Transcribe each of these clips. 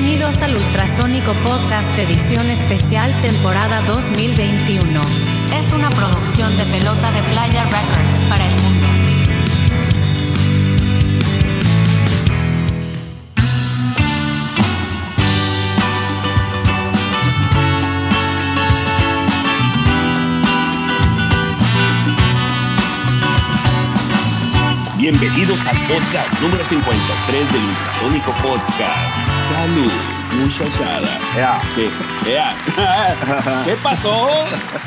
Bienvenidos al Ultrasónico Podcast Edición Especial Temporada 2021. Es una producción de Pelota de Playa Records para el mundo. Bienvenidos al podcast número 53 del Ultrasónico Podcast. Salud, muchachada. Ya. ¿Qué, Ea. ¿Qué pasó?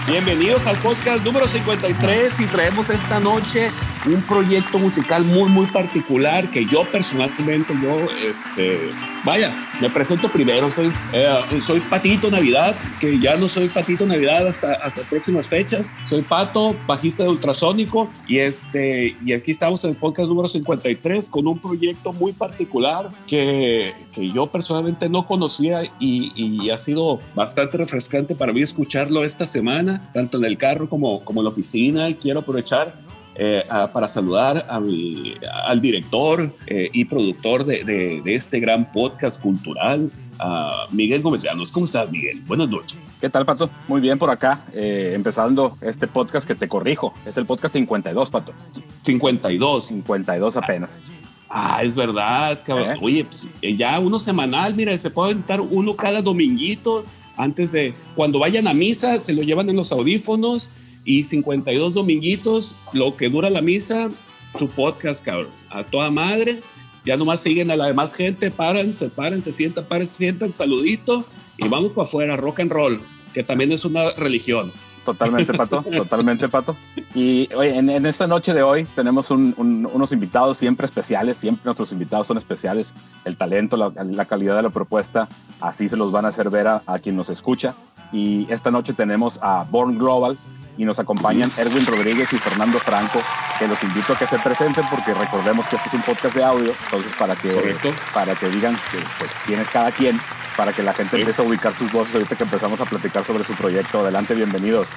Bienvenidos al podcast número 53 y traemos esta noche un proyecto musical muy, muy particular que yo personalmente, yo, este, vaya, me presento primero, soy, eh, soy Patito Navidad, que ya no soy Patito Navidad hasta, hasta próximas fechas, soy Pato, bajista de Ultrasónico, y, este, y aquí estamos en el podcast número 53 con un proyecto muy particular que, que yo personalmente no conocía y, y ha sido bastante refrescante para mí escucharlo esta semana, tanto en el carro como, como en la oficina, y quiero aprovechar eh, a, para saludar a mi, al director eh, y productor de, de, de, este gran podcast cultural, a Miguel Gómez Llanos. ¿Cómo estás, Miguel? Buenas noches. ¿Qué tal, Pato? Muy bien por acá, eh, empezando este podcast que te corrijo. Es el podcast 52, Pato. 52. 52 apenas. Ah, es verdad, cabrón. Oye, pues, ya uno semanal, mira, se puede aventar uno cada dominguito antes de cuando vayan a misa, se lo llevan en los audífonos y 52 dominguitos, lo que dura la misa, su podcast, cabrón, a toda madre. Ya nomás siguen a la demás gente, paran, se paran, se sientan, paran, se sientan, saludito y vamos para afuera, rock and roll, que también es una religión. Totalmente, Pato, totalmente, Pato. Y oye, en, en, esta noche de hoy tenemos un, un, unos invitados siempre especiales, siempre nuestros invitados son especiales. El talento, la, la calidad de la propuesta, así se los van a hacer ver a, a quien nos escucha. Y esta noche tenemos a Born Global, y nos acompañan Erwin Rodríguez y Fernando Franco, que los invito a que se presenten porque recordemos que este es un podcast de audio, entonces para que, Correcto. para que digan que, pues, quién es cada quien, para que la gente sí. empiece a ubicar sus voces ahorita que empezamos a platicar sobre su proyecto. Adelante, bienvenidos.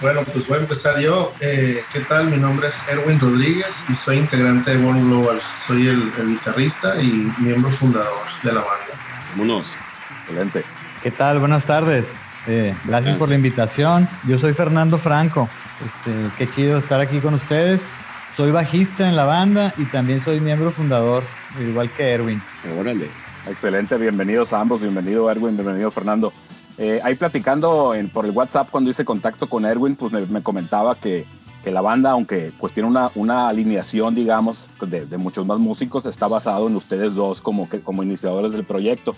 Bueno, pues voy a empezar yo. Eh, ¿Qué tal? Mi nombre es Erwin Rodríguez y soy integrante de Born Global. Soy el, el guitarrista y miembro fundador de la banda. Vámonos. Excelente. ¿Qué tal? Buenas tardes. Eh, gracias por la invitación. Yo soy Fernando Franco. Este, qué chido estar aquí con ustedes. Soy bajista en la banda y también soy miembro fundador, igual que Erwin. Órale. Excelente, bienvenidos a ambos. Bienvenido Erwin, bienvenido Fernando. Eh, ahí platicando en, por el WhatsApp cuando hice contacto con Erwin, pues me, me comentaba que, que, la banda, aunque pues tiene una, una alineación, digamos, de, de, muchos más músicos, está basado en ustedes dos como, que, como iniciadores del proyecto.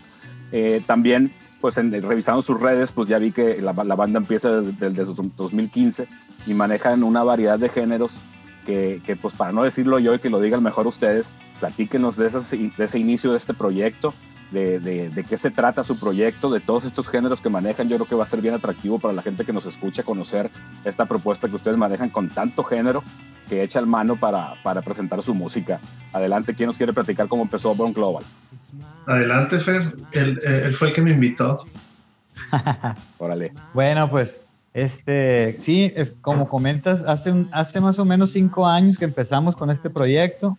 Eh, también pues en, revisando sus redes, pues ya vi que la, la banda empieza desde, desde 2015 y manejan una variedad de géneros que, que, pues para no decirlo yo y que lo digan mejor ustedes, platíquenos de, esas, de ese inicio de este proyecto, de, de, de, qué se trata su proyecto, de todos estos géneros que manejan. Yo creo que va a ser bien atractivo para la gente que nos escucha conocer esta propuesta que ustedes manejan con tanto género que echa el mano para, para presentar su música. Adelante, ¿quién nos quiere platicar cómo empezó Born Global? Adelante, Fer. Él, él fue el que me invitó. Órale. Bueno, pues este, sí, como comentas, hace, hace más o menos cinco años que empezamos con este proyecto.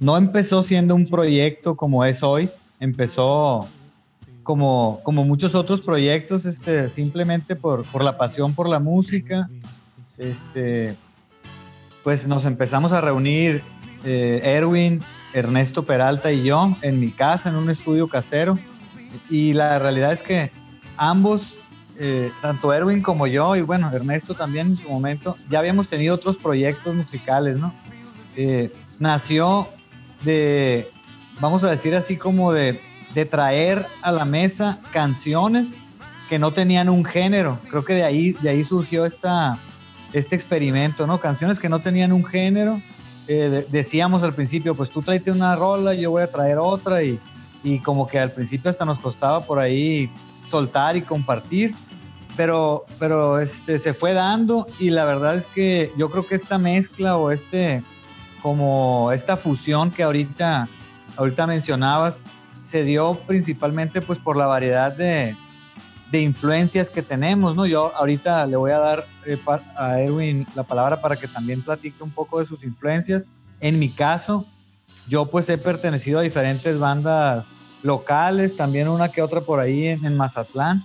No empezó siendo un proyecto como es hoy, empezó como, como muchos otros proyectos, este, simplemente por, por la pasión por la música. Este, pues nos empezamos a reunir eh, Erwin, Ernesto Peralta y yo en mi casa, en un estudio casero. Y la realidad es que ambos, eh, tanto Erwin como yo, y bueno, Ernesto también en su momento, ya habíamos tenido otros proyectos musicales, ¿no? Eh, nació de, vamos a decir así como de, de traer a la mesa canciones que no tenían un género. Creo que de ahí, de ahí surgió esta, este experimento, ¿no? Canciones que no tenían un género. Eh, de, decíamos al principio, pues tú tráete una rola, yo voy a traer otra y, y como que al principio hasta nos costaba por ahí soltar y compartir, pero, pero este, se fue dando y la verdad es que yo creo que esta mezcla o este, como esta fusión que ahorita, ahorita mencionabas, se dio principalmente pues por la variedad de, de influencias que tenemos, ¿no? Yo ahorita le voy a dar eh, a Erwin la palabra para que también platique un poco de sus influencias. En mi caso, yo pues he pertenecido a diferentes bandas locales, también una que otra por ahí en, Mazatlán,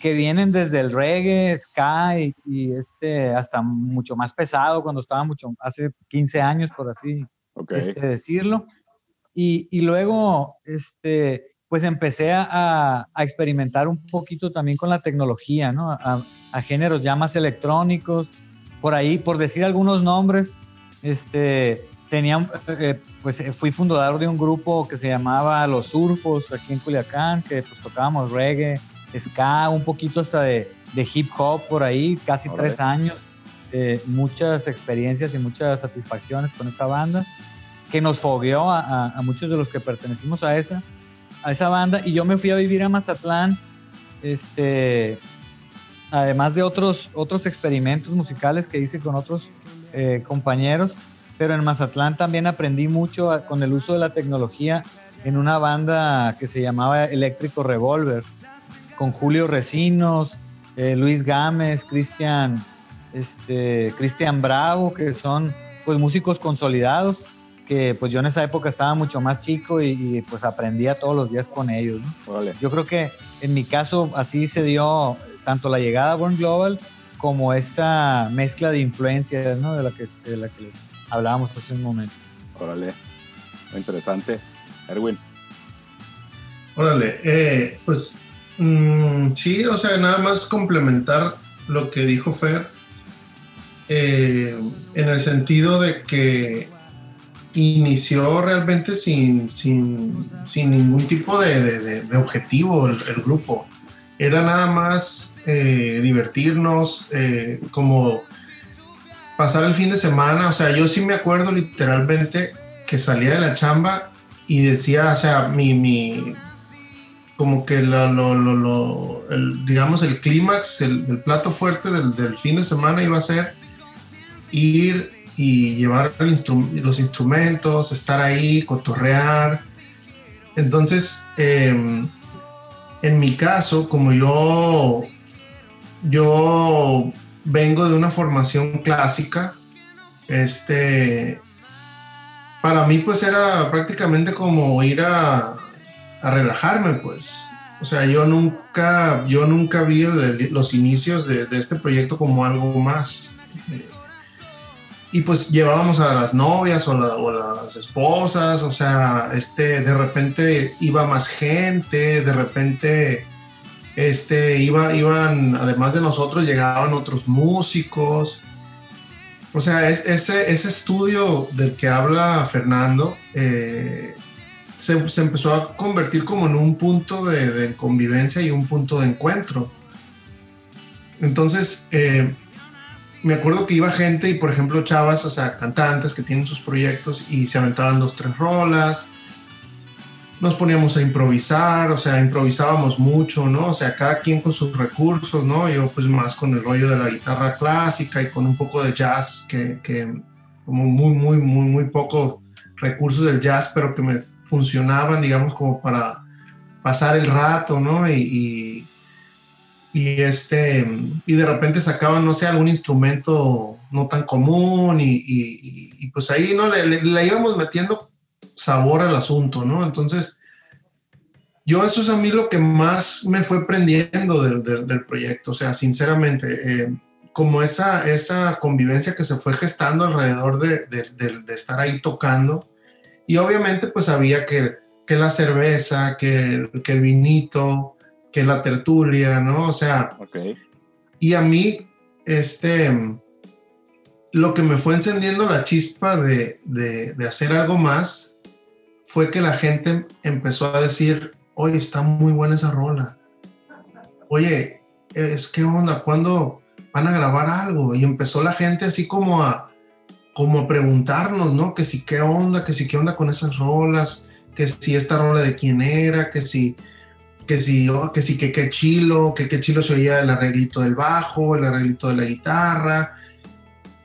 que vienen desde el reggae, ska y, este, hasta mucho más pesado cuando estaba mucho, hace 15 años, por así este, decirlo. Y, y, luego, este, pues empecé a, a, experimentar un poquito también con la tecnología, ¿no? A, a, géneros ya más electrónicos. Por ahí, por decir algunos nombres, este, tenía, eh, pues eh, fui fundador de un grupo que se llamaba Los Surfos aquí en Culiacán, que pues tocábamos reggae, ska, un poquito hasta de, de hip hop por ahí, casi tres años. Eh, muchas experiencias y muchas satisfacciones con esa banda, que nos fogueó a, a muchos de los que pertenecimos a esa a esa banda y yo me fui a vivir a Mazatlán, este, además de otros, otros experimentos musicales que hice con otros eh, compañeros, pero en Mazatlán también aprendí mucho con el uso de la tecnología en una banda que se llamaba Eléctrico Revolver, con Julio Recinos, eh, Luis Gámez, Cristian este, Cristian Bravo, que son pues músicos consolidados que pues yo en esa época estaba mucho más chico y, pues aprendía todos los días con ellos. Yo creo que en mi caso así se dio tanto la llegada a Born Global como esta mezcla de influencias ¿no? de, la que, de la que les hablábamos hace un momento. Órale, muy interesante. Erwin. Órale, eh, pues mm, sí, o sea, nada más complementar lo que dijo Fer, eh, en el sentido de que inició realmente sin, sin, sin ningún tipo de, de, objetivo el, grupo. Era nada más eh, divertirnos, eh, como pasar el fin de semana. O sea, yo sí me acuerdo literalmente que salía de la chamba y decía, o sea, mi, mi como que lo, lo, el, digamos el clímax, el, plato fuerte del, del fin de semana iba a ser ir y llevar los instrumentos, estar ahí, cotorrear. Entonces, em, en mi caso, como yo, yo vengo de una formación clásica, este, para mí pues era prácticamente como ir a, a relajarme pues. O sea, yo nunca, yo nunca vi los inicios de, este proyecto como algo más y pues llevábamos a las novias o, las esposas, o sea, este, de repente iba más gente, de repente, este, iba, iban, además de nosotros, llegaban otros músicos. O sea, ese, ese estudio del que habla Fernando eh, se, empezó a convertir como en un punto de, convivencia y un punto de encuentro. Entonces, eh, me acuerdo que iba gente y, por ejemplo, chavas, o sea, cantantes que tienen sus proyectos y se aventaban dos, tres rolas. Nos poníamos a improvisar, o sea, improvisábamos mucho, ¿no? O sea, cada quien con sus recursos, ¿no? Yo pues más con el rollo de la guitarra clásica y con un poco de jazz, que, que como muy, muy, muy, muy poco recursos del jazz, pero que me funcionaban, digamos, como para pasar el rato, ¿no? y y este y de repente sacaban no sé algún instrumento no tan común y, pues ahí no le, íbamos metiendo sabor al asunto no entonces yo eso es a mí lo que más me fue prendiendo del, proyecto. O sea sinceramente eh, como esa esa convivencia que se fue gestando alrededor de, estar ahí tocando y obviamente pues había que, que la cerveza que, que el vinito que la tertulia, ¿no? O sea, y a mí, este, lo que me fue encendiendo la chispa de, de, hacer algo más fue que la gente empezó a decir, oye, está muy buena esa rola. Oye, es que onda, ¿cuándo van a grabar algo? Y empezó la gente así como a, como preguntarnos, ¿no? Que si qué onda, que si qué onda con esas rolas, que si esta rola de quién era, que si que sí, oh, que que qué chilo, que qué chilo se oía el arreglito del bajo, el arreglito de la guitarra.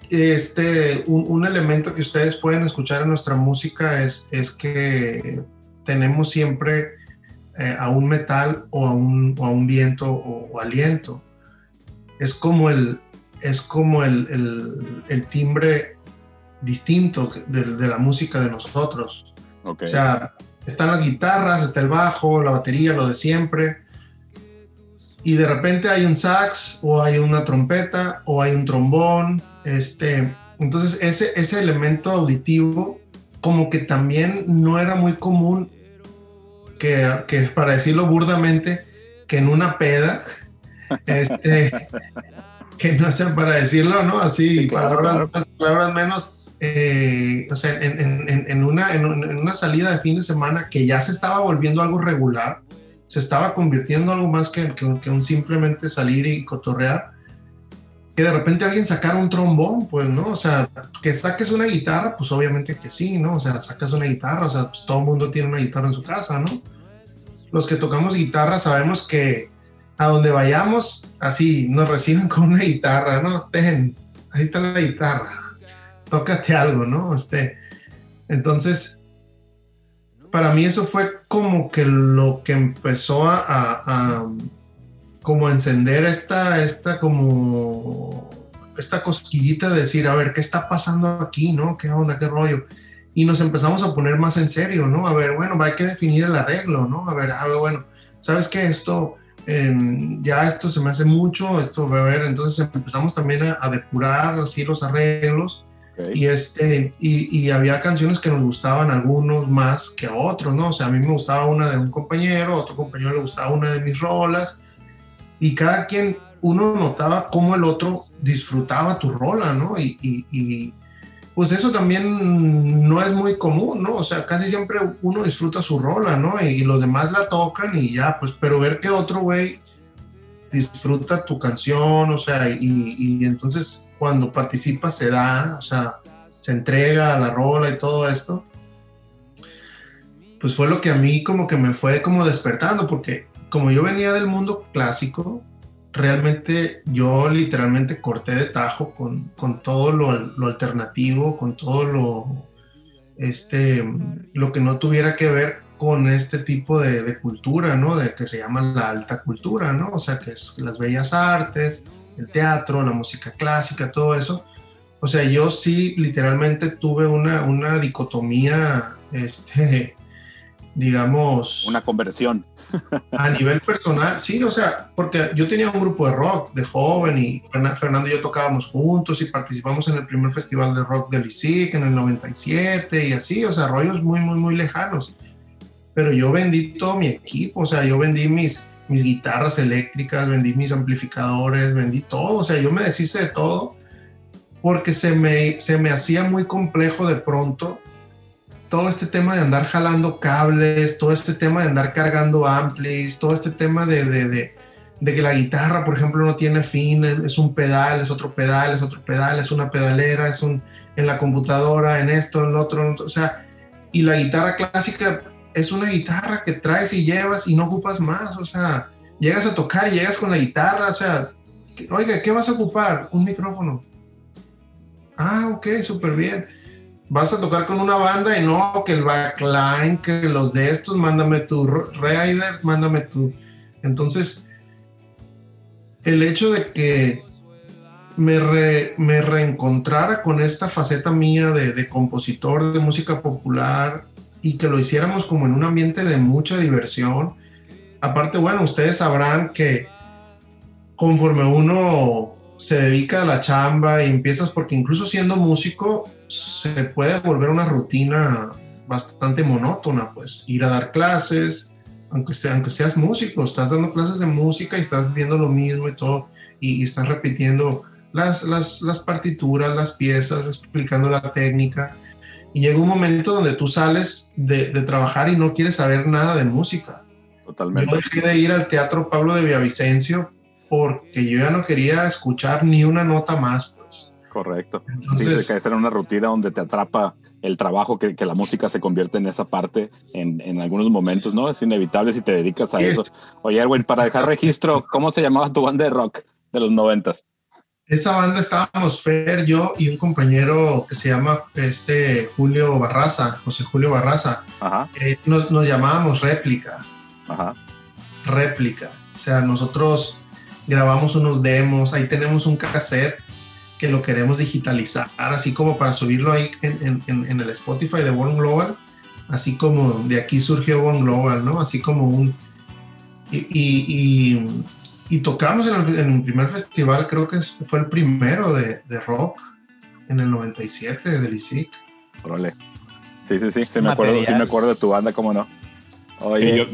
Este, un, elemento que ustedes pueden escuchar en nuestra música es, es que tenemos siempre eh, a un metal o a un, a un viento o, aliento. Es como el, es como el, el, timbre distinto de, de, la música de nosotros. O sea, están las guitarras, está el bajo, la batería, lo de siempre. Y de repente hay un sax o hay una trompeta o hay un trombón. Este, entonces ese, ese elemento auditivo como que también no era muy común que, que para decirlo burdamente, que en una peda, este, que no sea para decirlo, ¿no? Así, palabras, palabras menos, eh, o sea, en, una, en, una salida de fin de semana que ya se estaba volviendo algo regular, se estaba convirtiendo en algo más que, que, un simplemente salir y cotorrear, que de repente alguien sacara un trombón, pues, ¿no? O sea, que saques una guitarra, pues obviamente que sí, ¿no? O sea, sacas una guitarra, o sea, pues todo el mundo tiene una guitarra en su casa, ¿no? Los que tocamos guitarra sabemos que a donde vayamos, así, nos reciben con una guitarra, ¿no? Dejen, ahí está la guitarra tócate algo, ¿no? Este, entonces, para mí eso fue como que lo que empezó a, como encender esta, esta como esta cosquillita de decir, a ver, ¿qué está pasando aquí, no? ¿Qué onda, qué rollo? Y nos empezamos a poner más en serio, ¿no? A ver, bueno, hay que definir el arreglo, ¿no? A ver, a ver bueno, ¿sabes qué? Esto, em, ya esto se me hace mucho, esto, a ver, entonces empezamos también a, a depurar así los arreglos y, este, y, y, había canciones que nos gustaban algunos más que otros, ¿no? O sea, a mí me gustaba una de un compañero, a otro compañero le gustaba una de mis rolas, y cada quien, uno notaba cómo el otro disfrutaba tu rola, ¿no? Y, y, pues eso también no es muy común, ¿no? O sea, casi siempre uno disfruta su rola, ¿no? Y, los demás la tocan y ya, pues, pero ver que otro güey disfruta tu canción, o sea, y, y entonces cuando participa se da, o sea, se entrega a la rola y todo esto, pues fue lo que a mí como que me fue como despertando, porque como yo venía del mundo clásico, realmente yo literalmente corté de tajo con, con todo lo, alternativo, con todo lo, este, lo que no tuviera que ver con este tipo de, de, cultura, ¿no? De que se llama la alta cultura, ¿no? O sea, que es las bellas artes, el teatro, la música clásica, todo eso. O sea, yo sí literalmente tuve una, una dicotomía, este, digamos... Una conversión. A nivel personal, sí, o sea, porque yo tenía un grupo de rock de joven y Fernando y yo tocábamos juntos y participamos en el primer festival de rock de ISIC en el 97 y así, o sea, rollos muy, muy, muy lejanos. Pero yo vendí todo mi equipo, o sea, yo vendí mis, mis guitarras eléctricas, vendí mis amplificadores, vendí todo, o sea, yo me deshice de todo porque se me, se me hacía muy complejo de pronto todo este tema de andar jalando cables, todo este tema de andar cargando amplis, todo este tema de, de, de, de que la guitarra, por ejemplo, no tiene fin, es un pedal, es otro pedal, es otro pedal, es una pedalera, es un en la computadora, en esto, en lo otro, o sea, y la guitarra clásica es una guitarra que traes y llevas y no ocupas más, o sea, llegas a tocar y llegas con la guitarra, o sea, oiga, ¿qué vas a ocupar? Un micrófono. Ah, ok, súper bien. Vas a tocar con una banda y no, que el backline, que los de estos, mándame tu rider, mándame tu... Entonces, el hecho de que me, me reencontrara con esta faceta mía de compositor de música popular, y que lo hiciéramos como en un ambiente de mucha diversión. Aparte, bueno, ustedes sabrán que conforme uno se dedica a la chamba y empiezas, porque incluso siendo músico, se puede volver una rutina bastante monótona, pues ir a dar clases, aunque, sea, aunque seas músico, estás dando clases de música y estás viendo lo mismo y todo, y, estás repitiendo las, las, las partituras, las piezas, explicando la técnica y llega un momento donde tú sales de, trabajar y no quieres saber nada de música. Totalmente. Yo dejé de ir al Teatro Pablo de Villavicencio porque yo ya no quería escuchar ni una nota más. Pues. Correcto. Entonces, sí, en una rutina donde te atrapa el trabajo, que, que, la música se convierte en esa parte en, en algunos momentos, ¿no? Es inevitable si te dedicas a eso. Oye, Erwin, para dejar registro, ¿cómo se llamaba tu banda de rock de los noventas? Esa banda estábamos Fer, yo y un compañero que se llama este Julio Barraza, José Julio Barraza. Eh, nos, nos, llamábamos Réplica. Ajá. Réplica. O sea, nosotros grabamos unos demos, ahí tenemos un cassette que lo queremos digitalizar, así como para subirlo ahí en, en, en el Spotify de World Global. así como de aquí surgió One Global, ¿no? Así como un... Y, y, tocamos en el, primer festival, creo que fue el primero de, de rock, en el 97, de Lisic. Órale. Sí, sí, sí, sí me, acuerdo, sí me acuerdo de tu banda, cómo no. Oye,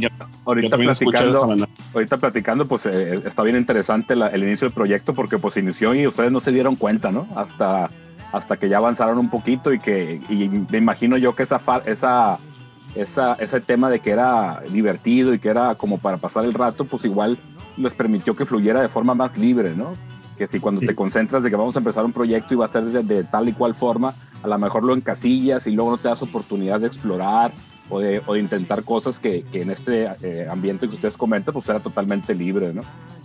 ahorita, platicando, ahorita platicando, pues eh, está bien interesante el inicio del proyecto porque pues inició y ustedes no se dieron cuenta, ¿no? Hasta, hasta que ya avanzaron un poquito y que y me imagino yo que esa, esa, esa, ese tema de que era divertido y que era como para pasar el rato, pues igual les permitió que fluyera de forma más libre, ¿no? Que si cuando te concentras de que vamos a empezar un proyecto y va a ser de, tal y cual forma, a lo mejor lo encasillas y luego no te das oportunidad de explorar o de, o de intentar cosas que, que en este eh, ambiente que ustedes comentan, pues era totalmente libre, ¿no?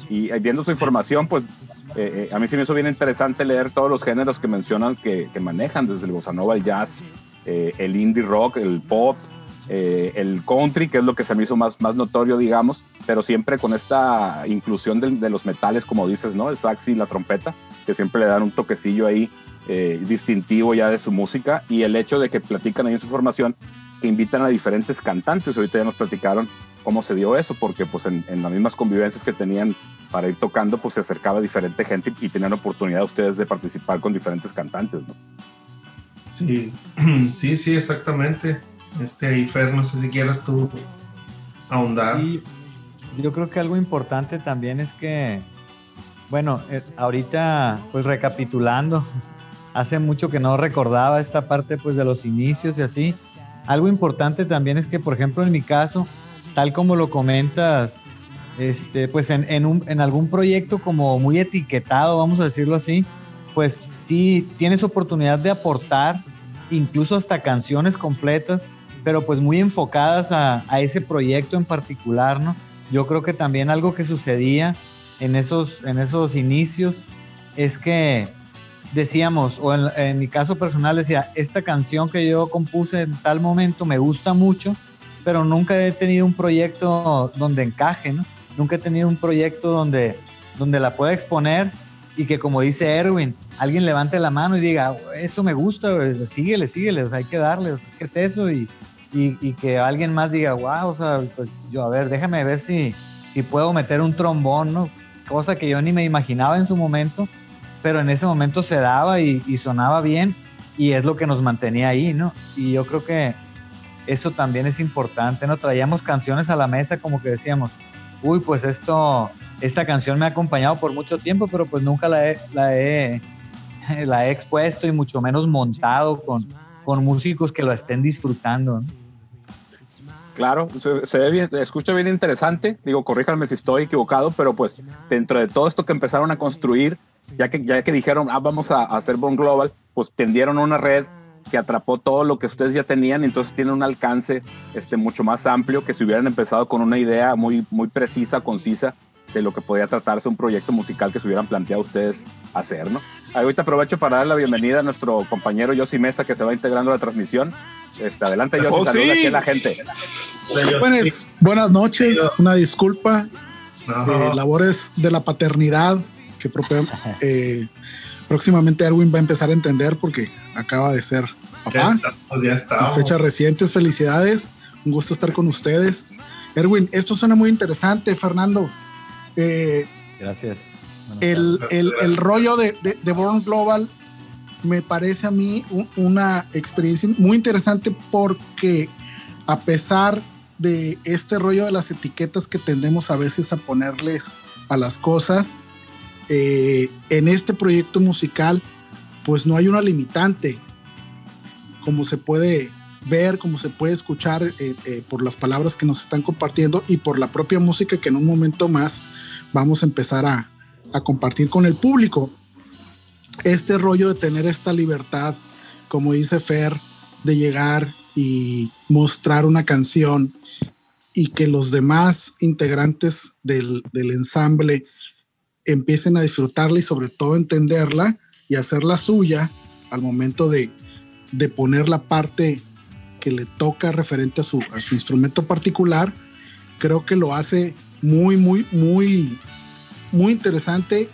Y eh, viendo su información, pues eh, a mí sí me hizo bien interesante leer todos los géneros que mencionan que, que manejan, desde el bossa nova, el jazz, el indie rock, el pop, el country, que es lo que se me hizo más, más notorio, digamos, pero siempre con esta inclusión de, de, los metales, como dices, ¿no? El sax y la trompeta, que siempre le dan un toquecillo ahí distintivo ya de su música, y el hecho de que platican ahí en su formación invitan a diferentes cantantes. Ahorita ya nos platicaron cómo se dio eso, porque pues en, las mismas convivencias que tenían para ir tocando, pues se acercaba diferente gente y, tenían oportunidad ustedes de participar con diferentes cantantes, ¿no? Sí, sí, sí, exactamente. Este, y Fer, no sé si quieras tú ahondar. yo creo que algo importante también es que, bueno, eh, ahorita, pues recapitulando, hace mucho que no recordaba esta parte pues de los inicios y así, algo importante también es que, por ejemplo, en mi caso, tal como lo comentas, este, pues en, en, algún proyecto como muy etiquetado, vamos a decirlo así, pues sí tienes oportunidad de aportar incluso hasta canciones completas, pero pues muy enfocadas a, a, ese proyecto en particular, ¿no? Yo creo que también algo que sucedía en esos, en esos inicios es que decíamos, o en, mi caso personal decía, esta canción que yo compuse en tal momento me gusta mucho, pero nunca he tenido un proyecto donde encaje, ¿no? Nunca he tenido un proyecto donde, donde la pueda exponer y que como dice Erwin, alguien levante la mano y diga, eso me gusta, síguele, síguele, hay que darle, ¿qué es eso? Y, y, que alguien más diga, wow, o sea, pues yo, a ver, déjame ver si, si puedo meter un trombón, ¿no? Cosa que yo ni me imaginaba en su momento pero en ese momento se daba y, sonaba bien y es lo que nos mantenía ahí, ¿no? Y yo creo que eso también es importante, ¿no? Traíamos canciones a la mesa como que decíamos, uy, pues esto, esta canción me ha acompañado por mucho tiempo, pero pues nunca la he, la he, la he expuesto y mucho menos montado con, con músicos que lo estén disfrutando. ¿no? Claro, se, ve bien, escucha bien interesante. Digo, corríjanme si estoy equivocado, pero pues dentro de todo esto que empezaron a construir, ya que, ya que dijeron, ah, vamos a, hacer Bon Global, pues tendieron una red que atrapó todo lo que ustedes ya tenían, entonces tiene un alcance este, mucho más amplio que si hubieran empezado con una idea muy, muy precisa, concisa de lo que podía tratarse un proyecto musical que se hubieran planteado ustedes hacer, ¿no? Ahorita aprovecho para dar la bienvenida a nuestro compañero Yossi Mesa que se va integrando a la transmisión. Este, adelante, Yossi, oh, saluda aquí a la gente. Buenas, buenas noches, una disculpa. Eh, labores de la paternidad que eh, próximamente Erwin va a empezar a entender porque acaba de ser papá. Ya está, Fechas recientes, felicidades. Un gusto estar con ustedes. Erwin, esto suena muy interesante, Fernando. Eh, Gracias. El, el, rollo de, de, Born Global me parece a mí una experiencia muy interesante porque a pesar de este rollo de las etiquetas que tendemos a veces a ponerles a las cosas, eh, en este proyecto musical, pues no hay una limitante, como se puede ver, como se puede escuchar eh, eh, por las palabras que nos están compartiendo y por la propia música que en un momento más vamos a empezar a, compartir con el público. Este rollo de tener esta libertad, como dice Fer, de llegar y mostrar una canción y que los demás integrantes del, del ensamble empiecen a disfrutarla y sobre todo entenderla y hacerla suya al momento de, poner la parte que le toca referente a su, a su instrumento particular, creo que lo hace muy, muy, muy, muy interesante.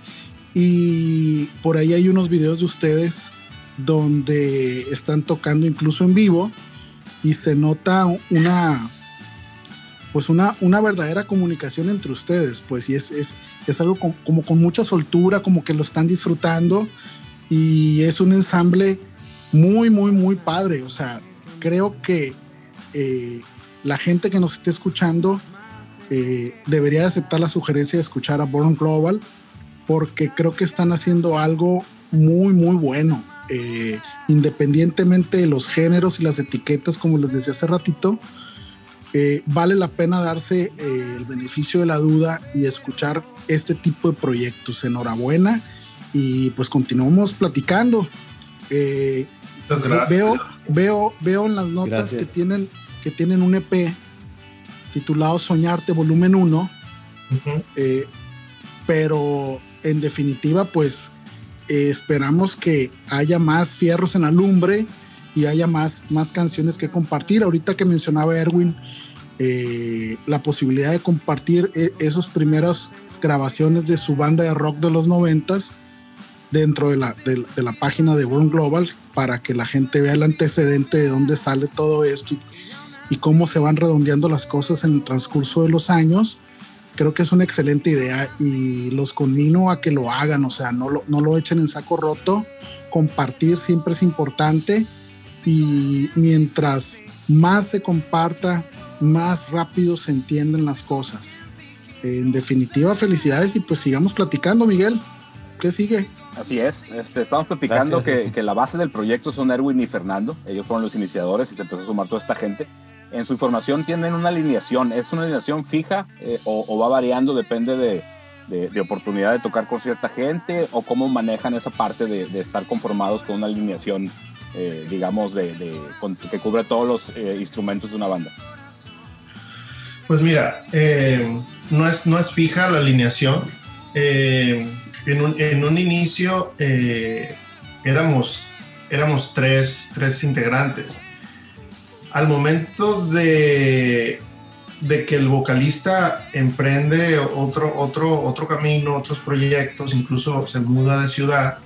Y por ahí hay unos videos de ustedes donde están tocando incluso en vivo y se nota una, pues una, una verdadera comunicación entre ustedes, pues y es, es, es algo como con mucha soltura, como que lo están disfrutando y es un ensamble muy, muy, muy padre. O sea, creo que eh, la gente que nos esté escuchando eh, debería aceptar la sugerencia de escuchar a Born Global porque creo que están haciendo algo muy, muy bueno. Eh, independientemente de los géneros y las etiquetas, como les decía hace ratito, vale la pena darse el beneficio de la duda y escuchar este tipo de proyectos. Enhorabuena y pues continuamos platicando. Muchas gracias. Veo, veo, veo en las notas que tienen, que tienen un EP titulado Soñarte Volumen 1, pero en definitiva pues esperamos que haya más fierros en la lumbre y haya más, más canciones que compartir. Ahorita que mencionaba Erwin, eh, la posibilidad de compartir eh, esas primeras grabaciones de su banda de rock de los noventas dentro de la, de, la página de Born Global para que la gente vea el antecedente de dónde sale todo esto y, y cómo se van redondeando las cosas en el transcurso de los años creo que es una excelente idea y los conmino a que lo hagan, o sea, no lo, no lo echen en saco roto, compartir siempre es importante y mientras más se comparta, más rápido se entienden las cosas. En definitiva, felicidades y pues sigamos platicando, Miguel. ¿Qué sigue? Así es, este, estamos platicando que, que, la base del proyecto son Erwin y Fernando, ellos fueron los iniciadores y se empezó a sumar toda esta gente en su información tienen una alineación. ¿Es una alineación fija eh, o, va variando? Depende de, de, oportunidad de tocar con cierta gente o cómo manejan esa parte de, estar conformados con una alineación, eh, digamos, de, que cubre todos los eh, instrumentos de una banda. Pues mira, no, es, no es fija la alineación. En un, en, un, inicio éramos, éramos tres, tres integrantes al momento de, de que el vocalista emprende otro, otro, otro camino, otros proyectos, incluso se muda de ciudad,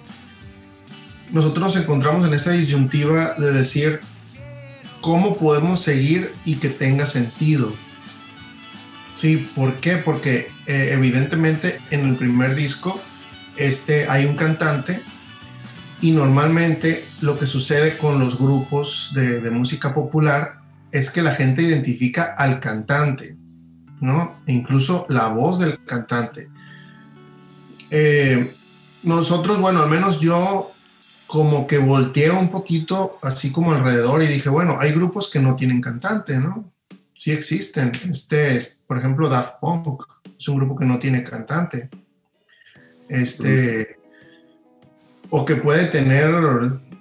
nosotros nos encontramos en esa disyuntiva de decir cómo podemos seguir y que tenga sentido. Sí, ¿por qué? Porque eh, evidentemente en el primer disco este, hay un cantante y normalmente lo que sucede con los grupos de, música popular es que la gente identifica al cantante, ¿no? E incluso la voz del cantante. Eh, nosotros, bueno, al menos yo como que volteé un poquito así como alrededor y dije, bueno, hay grupos que no tienen cantante, ¿no? Sí existen. Este, por ejemplo, Daft Punk es un grupo que no tiene cantante. Este, o que puede tener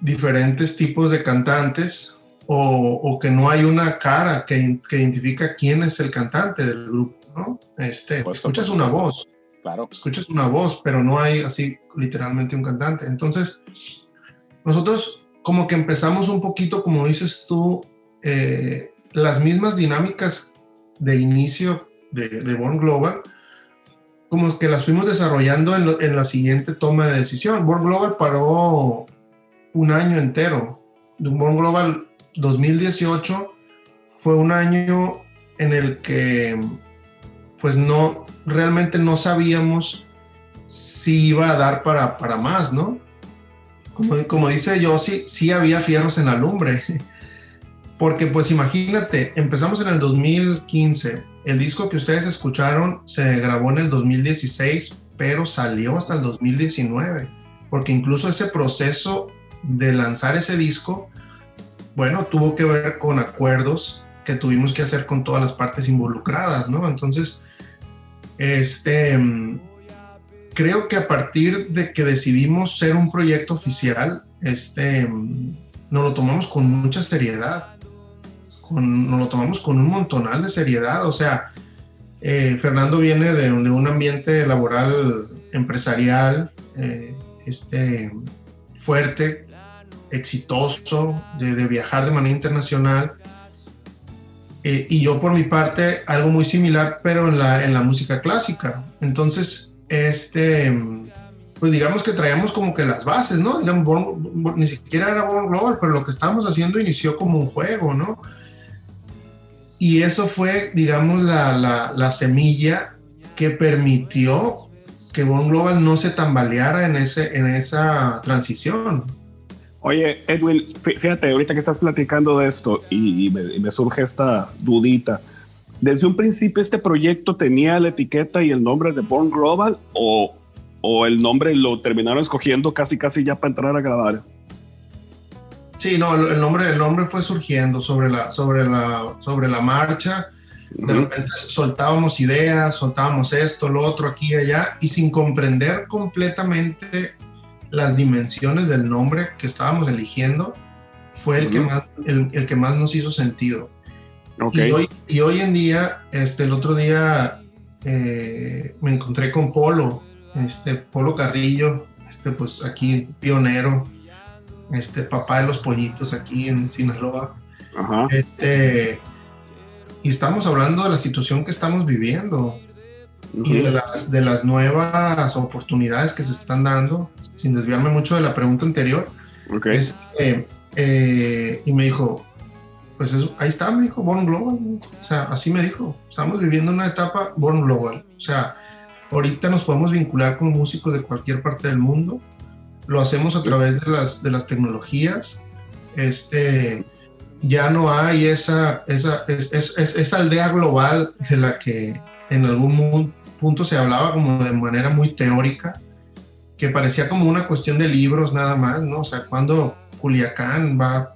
diferentes tipos de cantantes o, que no hay una cara que, que, identifica quién es el cantante del grupo, ¿no? Este, escuchas una voz, claro. escuchas una voz, pero no hay así literalmente un cantante. Entonces, nosotros como que empezamos un poquito, como dices tú, eh, las mismas dinámicas de inicio de, de Born Global, como que las fuimos desarrollando en, la siguiente toma de decisión. Born Global paró un año entero. Born Global 2018 fue un año en el que pues no, realmente no sabíamos si iba a dar para, para más, ¿no? Como, como dice Yossi, sí había fierros en la lumbre. Porque pues imagínate, empezamos en el 2015, el disco que ustedes escucharon se grabó en el 2016, pero salió hasta el 2019, porque incluso ese proceso de lanzar ese disco, bueno, tuvo que ver con acuerdos que tuvimos que hacer con todas las partes involucradas, ¿no? Entonces, este, creo que a partir de que decidimos ser un proyecto oficial, este, nos lo tomamos con mucha seriedad nos lo tomamos con un montonal de seriedad. O sea, eh, Fernando viene de, un ambiente laboral empresarial eh, este, fuerte, exitoso, de, viajar de manera internacional. Eh, y yo por mi parte algo muy similar, pero en la, en la música clásica. Entonces, este, pues digamos que traíamos como que las bases, ¿no? ni siquiera era Born Global, pero lo que estábamos haciendo inició como un juego, ¿no? Y eso fue, digamos, la, la, la semilla que permitió que Born Global no se tambaleara en, ese, en esa transición. Oye, Edwin, fíjate, ahorita que estás platicando de esto y, me, surge esta dudita. ¿Desde un principio este proyecto tenía la etiqueta y el nombre de Born Global o, o el nombre lo terminaron escogiendo casi casi ya para entrar a grabar? Sí, no, el nombre, el nombre fue surgiendo sobre la, sobre la, sobre la marcha. De repente soltábamos ideas, soltábamos esto, lo otro, aquí y allá, y sin comprender completamente las dimensiones del nombre que estábamos eligiendo, fue el, que, más, el, que más nos hizo sentido. Y, hoy, y, hoy, en día, este, el otro día eh, me encontré con Polo, este, Polo Carrillo, este, pues aquí pionero, este, papá de los pollitos aquí en Sinaloa. Este, y estamos hablando de la situación que estamos viviendo y de las, de las nuevas oportunidades que se están dando, sin desviarme mucho de la pregunta anterior. Este, eh, y me dijo, pues ahí está, me dijo, Born Global. O sea, así me dijo, estamos viviendo una etapa Born Global. O sea, ahorita nos podemos vincular con músicos de cualquier parte del mundo. Lo hacemos a través de las, de las tecnologías. Este, ya no hay esa, esa, esa aldea global de la que en algún punto se hablaba como de manera muy teórica, que parecía como una cuestión de libros nada más, ¿no? O sea, cuando Culiacán va,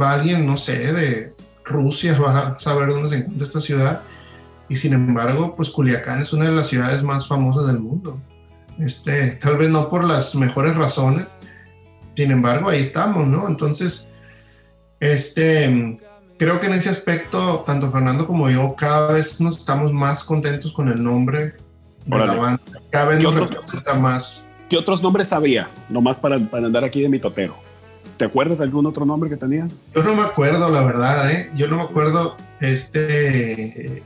va alguien, no sé, de Rusia, va a saber dónde se encuentra esta ciudad, y sin embargo, pues Culiacán es una de las ciudades más famosas del mundo. Este, tal vez no por las mejores razones, sin embargo, ahí estamos, ¿no? Entonces, este, creo que en ese aspecto, tanto Fernando como yo, cada vez nos estamos más contentos con el nombre de la banda. Cada vez nos representa más. ¿Qué otros nombres había? Nomás para, para andar aquí de mi totero. ¿Te acuerdas de algún otro nombre que tenía? Yo no me acuerdo, la verdad, ¿eh? Yo no me acuerdo, este,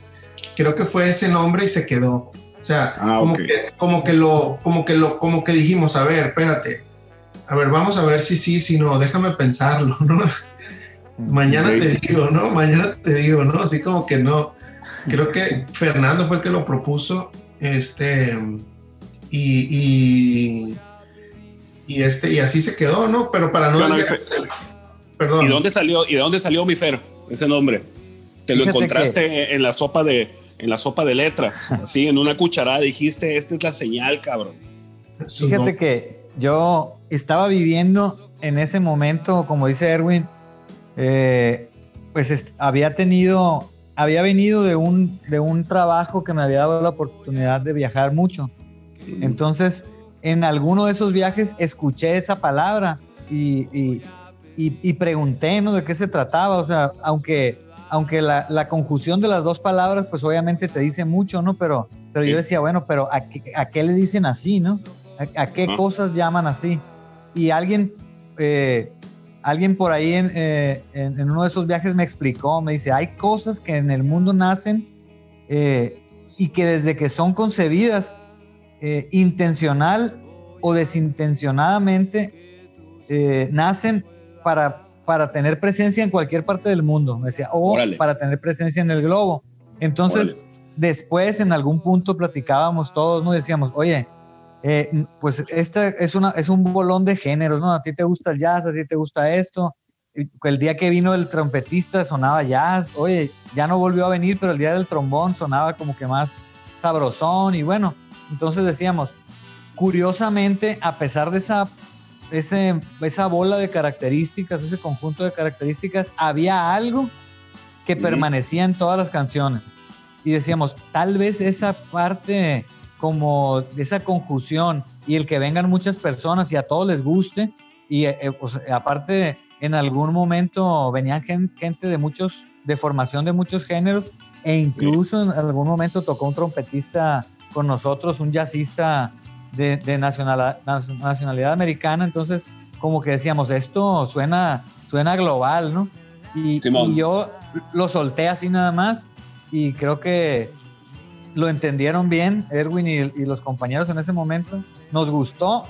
creo que fue ese nombre y se quedó. O sea, ah, como, que, como que lo, como que lo, como que dijimos, a ver, espérate, a ver, vamos a ver si sí, si no, déjame pensarlo, ¿no? Mañana te digo, ¿no? Mañana te digo, ¿no? Así como que no. Creo que Fernando fue el que lo propuso. Este. Y, y, este, y así se quedó, ¿no? Pero para no. perdón. ¿Y dónde salió, y de dónde salió mi Fer, ese nombre? Te lo encontraste en la sopa de, en la sopa de letras, así en una cucharada dijiste, esta es la señal, cabrón. Fíjate que yo estaba viviendo en ese momento, como dice Erwin, eh, pues había tenido, había venido de un, de un trabajo que me había dado la oportunidad de viajar mucho. Entonces, en alguno de esos viajes escuché esa palabra y, y, y, pregunté, ¿no? De qué se trataba. O sea, aunque, aunque la, la, conjunción de las dos palabras, pues obviamente te dice mucho, ¿no? Pero, pero yo decía, bueno, pero ¿a qué, a qué le dicen así, ¿no? ¿A, qué cosas llaman así? Y alguien eh, alguien por ahí eh, en, en, uno de esos viajes me explicó, me dice, hay cosas que en el mundo nacen eh, y que desde que son concebidas intencional o desintencionadamente nacen para, para tener presencia en cualquier parte del mundo, me decía, o para tener presencia en el globo. Entonces, después en algún punto platicábamos todos, ¿no? Decíamos, oye, eh, pues este es, una, es un bolón de géneros, ¿no? A ti te gusta el jazz, a ti te gusta esto. El día que vino el trompetista sonaba jazz, oye, ya no volvió a venir, pero el día del trombón sonaba como que más sabrosón y bueno, entonces decíamos, curiosamente, a pesar de esa, ese, esa bola de características, ese conjunto de características, había algo que permanecía en todas las canciones. Y decíamos, tal vez esa parte como esa conjunción y el que vengan muchas personas y a todos les guste. Y eh, eh, pues, aparte, en algún momento venían gente de muchos, de formación de muchos géneros, e incluso en algún momento tocó un trompetista con nosotros, un jazzista de, de nacionalidad, nacionalidad americana. Entonces, como que decíamos, esto suena, suena global, ¿no? Y, y yo lo solté así nada más y creo que lo entendieron bien, Erwin y, los compañeros en ese momento. Nos gustó,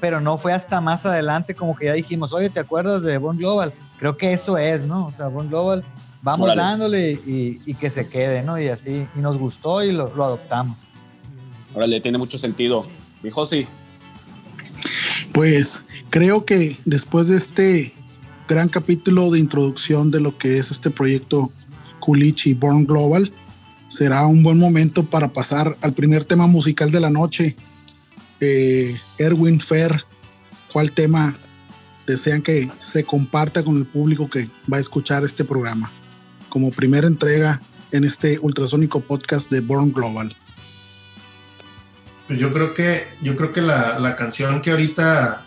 pero no fue hasta más adelante como que ya dijimos, oye, ¿te acuerdas de Bon Global? Creo que eso es, ¿no? O sea, Bon Global vamos Órale. dándole y, y que se quede, ¿no? Y así, y nos gustó y lo, lo adoptamos. Órale, tiene mucho sentido. Dijo sí. Pues creo que después de este gran capítulo de introducción de lo que es este proyecto Culichi Born Global, será un buen momento para pasar al primer tema musical de la noche. Eh, Erwin Fer, ¿cuál tema desean que se comparta con el público que va a escuchar este programa? Como primera entrega en este ultrasónico podcast de Born Global. Pues yo creo que, yo creo que la, la canción que ahorita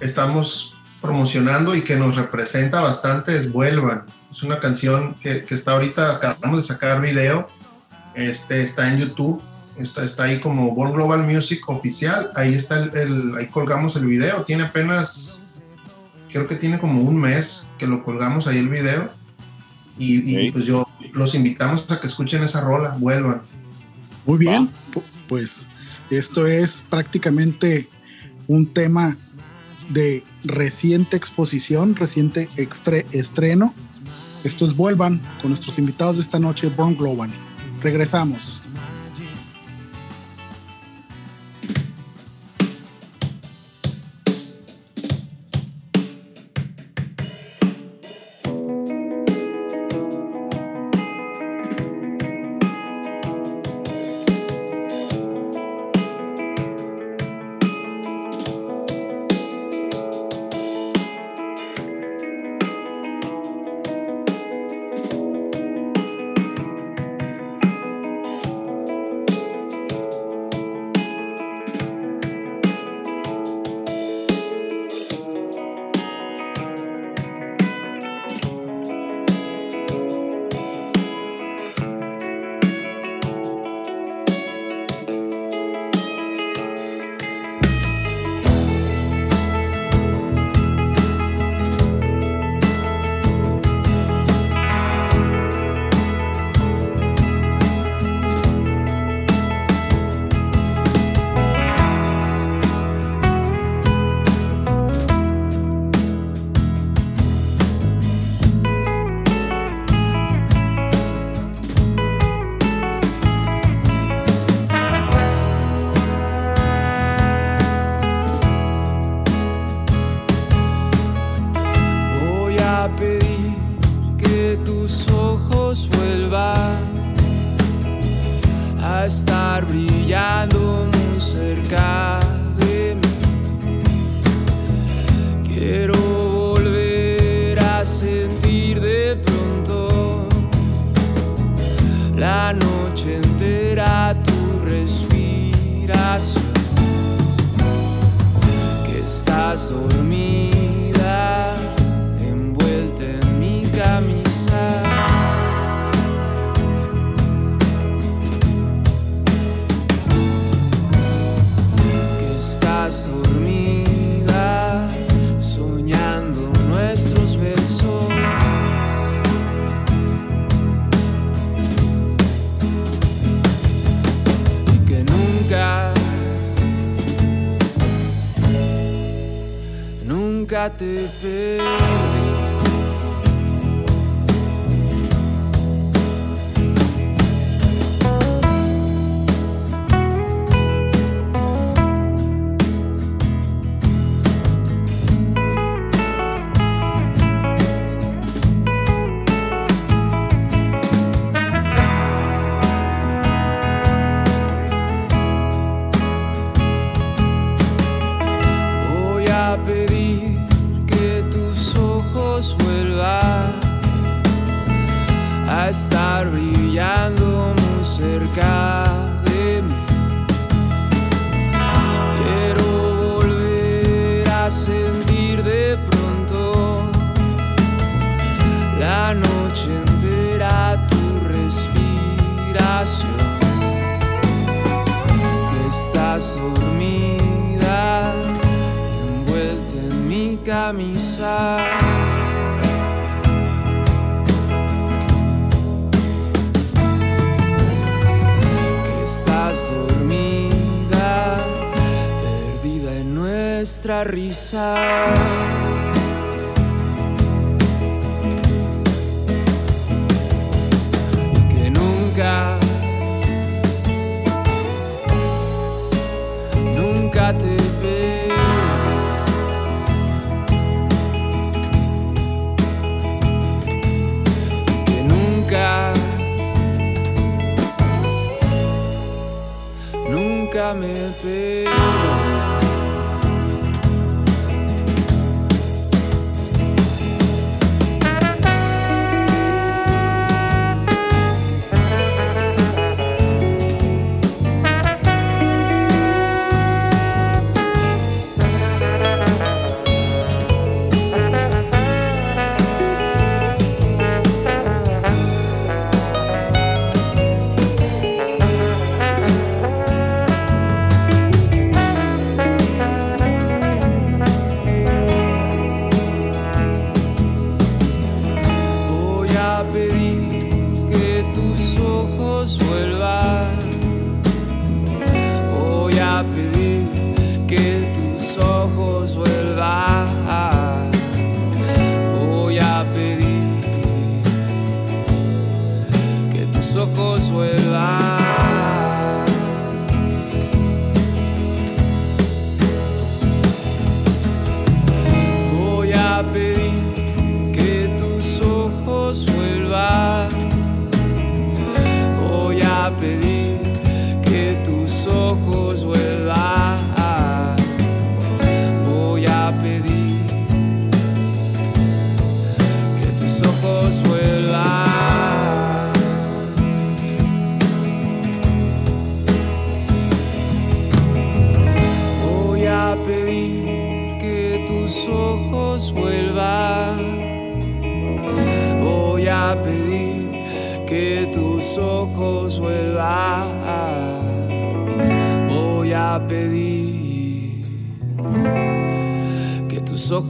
estamos promocionando y que nos representa bastante es Vuelvan. Es una canción que, que está ahorita, acabamos de sacar video, este, está en YouTube, está, está ahí como Born Global Music oficial, ahí está el, el- ahí colgamos el video, tiene apenas, creo que tiene como un mes que lo colgamos ahí el video. Y, pues yo los invitamos a que escuchen esa rola, Vuelvan. Muy bien, pu- pues esto es prácticamente un tema de reciente exposición, reciente estreno. Esto es Vuelvan con nuestros invitados de esta noche, Born Global. Regresamos. Te perdí. Entera tu respiración estás dormida, envuelta en mi camisa. Que estás dormida, perdida en nuestra risa. me feel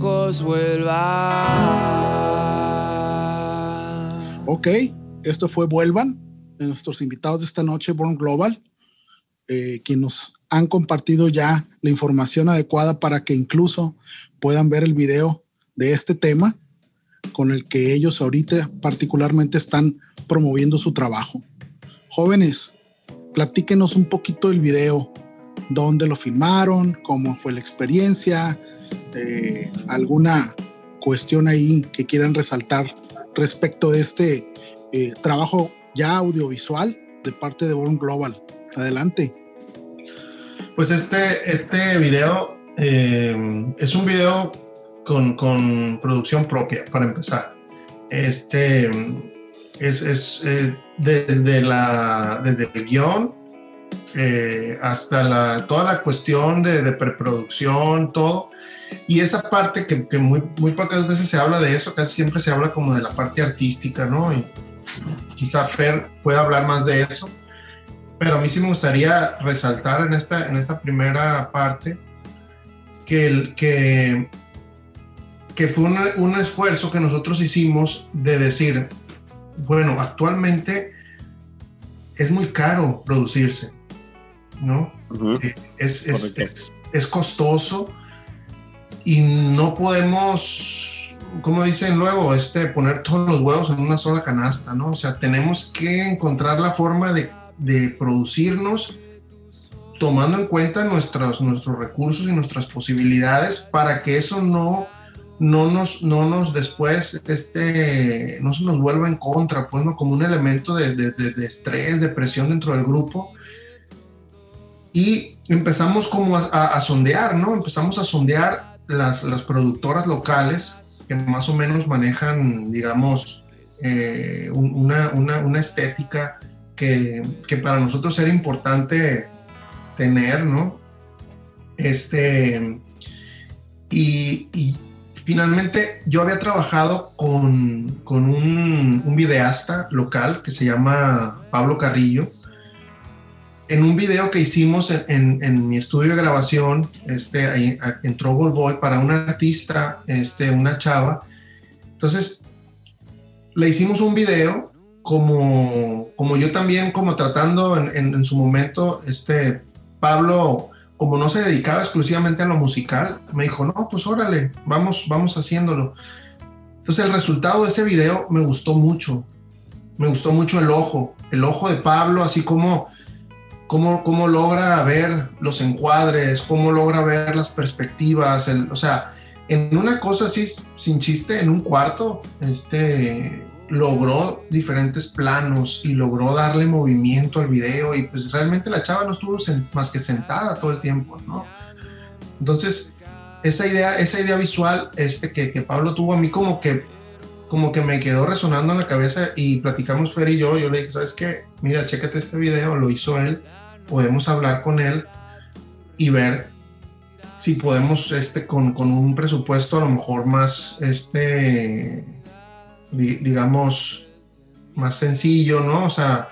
ojos vuelvan. Ok, esto fue Vuelvan, de nuestros invitados de esta noche, Born Global, eh, quienes nos han compartido ya la información adecuada para que incluso puedan ver el video de este tema con el que ellos ahorita particularmente están promoviendo su trabajo. Jóvenes, platíquenos un poquito del video, dónde lo filmaron, cómo fue la experiencia, eh, alguna cuestión ahí que quieran resaltar respecto de este eh, trabajo ya audiovisual de parte de Born Global. Adelante. Pues este, este video eh, es un video con, con producción propia, para empezar. Este es, es desde, la, desde el guion hasta la, toda la cuestión de, preproducción, todo. Y esa parte que, que, muy, muy pocas veces se habla de eso, casi siempre se habla como de la parte artística, ¿no? Y quizá Fer pueda hablar más de eso. Pero a mí sí me gustaría resaltar en esta, en esta primera parte que, el, que, que fue un, un esfuerzo que nosotros hicimos de decir, bueno, actualmente es muy caro producirse, ¿no? Uh -huh. es, es, es, es, costoso y no podemos, como dicen luego, este, poner todos los huevos en una sola canasta, ¿no? O sea, tenemos que encontrar la forma de, de producirnos tomando en cuenta nuestros, nuestros recursos y nuestras posibilidades para que eso no no nos, no nos después, este, no se nos vuelva en contra, pues, ¿no? Como un elemento de, de, de estrés, de presión dentro del grupo. Y empezamos como a, a, a, sondear, ¿no? Empezamos a sondear las, las productoras locales que más o menos manejan, digamos, eh, una, una, una, estética que, que, para nosotros era importante tener, ¿no? Este, y, y finalmente yo había trabajado con, con un, un, videasta local que se llama Pablo Carrillo. En un video que hicimos en, en, en mi estudio de grabación, este, ahí, entró Boy para un artista, este, una chava. Entonces, le hicimos un video como, como yo también, como tratando en, en su momento, este, Pablo como no se dedicaba exclusivamente a lo musical, me dijo, no, pues órale, vamos, vamos haciéndolo. Entonces el resultado de ese video me gustó mucho, me gustó mucho el ojo, el ojo de Pablo, así como cómo, cómo logra ver los encuadres, cómo logra ver las perspectivas, el, o sea, en una cosa así, sin chiste, en un cuarto, este, logró diferentes planos y logró darle movimiento al video y pues realmente la chava no estuvo más que sentada todo el tiempo, ¿no? Entonces, esa idea, esa idea visual este, que, que Pablo tuvo a mí como que, como que me quedó resonando en la cabeza y platicamos Fer y yo, yo le dije, ¿sabes qué? Mira, chécate este video, lo hizo él, podemos hablar con él y ver si podemos este, con, con un presupuesto a lo mejor más, este, digamos, más sencillo, ¿no? O sea,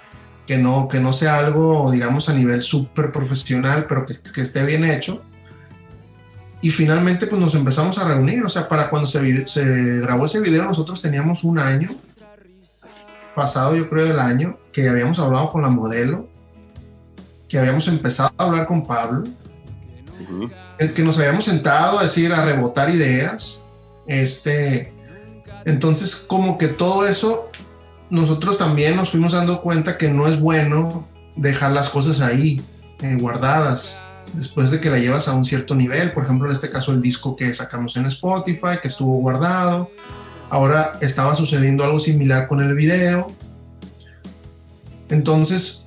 que no, que no sea algo, digamos, a nivel súper profesional, pero que, que, esté bien hecho. Y finalmente, pues nos empezamos a reunir, o sea, para cuando se, se grabó ese video, nosotros teníamos un año, pasado yo creo del año, que habíamos hablado con la modelo, que habíamos empezado a hablar con Pablo, el que nos habíamos sentado a decir, a rebotar ideas, este, entonces como que todo eso, nosotros también nos fuimos dando cuenta que no es bueno dejar las cosas ahí, eh, guardadas, después de que la llevas a un cierto nivel, por ejemplo en este caso el disco que sacamos en Spotify, que estuvo guardado, ahora estaba sucediendo algo similar con el video, entonces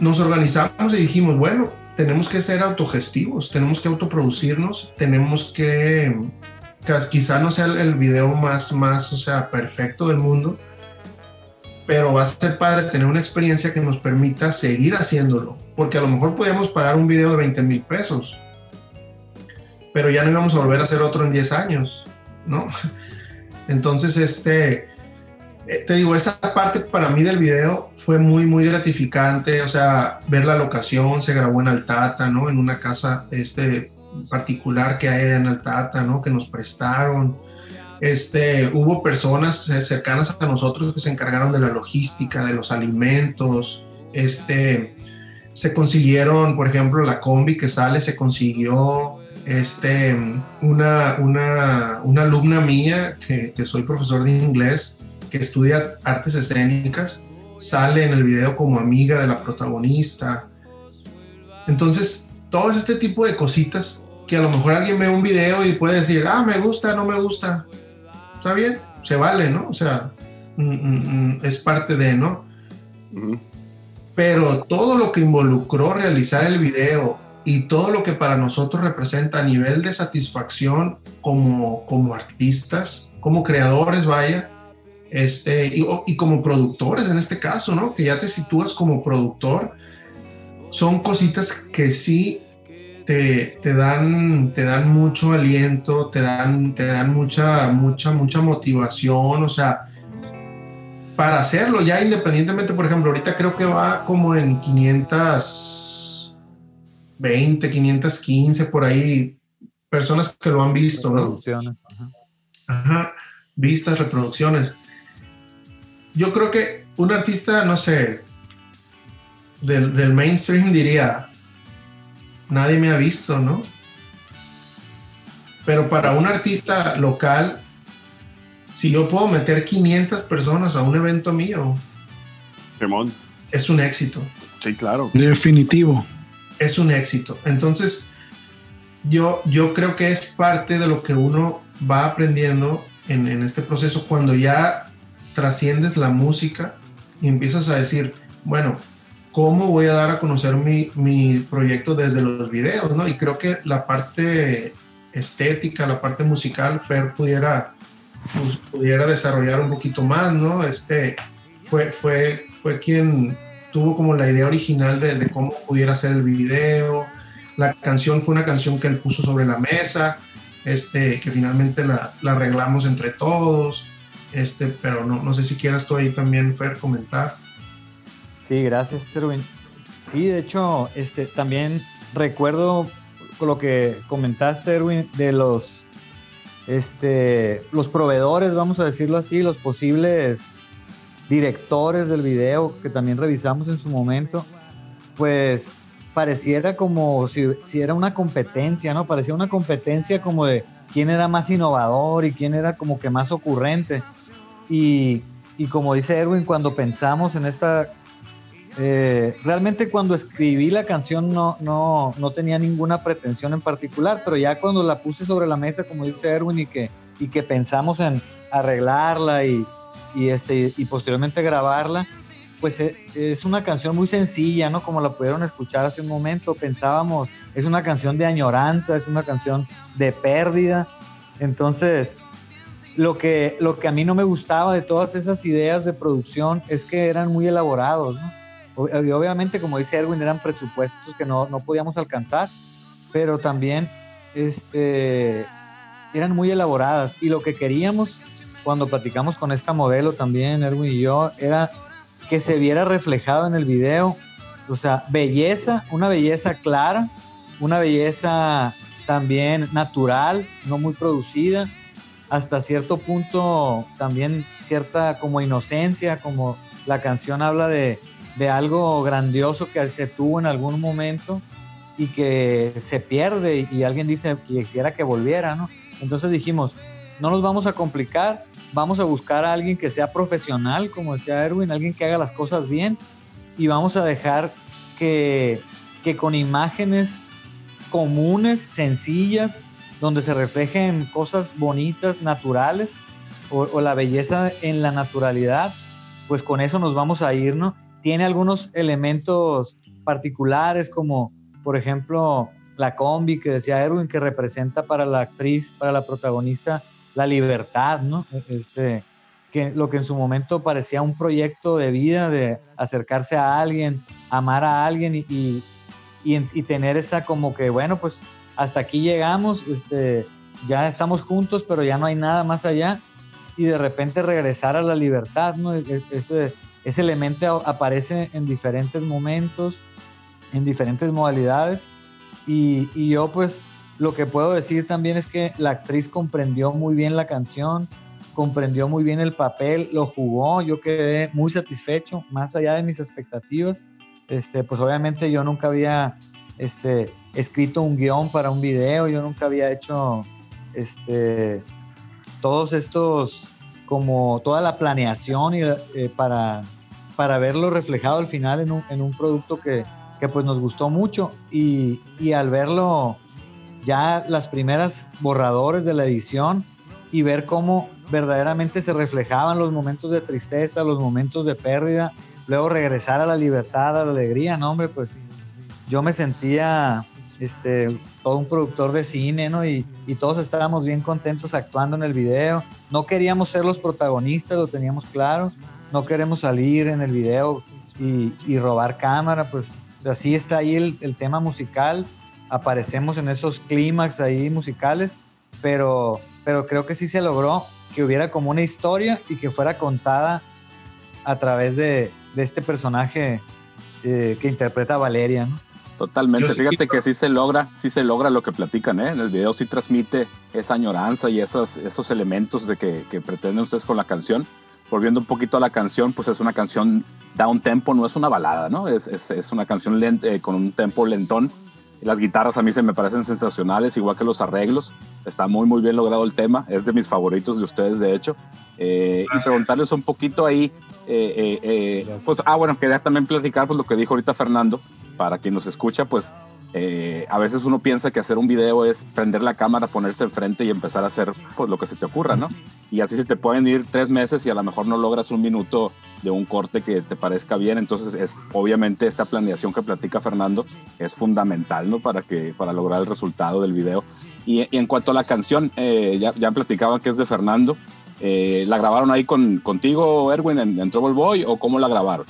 nos organizamos y dijimos, bueno, tenemos que ser autogestivos, tenemos que autoproducirnos, tenemos que, quizá no sea el video más, más, o sea, perfecto del mundo, pero va a ser padre tener una experiencia que nos permita seguir haciéndolo, porque a lo mejor podíamos pagar un video de 20 mil pesos, pero ya no íbamos a volver a hacer otro en 10 años, ¿no? Entonces, este, te digo, esa parte para mí del video fue muy, muy gratificante, o sea, ver la locación, se grabó en Altata, ¿no? En una casa este, particular que hay en Altata, ¿no? Que nos prestaron. Este, hubo personas cercanas a nosotros que se encargaron de la logística, de los alimentos, este, se consiguieron, por ejemplo, la combi que sale, se consiguió, este, una, una, una alumna mía, que, que soy profesor de inglés, que estudia artes escénicas, sale en el video como amiga de la protagonista. Entonces, todo este tipo de cositas que a lo mejor alguien ve un video y puede decir, ah, me gusta, no me gusta. Está bien, se vale, ¿no? O sea, mm, mm, mm, es parte de, ¿no? Pero todo lo que involucró realizar el video y todo lo que para nosotros representa a nivel de satisfacción como, como artistas, como creadores, vaya, este, y, como productores en este caso, ¿no? Que ya te sitúas como productor, son cositas que sí te, te, dan, te dan mucho aliento, te dan, te dan mucha, mucha, mucha motivación, o sea, para hacerlo ya independientemente, por ejemplo, ahorita creo que va como en 520, 515 por ahí, personas que lo han visto, ¿no? Producciones. Ajá, vistas, reproducciones yo creo que un artista, no sé, del, mainstream diría, nadie me ha visto, ¿no? Pero para un artista local, si yo puedo meter 500 personas a un evento mío, Simón. es un éxito. Sí, claro. Definitivo. Es un éxito. Entonces, yo, yo creo que es parte de lo que uno va aprendiendo en, en este proceso cuando ya trasciendes la música y empiezas a decir, bueno, ¿cómo voy a dar a conocer mi, mi proyecto desde los videos? ¿no? Y creo que la parte estética, la parte musical, Fer pudiera, pues, pudiera desarrollar un poquito más, ¿no? Este, fue, fue, fue quien tuvo como la idea original de, de, cómo pudiera ser el video. La canción fue una canción que él puso sobre la mesa, este, que finalmente la, la arreglamos entre todos. Este, pero no, no sé si quieras tú ahí también, Fer, comentar. Sí, gracias, Terwin. Sí, de hecho, este, también recuerdo lo que comentaste, Erwin, de los, este, los proveedores, vamos a decirlo así, los posibles directores del video que también revisamos en su momento, pues pareciera como si, si era una competencia, ¿no? Parecía una competencia como de quién era más innovador y quién era como que más ocurrente. Y, y como dice Erwin, cuando pensamos en esta... Eh, realmente cuando escribí la canción no, no, no tenía ninguna pretensión en particular, pero ya cuando la puse sobre la mesa, como dice Erwin, y que, y que pensamos en arreglarla y, y, este, y posteriormente grabarla, pues e, es una canción muy sencilla, ¿no? Como la pudieron escuchar hace un momento, pensábamos, es una canción de añoranza, es una canción de pérdida. Entonces, lo que, lo que a mí no me gustaba de todas esas ideas de producción es que eran muy elaborados, ¿no? Y obviamente, como dice Erwin, eran presupuestos que no, no podíamos alcanzar, pero también este, eran muy elaboradas. Y lo que queríamos cuando platicamos con esta modelo también, Erwin y yo, era que se viera reflejado en el video, o sea, belleza, una belleza clara, una belleza también natural, no muy producida, hasta cierto punto también cierta como inocencia, como la canción habla de, de algo grandioso que se tuvo en algún momento y que se pierde y alguien dice quisiera que volviera, ¿no? Entonces dijimos, no nos vamos a complicar, vamos a buscar a alguien que sea profesional, como decía Erwin, alguien que haga las cosas bien y vamos a dejar que, con imágenes comunes, sencillas, donde se reflejen cosas bonitas, naturales, o, o, la belleza en la naturalidad, pues con eso nos vamos a ir, ¿no? Tiene algunos elementos particulares, como por ejemplo la combi que decía Erwin, que representa para la actriz, para la protagonista, la libertad, ¿no? Este, que lo que en su momento parecía un proyecto de vida, de acercarse a alguien, amar a alguien y, y, y, tener esa como que, bueno, pues hasta aquí llegamos, este, ya estamos juntos, pero ya no hay nada más allá, y de repente regresar a la libertad, ¿no? ese, ese elemento aparece en diferentes momentos, en diferentes modalidades, y, y yo pues lo que puedo decir también es que la actriz comprendió muy bien la canción, comprendió muy bien el papel, lo jugó, yo quedé muy satisfecho, más allá de mis expectativas. Este, pues obviamente yo nunca había este, escrito un guion para un video, yo nunca había hecho este, todos estos, como toda la planeación y, eh, para, para verlo reflejado al final en un, en un producto que, que, pues nos gustó mucho y, y al verlo ya las primeras borradores de la edición y ver cómo verdaderamente se reflejaban los momentos de tristeza, los momentos de pérdida, luego regresar a la libertad, a la alegría, no hombre, pues yo me sentía este, todo un productor de cine, ¿no? Y, todos estábamos bien contentos actuando en el video. No queríamos ser los protagonistas, lo teníamos claro. No queremos salir en el video y, robar cámara, pues así está ahí el tema musical aparecemos en esos clímax ahí musicales, pero, pero creo que sí se logró que hubiera como una historia y que fuera contada a través de, de este personaje eh, que interpreta a Valeria, ¿no? Totalmente, fíjate que sí se logra, sí se logra lo que platican, ¿eh? En el video sí transmite esa añoranza y esas, esos elementos de que, que pretenden ustedes con la canción. Volviendo un poquito a la canción, pues es una canción da un tempo, no es una balada, ¿no? Es, es, es una canción lenta, eh, con un tempo lentón, las guitarras a mí se me parecen sensacionales, igual que los arreglos. Está muy, muy bien logrado el tema. Es de mis favoritos de ustedes, de hecho. Eh, y preguntarles un poquito ahí, eh, eh, pues, ah, bueno, quería también platicar pues, lo que dijo ahorita Fernando, para quien nos escucha, pues eh, a veces uno piensa que hacer un video es prender la cámara, ponerse enfrente y empezar a hacer pues, lo que se te ocurra, ¿no? Y así se te pueden ir tres meses y a lo mejor no logras un minuto de un corte que te parezca bien. Entonces, es, obviamente, esta planeación que platica Fernando es fundamental, ¿no? Para, que, para lograr el resultado del video. Y, y en cuanto a la canción, eh, ya, ya platicaban que es de Fernando. Eh, ¿La grabaron ahí con, contigo, Erwin, en, en Trouble Boy o cómo la grabaron?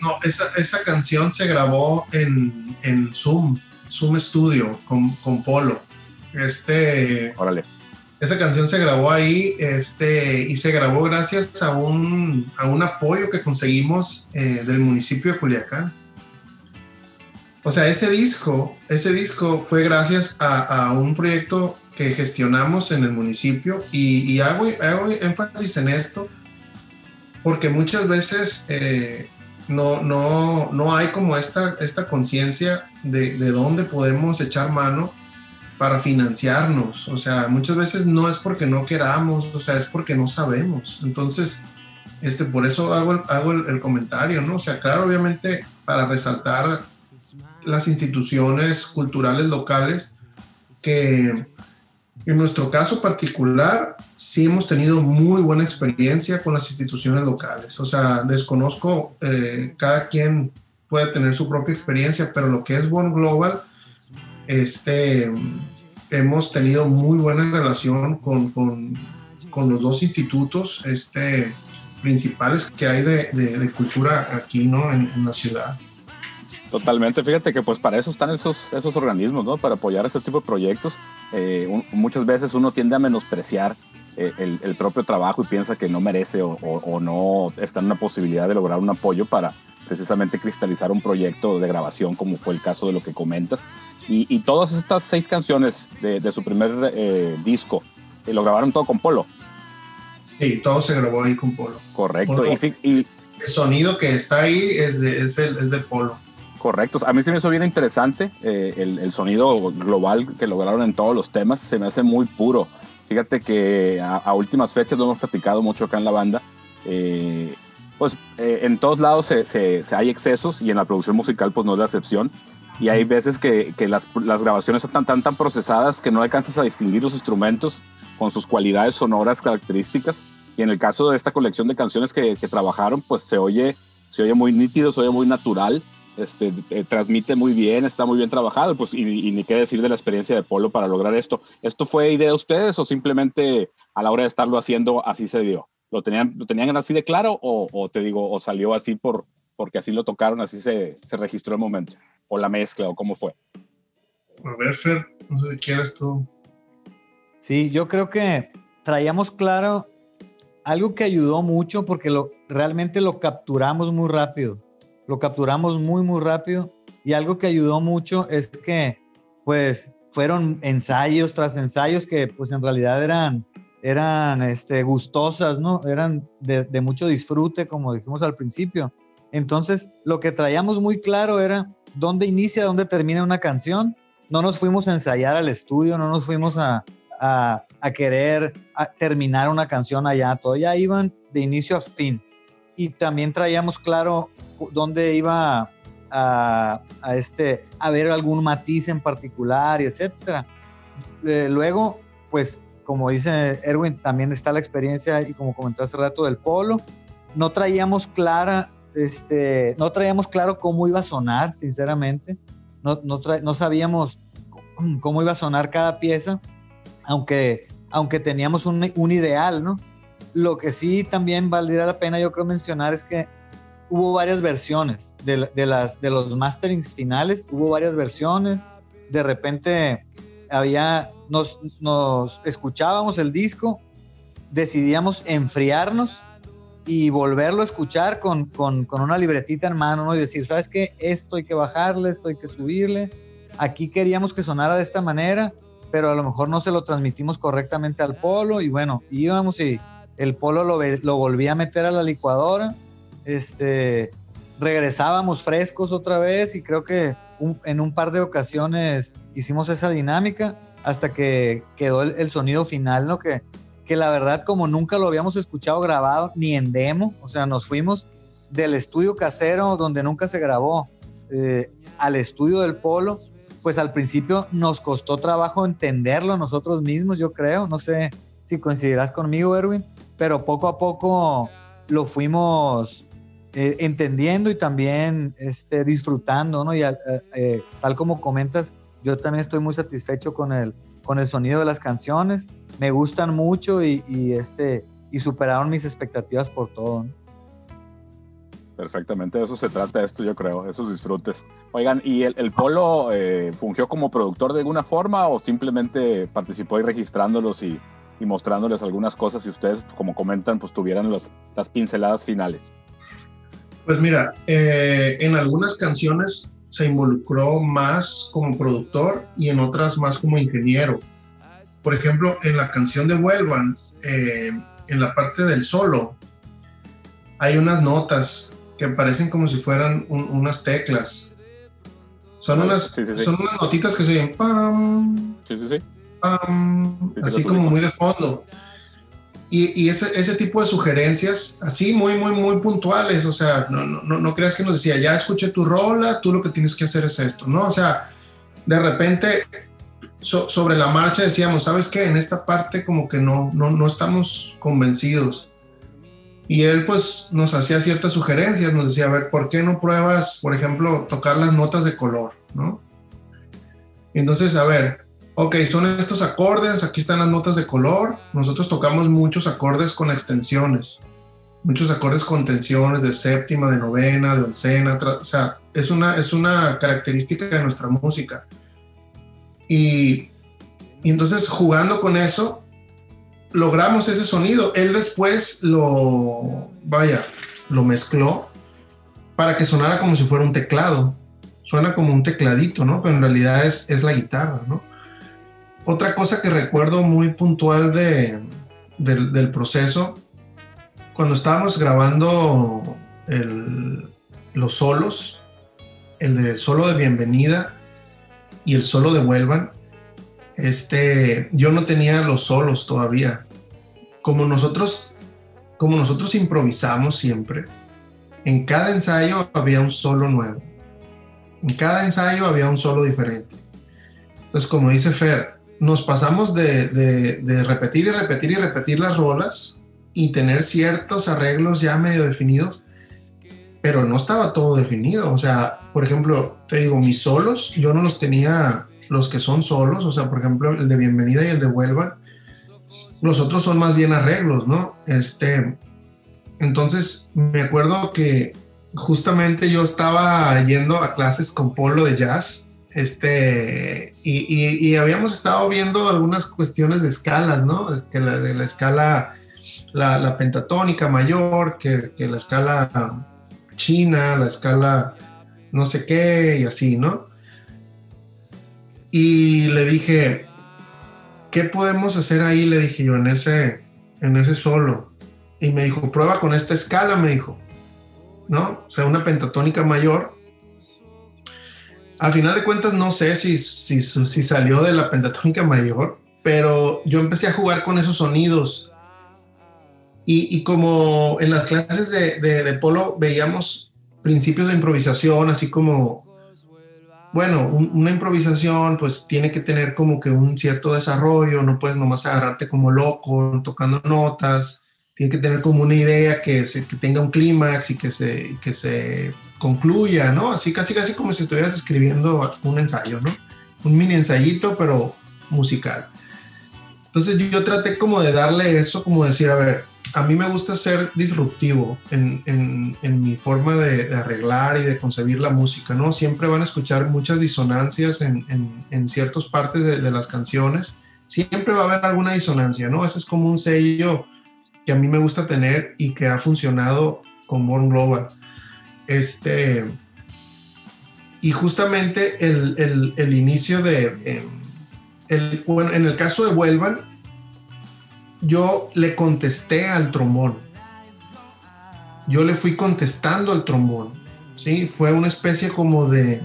No, esa, esa canción se grabó en, en Zoom Zoom Studio con, con Polo. Este, Órale. Esa canción se grabó ahí este, y se grabó gracias a un, a un apoyo que conseguimos eh, del municipio de Culiacán. O sea, ese disco, ese disco fue gracias a, a un proyecto que gestionamos en el municipio y, y hago, hago, énfasis en esto porque muchas veces eh, no, no, no hay como esta, esta conciencia de, de dónde podemos echar mano para financiarnos. O sea, muchas veces no es porque no queramos, o sea, es porque no sabemos. Entonces, este, por eso hago, el, hago el, el, comentario, ¿no? O sea, claro, obviamente para resaltar las instituciones culturales locales que, En nuestro caso particular, sí hemos tenido muy buena experiencia con las instituciones locales. O sea, desconozco, eh, cada quien puede tener su propia experiencia, pero lo que es Born Global, este, hemos tenido muy buena relación con, con, con los dos institutos este, principales que hay de, de, cultura aquí ¿no? En, en, la ciudad. Totalmente, fíjate que pues para eso están esos, esos organismos, ¿no? Para apoyar ese tipo de proyectos. Eh, un, muchas veces uno tiende a menospreciar eh, el, el, propio trabajo y piensa que no merece o, o, o, no está en una posibilidad de lograr un apoyo para precisamente cristalizar un proyecto de grabación como fue el caso de lo que comentas. Y, y todas estas seis canciones de, de su primer eh, disco lo grabaron todo con Polo. Sí, todo se grabó ahí con Polo. Correcto. Polo. Y, y, el sonido que está ahí es de, es el, es de Polo. Correcto. A mí se me hizo bien interesante eh, el, el, sonido global que lograron en todos los temas. Se me hace muy puro. Fíjate que a, a últimas fechas lo hemos platicado mucho acá en la banda. Eh, pues eh, en todos lados se, se, se, hay excesos y en la producción musical pues no es la excepción. Y hay veces que, que las, las, grabaciones están tan, tan procesadas que no alcanzas a distinguir los instrumentos con sus cualidades sonoras características. Y en el caso de esta colección de canciones que, que trabajaron, pues se oye, se oye muy nítido, se oye muy natural, este, eh, transmite muy bien, está muy bien trabajado. Pues, y, y, ni qué decir de la experiencia de Polo para lograr esto. ¿Esto fue idea de ustedes o simplemente a la hora de estarlo haciendo así se dio? ¿Lo tenían, lo tenían así de claro o, o, te digo, o salió así por, porque así lo tocaron, así se, se registró el momento? ¿O la mezcla o cómo fue? A ver, Fer, no sé si quieres tú. Sí, yo creo que traíamos claro algo que ayudó mucho porque lo, realmente lo capturamos muy rápido. Lo capturamos muy, muy rápido. Y algo que ayudó mucho es que, pues, fueron ensayos tras ensayos que, pues, en realidad eran eran este, gustosas, ¿no? Eran de, mucho disfrute, como dijimos al principio. Entonces, lo que traíamos muy claro era dónde inicia, dónde termina una canción. No nos fuimos a ensayar al estudio, no nos fuimos a, a, querer terminar una canción allá, todo ya iban de inicio a fin. Y también traíamos claro dónde iba a, a este, a ver algún matiz en particular y etcétera. Eh, luego, pues como dice Erwin, también está la experiencia y como comentó hace rato del polo. No traíamos clara, este, no traíamos claro cómo iba a sonar, sinceramente. No, no, no sabíamos cómo iba a sonar cada pieza, aunque, aunque teníamos un, un ideal, ¿no? Lo que sí también valdría la pena, yo creo, mencionar es que hubo varias versiones de, de, las, de los masterings finales, hubo varias versiones. De repente había nos, nos escuchábamos el disco, decidíamos enfriarnos y volverlo a escuchar con, con, con, una libretita en mano ¿no? y decir, ¿sabes qué? Esto hay que bajarle, esto hay que subirle. Aquí queríamos que sonara de esta manera, pero a lo mejor no se lo transmitimos correctamente al polo y bueno, íbamos y el polo lo, lo volvía a meter a la licuadora. Este, regresábamos frescos otra vez y creo que en un par de ocasiones hicimos esa dinámica hasta que quedó el, el, sonido final, ¿no? Que, que la verdad como nunca lo habíamos escuchado grabado ni en demo, o sea, nos fuimos del estudio casero donde nunca se grabó eh, al estudio del polo, pues al principio nos costó trabajo entenderlo nosotros mismos, yo creo, no sé si coincidirás conmigo, Erwin, pero poco a poco lo fuimos eh, entendiendo y también este, disfrutando, ¿no? Y eh, eh, tal como comentas, yo también estoy muy satisfecho con el, con el sonido de las canciones. Me gustan mucho y, y este, y superaron mis expectativas por todo. ¿no? Perfectamente, de eso se trata esto, yo creo, esos disfrutes. Oigan, ¿y el, el Polo eh, fungió como productor de alguna forma o simplemente participó ahí registrándolos y, y, mostrándoles algunas cosas y ustedes, como comentan, pues tuvieran los, las pinceladas finales? Pues mira, eh, en algunas canciones se involucró más como productor y en otras más como ingeniero. Por ejemplo, en la canción de Vuelvan, eh, en la parte del solo, hay unas notas que parecen como si fueran un, unas teclas. Son unas, sí, sí, sí. son unas notitas que se oyen pam, pam, así como muy de fondo. Y, y, ese, ese tipo de sugerencias, así muy, muy, muy puntuales, o sea, no, no, no creas que nos decía, ya escuché tu rola, tú lo que tienes que hacer es esto, ¿no? O sea, de repente so- sobre la marcha decíamos, ¿sabes qué? En esta parte como que no, no, no estamos convencidos. Y él pues nos hacía ciertas sugerencias, nos decía, a ver, ¿por qué no pruebas, por ejemplo, tocar las notas de color, ¿no? Entonces, a ver, ok, son estos acordes, aquí están las notas de color, nosotros tocamos muchos acordes con extensiones, muchos acordes con tensiones de séptima, de novena, de oncena, o sea, es una, es una característica de nuestra música. Y, y entonces jugando con eso, logramos ese sonido. Él después lo, vaya, lo mezcló para que sonara como si fuera un teclado. Suena como un tecladito, ¿no? Pero en realidad es, es la guitarra, ¿no? Otra cosa que recuerdo muy puntual de, del, proceso, cuando estábamos grabando los solos, el del solo de bienvenida y el solo de vuelvan, este, yo no tenía los solos todavía. Como nosotros, como nosotros improvisamos siempre, en cada ensayo había un solo nuevo. En cada ensayo había un solo diferente. Entonces, como dice Fer, nos pasamos de, repetir y repetir y repetir las rolas y tener ciertos arreglos ya medio definidos, pero no estaba todo definido. O sea, por ejemplo, te digo, mis solos, yo no los tenía los que son solos, o sea, por ejemplo, el de Bienvenida y el de Vuelvan, los otros son más bien arreglos, ¿no? Este, entonces, me acuerdo que justamente yo estaba yendo a clases con Polo de jazz, este, y, y- habíamos estado viendo algunas cuestiones de escalas, ¿no? Es que la, de la escala, la, la pentatónica mayor, que, que la escala china, la escala no sé qué, y así, ¿no? Y le dije, ¿qué podemos hacer ahí? Le dije yo, en ese, en ese solo. Y me dijo, prueba con esta escala, me dijo, ¿no? O sea, una pentatónica mayor. Al final de cuentas, no sé si, si, salió de la pentatónica mayor, pero yo empecé a jugar con esos sonidos. Y, como en las clases de, de, de polo veíamos principios de improvisación, así como, bueno, un- una improvisación pues tiene que tener como que un cierto desarrollo, no puedes nomás agarrarte como loco tocando notas, tiene que tener como una idea que, se, que tenga un clímax y que se, que se concluya, ¿no? Así casi casi como si estuvieras escribiendo un ensayo, ¿no? Un mini ensayito, pero musical. Entonces yo traté como de darle eso, como decir, a ver, a mí me gusta ser disruptivo en, en- en mi forma de, de arreglar y de concebir la música, ¿no? Siempre van a escuchar muchas disonancias en, en- ciertas partes de, de las canciones. Siempre va a haber alguna disonancia, ¿no? Ese es como un sello que a mí me gusta tener y que ha funcionado con Born Global. Este, y justamente el, el- el inicio de... eh, el- bueno, en el caso de Vuelvan, yo le contesté al trombón. Yo le fui contestando al trombón. ¿sí? Fue una especie como de...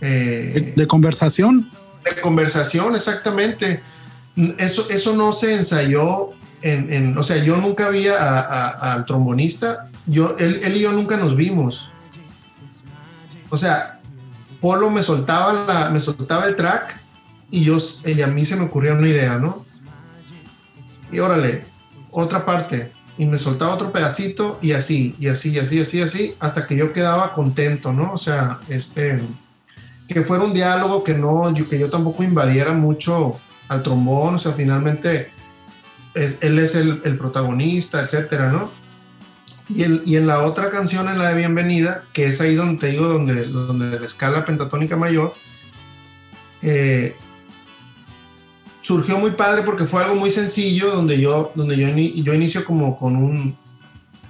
eh, De, de conversación. de conversación, exactamente. Eso, eso no se ensayó en, en- o sea, yo nunca vi al trombonista, yo, él, él y yo nunca nos vimos. O sea, Polo me soltaba, la, me soltaba el track y, yo, y a mí se me ocurrió una idea, ¿no? Y órale, otra parte. Y me soltaba otro pedacito y así, y así, y así, y así, así, hasta que yo quedaba contento, ¿no? O sea, este, que fuera un diálogo que no, yo- que yo tampoco invadiera mucho al trombón, o sea, finalmente es- él es el protagonista, etcétera, ¿no? Y, el- y en la otra canción, en la de Bienvenida, que es ahí donde te digo, donde, donde la escala pentatónica mayor, eh, surgió muy padre porque fue algo muy sencillo, donde yo, donde yo, ini- yo inicio como con un,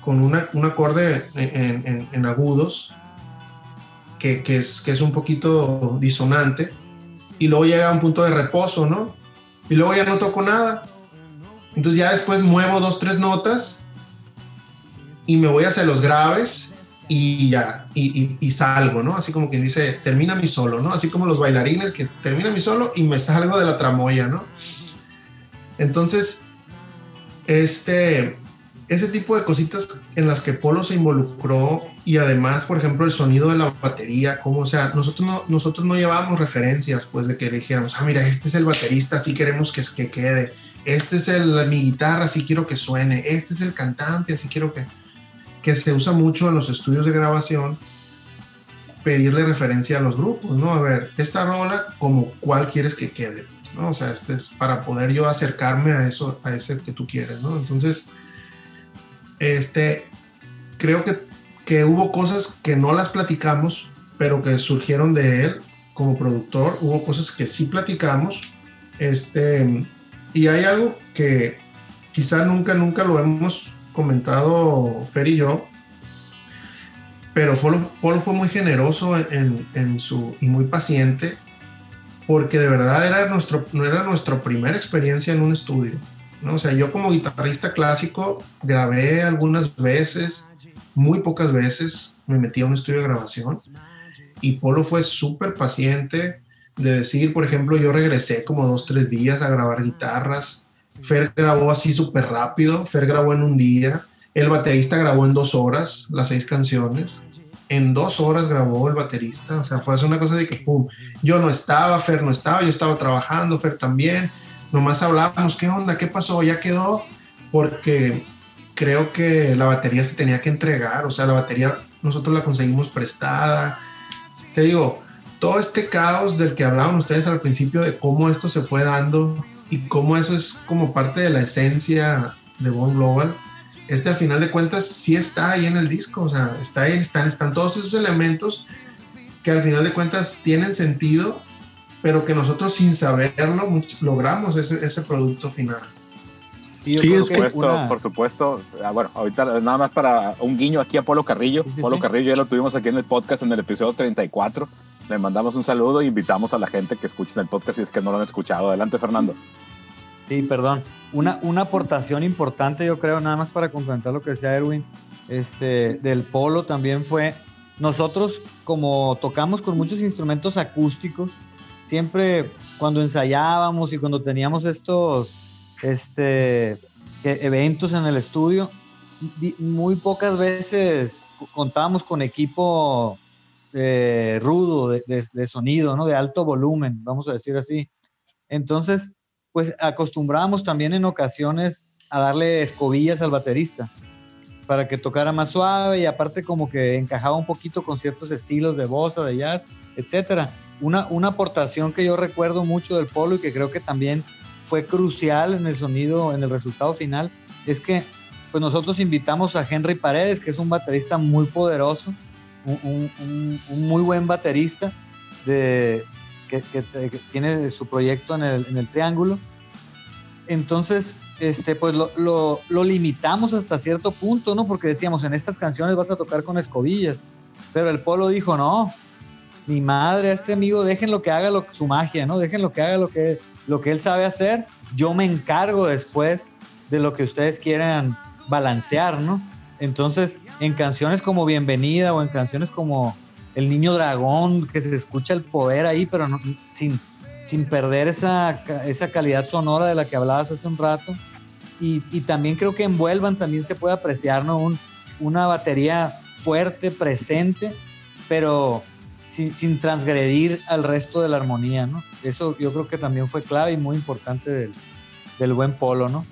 con una, un acorde en, en- en agudos, que, que es, que es un poquito disonante, y luego llega a un punto de reposo, ¿no? Y luego ya no toco nada. Entonces ya después muevo dos, tres notas y me voy hacia los graves y ya, y, y- y salgo, ¿no? Así como quien dice, termina mi solo, ¿no? Así como los bailarines que termina mi solo y me salgo de la tramoya, ¿no? Entonces, este, ese tipo de cositas en las que Polo se involucró y además, por ejemplo, el sonido de la batería, como, o sea, nosotros no, nosotros no llevábamos referencias, pues, de que dijéramos, ah, mira, este es el baterista, así queremos que, que quede, este es el, mi guitarra, así quiero que suene, este es el cantante, así quiero que, que se usa mucho en los estudios de grabación, pedirle referencia a los grupos, ¿no? A ver, esta rola, como cuál quieres que quede, ¿no? O sea, este es para poder yo acercarme a eso, a ese que tú quieres, ¿no? Entonces, este, creo que, que hubo cosas que no las platicamos, pero que surgieron de él como productor. Hubo cosas que sí platicamos. Este, y hay algo que quizá nunca, nunca lo hemos comentado Fer y yo, pero Polo, fue muy generoso en, en, su, y muy paciente, porque de verdad era nuestro, no era nuestra primera experiencia en un estudio. ¿no? O sea, yo como guitarrista clásico grabé algunas veces, muy pocas veces me metí a un estudio de grabación y Polo fue súper paciente de decir, por ejemplo, yo regresé como dos, tres días a grabar guitarras. Fer grabó así súper rápido, Fer grabó en un día, el baterista grabó en dos horas las seis canciones. En dos horas grabó el baterista, o sea, fue una cosa de que, pum, yo no estaba, Fer no estaba, yo estaba trabajando, Fer también, nomás hablábamos, ¿qué onda? ¿Qué pasó? Ya quedó, porque creo que la batería se tenía que entregar, o sea, la batería nosotros la conseguimos prestada. Te digo, todo este caos del que hablaban ustedes al principio de cómo esto se fue dando y cómo eso es como parte de la esencia de Bone Global, este al final de cuentas sí está ahí en el disco, o sea, está ahí, están, están todos esos elementos que al final de cuentas tienen sentido pero que nosotros sin saberlo logramos ese, ese producto final. Sí, por supuesto, por supuesto. Ah, bueno, ahorita nada más para un guiño aquí a Polo Carrillo. Polo Carrillo ya lo tuvimos aquí en el podcast en el episodio 34. Le mandamos un saludo e invitamos a la gente que escuche el podcast si es que no lo han escuchado. Adelante, Fernando. Sí, perdón. Una, una aportación importante, yo creo, nada más para complementar lo que decía Erwin, este, del Polo también fue, nosotros como tocamos con muchos instrumentos acústicos, siempre cuando ensayábamos y cuando teníamos estos este, e, eventos en el estudio, muy pocas veces contábamos con equipo rudo de, sonido, ¿no? De alto volumen, vamos a decir así. Entonces, pues acostumbrábamos también en ocasiones a darle escobillas al baterista para que tocara más suave y aparte como que encajaba un poquito con ciertos estilos de bossa, de jazz, etcétera una, una aportación que yo recuerdo mucho del polo y que creo que también fue crucial en el sonido, en el resultado final, es que pues nosotros invitamos a Henry Paredes, que es un baterista muy poderoso, un, muy buen baterista, de, que, tiene su proyecto en el, en el Triángulo. Entonces, este, pues lo, lo, limitamos hasta cierto punto, ¿no? Porque decíamos, en estas canciones vas a tocar con escobillas. Pero el Polo dijo, no, mi madre, a este amigo, déjenlo que haga lo, su magia, ¿no? Déjenlo que haga lo que, lo que él sabe hacer. Yo me encargo después de lo que ustedes quieran balancear, ¿no? Entonces, en canciones como Bienvenida o en canciones como El Niño Dragón, que se escucha el poder ahí, pero sin, sin perder esa, esa calidad sonora de la que hablabas hace un rato. Y, también creo que envuelvan, también se puede apreciar, ¿no? Un, una batería fuerte, presente, pero sin, transgredir al resto de la armonía, ¿no? Eso yo creo que también fue clave y muy importante del, buen polo, ¿no?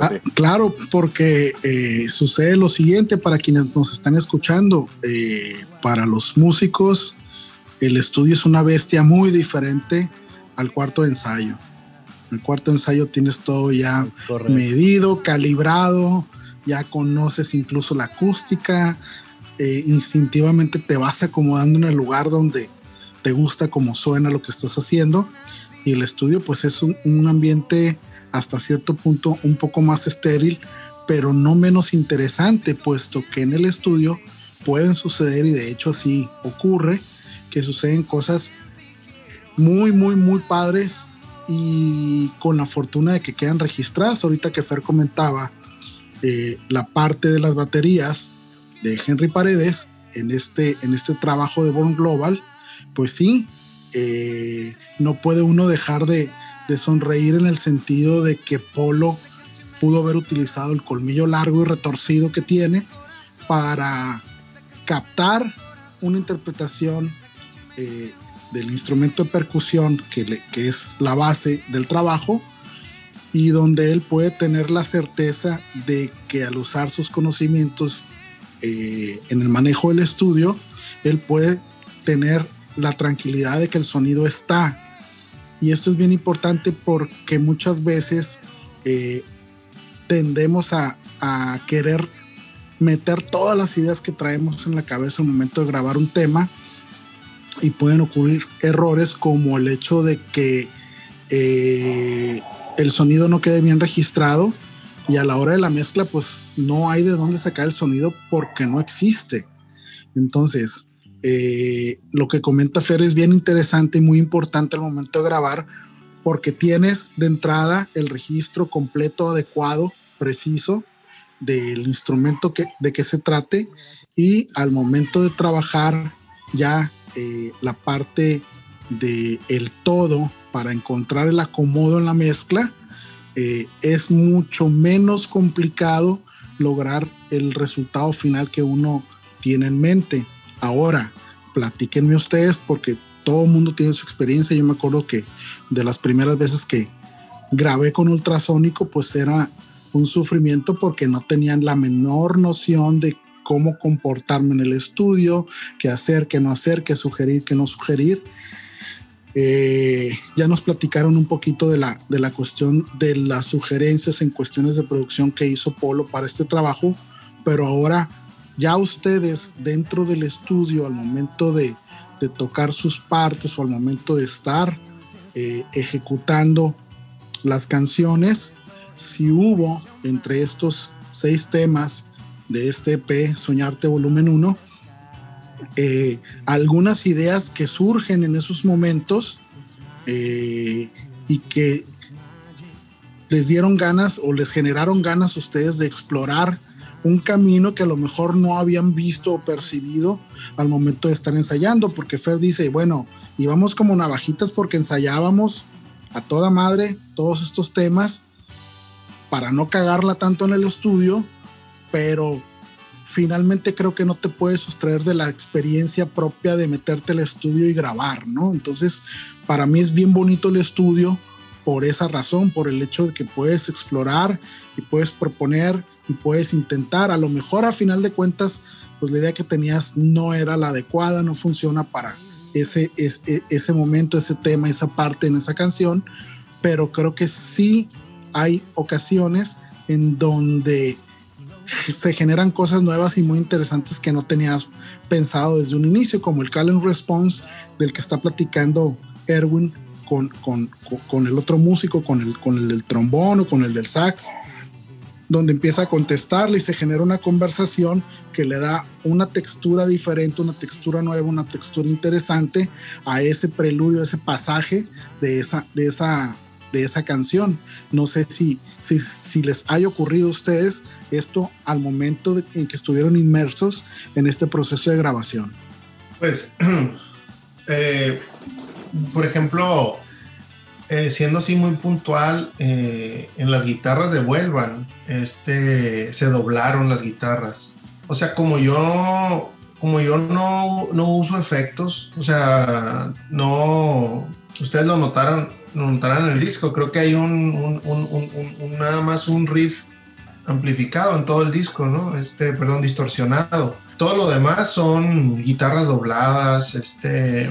Ah, claro, porque eh, sucede lo siguiente para quienes nos están escuchando. Eh, para los músicos, el estudio es una bestia muy diferente al cuarto de ensayo. En el cuarto de ensayo tienes todo ya medido, calibrado, ya conoces incluso la acústica, eh, instintivamente te vas acomodando en el lugar donde te gusta cómo suena lo que estás haciendo. Y el estudio pues es un, ambiente hasta cierto punto un poco más estéril, pero no menos interesante, puesto que en el estudio pueden suceder, y de hecho así ocurre, que suceden cosas muy, muy, muy padres y con la fortuna de que quedan registradas. Ahorita que Fer comentaba eh, la parte de las baterías, de Henry Paredes en este, en este trabajo de Born Global, pues sí, eh, no puede uno dejar de, sonreír en el sentido de que Polo pudo haber utilizado el colmillo largo y retorcido que tiene para captar una interpretación eh, del instrumento de percusión que, que es la base del trabajo y donde él puede tener la certeza de que al usar sus conocimientos eh, en el manejo del estudio, él puede tener la tranquilidad de que el sonido está. Y esto es bien importante porque muchas veces eh, tendemos a, querer meter todas las ideas que traemos en la cabeza al momento de grabar un tema y pueden ocurrir errores como el hecho de que eh, el sonido no quede bien registrado y a la hora de la mezcla pues no hay de dónde sacar el sonido porque no existe. Entonces, eh, lo que comenta Fer es bien interesante y muy importante al momento de grabar porque tienes de entrada el registro completo, adecuado, preciso del instrumento que, de que se trate y al momento de trabajar ya eh, la parte de el todo para encontrar el acomodo en la mezcla, eh, es mucho menos complicado lograr el resultado final que uno tiene en mente. Ahora, platíquenme ustedes porque todo el mundo tiene su experiencia. Yo me acuerdo que de las primeras veces que grabé con ultrasónico, pues era un sufrimiento porque no tenían la menor noción de cómo comportarme en el estudio, qué hacer, qué no hacer, qué sugerir, qué no sugerir. Eh, ya nos platicaron un poquito de la, de la cuestión de las sugerencias en cuestiones de producción que hizo Polo para este trabajo, pero ahora ya ustedes dentro del estudio al momento de, tocar sus partes o al momento de estar eh, ejecutando las canciones, si hubo entre estos seis temas de este EP, Soñarte Volumen 1, eh, algunas ideas que surgen en esos momentos eh, y que les dieron ganas o les generaron ganas a ustedes de explorar un camino que a lo mejor no habían visto o percibido al momento de estar ensayando, porque Fer dice, bueno, íbamos como navajitas porque ensayábamos a toda madre todos estos temas para no cagarla tanto en el estudio, pero finalmente creo que no te puedes sustraer de la experiencia propia de meterte al estudio y grabar, ¿no? Entonces, para mí es bien bonito el estudio por esa razón, por el hecho de que puedes explorar y puedes proponer y puedes intentar. A lo mejor a final de cuentas, pues la idea que tenías no era la adecuada, no funciona para ese, ese, ese momento, ese tema, esa parte en esa canción, pero creo que sí hay ocasiones en donde se generan cosas nuevas y muy interesantes que no tenías pensado desde un inicio, como el call and response del que está platicando Erwin con, con, con el otro músico, con el, con el del trombón o con el del sax, donde empieza a contestarle y se genera una conversación que le da una textura diferente, una textura nueva, una textura interesante a ese preludio, a ese pasaje de esa, de esa de esa canción. No sé si, si, si les haya ocurrido a ustedes esto al momento en que estuvieron inmersos en este proceso de grabación. Pues, eh, por ejemplo, eh, siendo así muy puntual, eh, en las guitarras de Vuelvan, este, se doblaron las guitarras. O sea, como yo, como yo no, no uso efectos, o sea, no, ustedes lo notaron, notarán en el disco. Creo que hay un, nada más un riff amplificado en todo el disco, ¿no? Este, perdón, distorsionado. Todo lo demás son guitarras dobladas, este,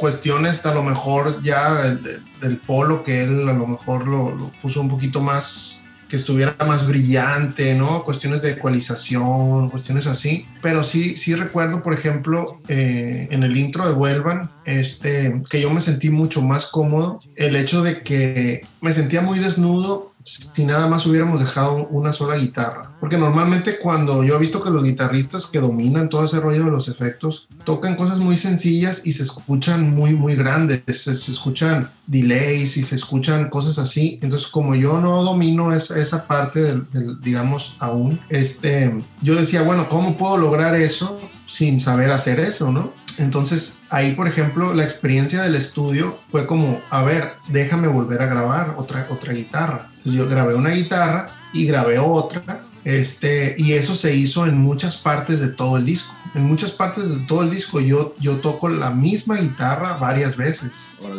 cuestiones a lo mejor ya del, polo que él a lo mejor lo, puso un poquito más que estuviera más brillante, ¿no? Cuestiones de ecualización, cuestiones así. Pero sí, sí recuerdo, por ejemplo, eh, en el intro de Vuelvan, este, que yo me sentí mucho más cómodo. El hecho de que me sentía muy desnudo si nada más hubiéramos dejado una sola guitarra. Porque normalmente cuando yo he visto que los guitarristas que dominan todo ese rollo de los efectos tocan cosas muy sencillas y se escuchan muy, muy grandes, se, escuchan delays y se escuchan cosas así. Entonces como yo no domino esa, esa parte del, digamos, aún, este, yo decía, bueno, ¿cómo puedo lograr eso sin saber hacer eso, no? Entonces ahí, por ejemplo, la experiencia del estudio fue como, a ver, déjame volver a grabar otra, otra guitarra. Entonces yo grabé una guitarra y grabé otra. Este, y eso se hizo en muchas partes de todo el disco. En muchas partes de todo el disco yo, yo toco la misma guitarra varias veces.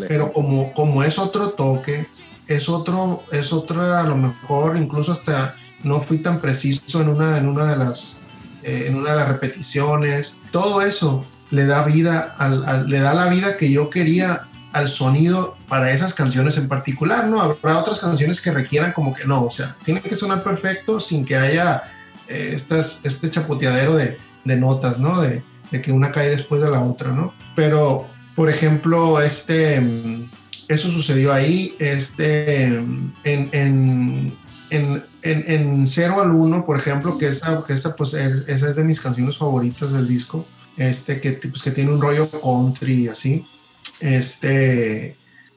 Pero como, como es otro toque, es otro, es otra, a lo mejor incluso hasta no fui tan preciso en una, en una de las, eh, en una de las repeticiones. Todo eso le da vida, al, al- le da la vida que yo quería al sonido para esas canciones en particular, ¿no? Habrá otras canciones que requieran como que no, o sea, tiene que sonar perfecto sin que haya eh, este chapoteadero de, de notas, ¿no? De, que una cae después de la otra, ¿no? Pero, por ejemplo, este, mm, eso sucedió ahí, este, mm, en, en, en, en, en 0 al 1, por ejemplo, que esa, que esa, pues, es- esa es de mis canciones favoritas del disco, este, que, pues, que tiene un rollo country así. Este,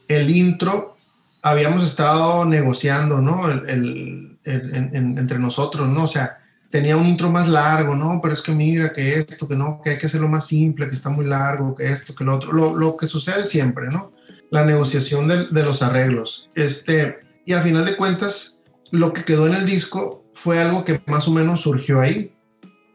el intro, habíamos estado negociando, ¿no? El, el- el- en- en- entre nosotros, ¿no? O sea, tenía un intro más largo, ¿no? Pero es que mira, que esto, que no, que hay que hacerlo más simple, que está muy largo, que esto, que lo otro, lo, lo que sucede siempre, ¿no? La negociación de, de los arreglos. Este, y al final de cuentas, lo que quedó en el disco fue algo que más o menos surgió ahí.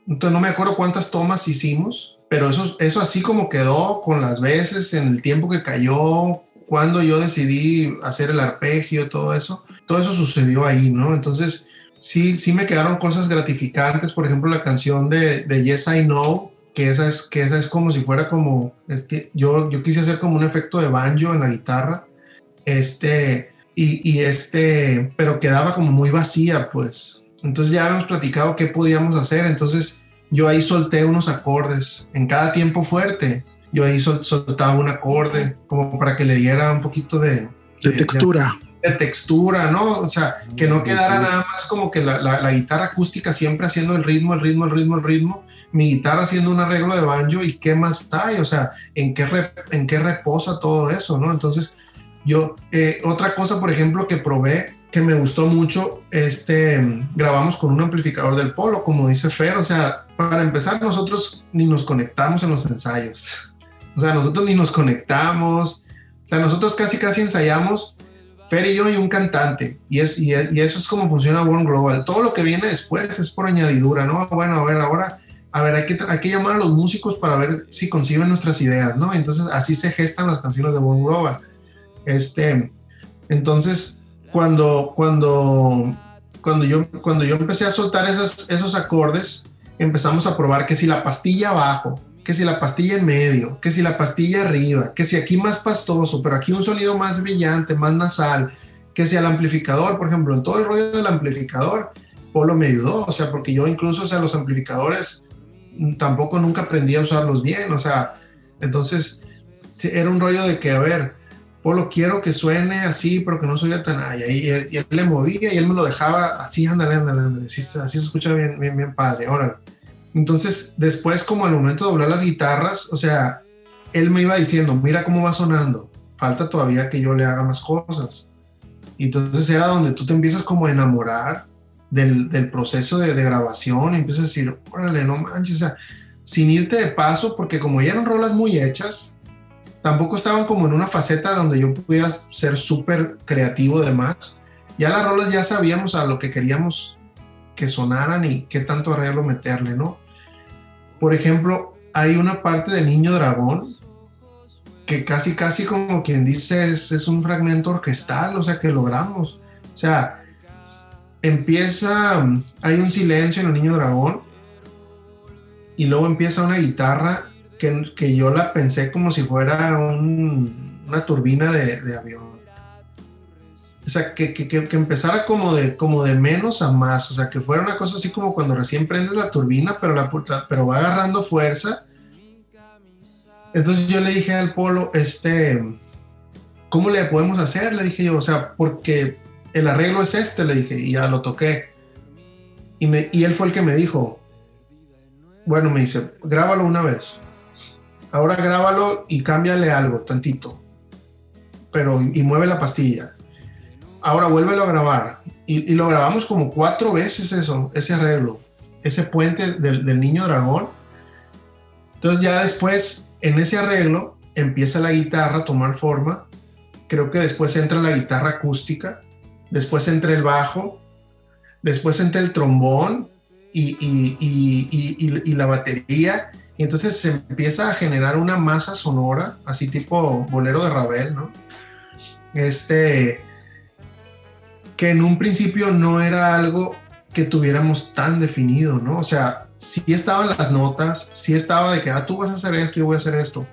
Entonces no me acuerdo cuántas tomas hicimos, pero eso, eso así como quedó con las veces, en el tiempo que cayó, cuando yo decidí hacer el arpegio, todo eso, todo eso sucedió ahí, ¿no? Entonces sí, sí me quedaron cosas gratificantes, por ejemplo la canción de, de Yes I Know, que esa es, que esa es como si fuera como, yo, yo quise hacer como un efecto de banjo en la guitarra, este, y, y este, pero quedaba como muy vacía, pues. Entonces ya habíamos platicado qué podíamos hacer, entonces yo ahí solté unos acordes en cada tiempo fuerte. Yo ahí sol- soltaba un acorde como para que le diera un poquito de, De textura. de textura, ¿no? O sea, que no quedara nada más como que la, la- la guitarra acústica siempre haciendo el ritmo, el ritmo, el ritmo, el ritmo, mi guitarra haciendo un arreglo de banjo y qué más hay, o sea, en qué, re- en qué reposa todo eso, ¿no? Entonces, yo, eh, otra cosa, por ejemplo, que probé, que me gustó mucho, este, grabamos con un amplificador del polo, como dice Fer, o sea, para empezar, nosotros ni nos conectamos en los ensayos, o sea, nosotros ni nos conectamos, o sea, nosotros casi, casi ensayamos Fer y yo y un cantante. Y, es, y, eso es como funciona Born Global. Todo lo que viene después es por añadidura, ¿no? Bueno, a ver, ahora, a ver, hay que, hay que llamar a los músicos para ver si conciben nuestras ideas, ¿no? Entonces, así se gestan las canciones de Born Global. Este, entonces, cuando, cuando, cuando, yo, cuando yo empecé a soltar esos, esos acordes, empezamos a probar que si la pastilla abajo, que si la pastilla en medio, que si la pastilla arriba, que si aquí más pastoso, pero aquí un sonido más brillante, más nasal, que si al amplificador, por ejemplo, en todo el rollo del amplificador, Polo me ayudó, o sea, porque yo incluso, o sea, los amplificadores tampoco nunca aprendí a usarlos bien, o sea, entonces era un rollo de que, a ver, Polo, quiero que suene así, pero que no suene tan allá. Y él, y él le movía y él me lo dejaba así, ándale, ándale, ándale, así, así se escucha bien, bien, bien padre, órale. Entonces, después, como al momento de doblar las guitarras, o sea, él me iba diciendo, mira cómo va sonando, falta todavía que yo le haga más cosas. Y entonces era donde tú te empiezas como a enamorar del, del proceso de, de grabación y empiezas a decir, órale, no manches, o sea, sin irte de paso, porque como ya eran rolas muy hechas, tampoco estaban como en una faceta donde yo pudiera ser súper creativo de más. Ya las rolas ya sabíamos a lo que queríamos que sonaran y qué tanto arreglo meterle, ¿no? Por ejemplo, hay una parte de Niño Dragón que casi, casi como quien dice es, es un fragmento orquestal, o sea, que logramos. O sea, empieza, hay un silencio en el Niño Dragón y luego empieza una guitarra que, que yo la pensé como si fuera un- una turbina de, de avión. O sea, que, que, que- empezara como de, como de menos a más. O sea, que fuera una cosa así como cuando recién prendes la turbina, pero, la, pero va agarrando fuerza. Entonces yo le dije al Polo, este, ¿cómo le podemos hacer? Le dije yo, o sea, porque el arreglo es este, le dije, y ya lo toqué. Y, me, y él fue el que me dijo, bueno, me dice, grábalo una vez. Ahora grábalo y cámbiale algo, tantito. Pero, y mueve la pastilla. Ahora vuélvelo a grabar. Y, lo grabamos como cuatro veces eso, ese arreglo. Ese puente del, del niño dragón. Entonces ya después, en ese arreglo, empieza la guitarra a tomar forma. Creo que después entra la guitarra acústica. Después entra el bajo. después entra el trombón y, y, y, y, la batería, y entonces se empieza a generar una masa sonora, así tipo bolero de Ravel, ¿no? Este, que en un principio no era algo que tuviéramos tan definido, ¿no? O sea, sí estaban las notas, sí estaba de que, ah, tú vas a hacer esto, yo voy a hacer esto,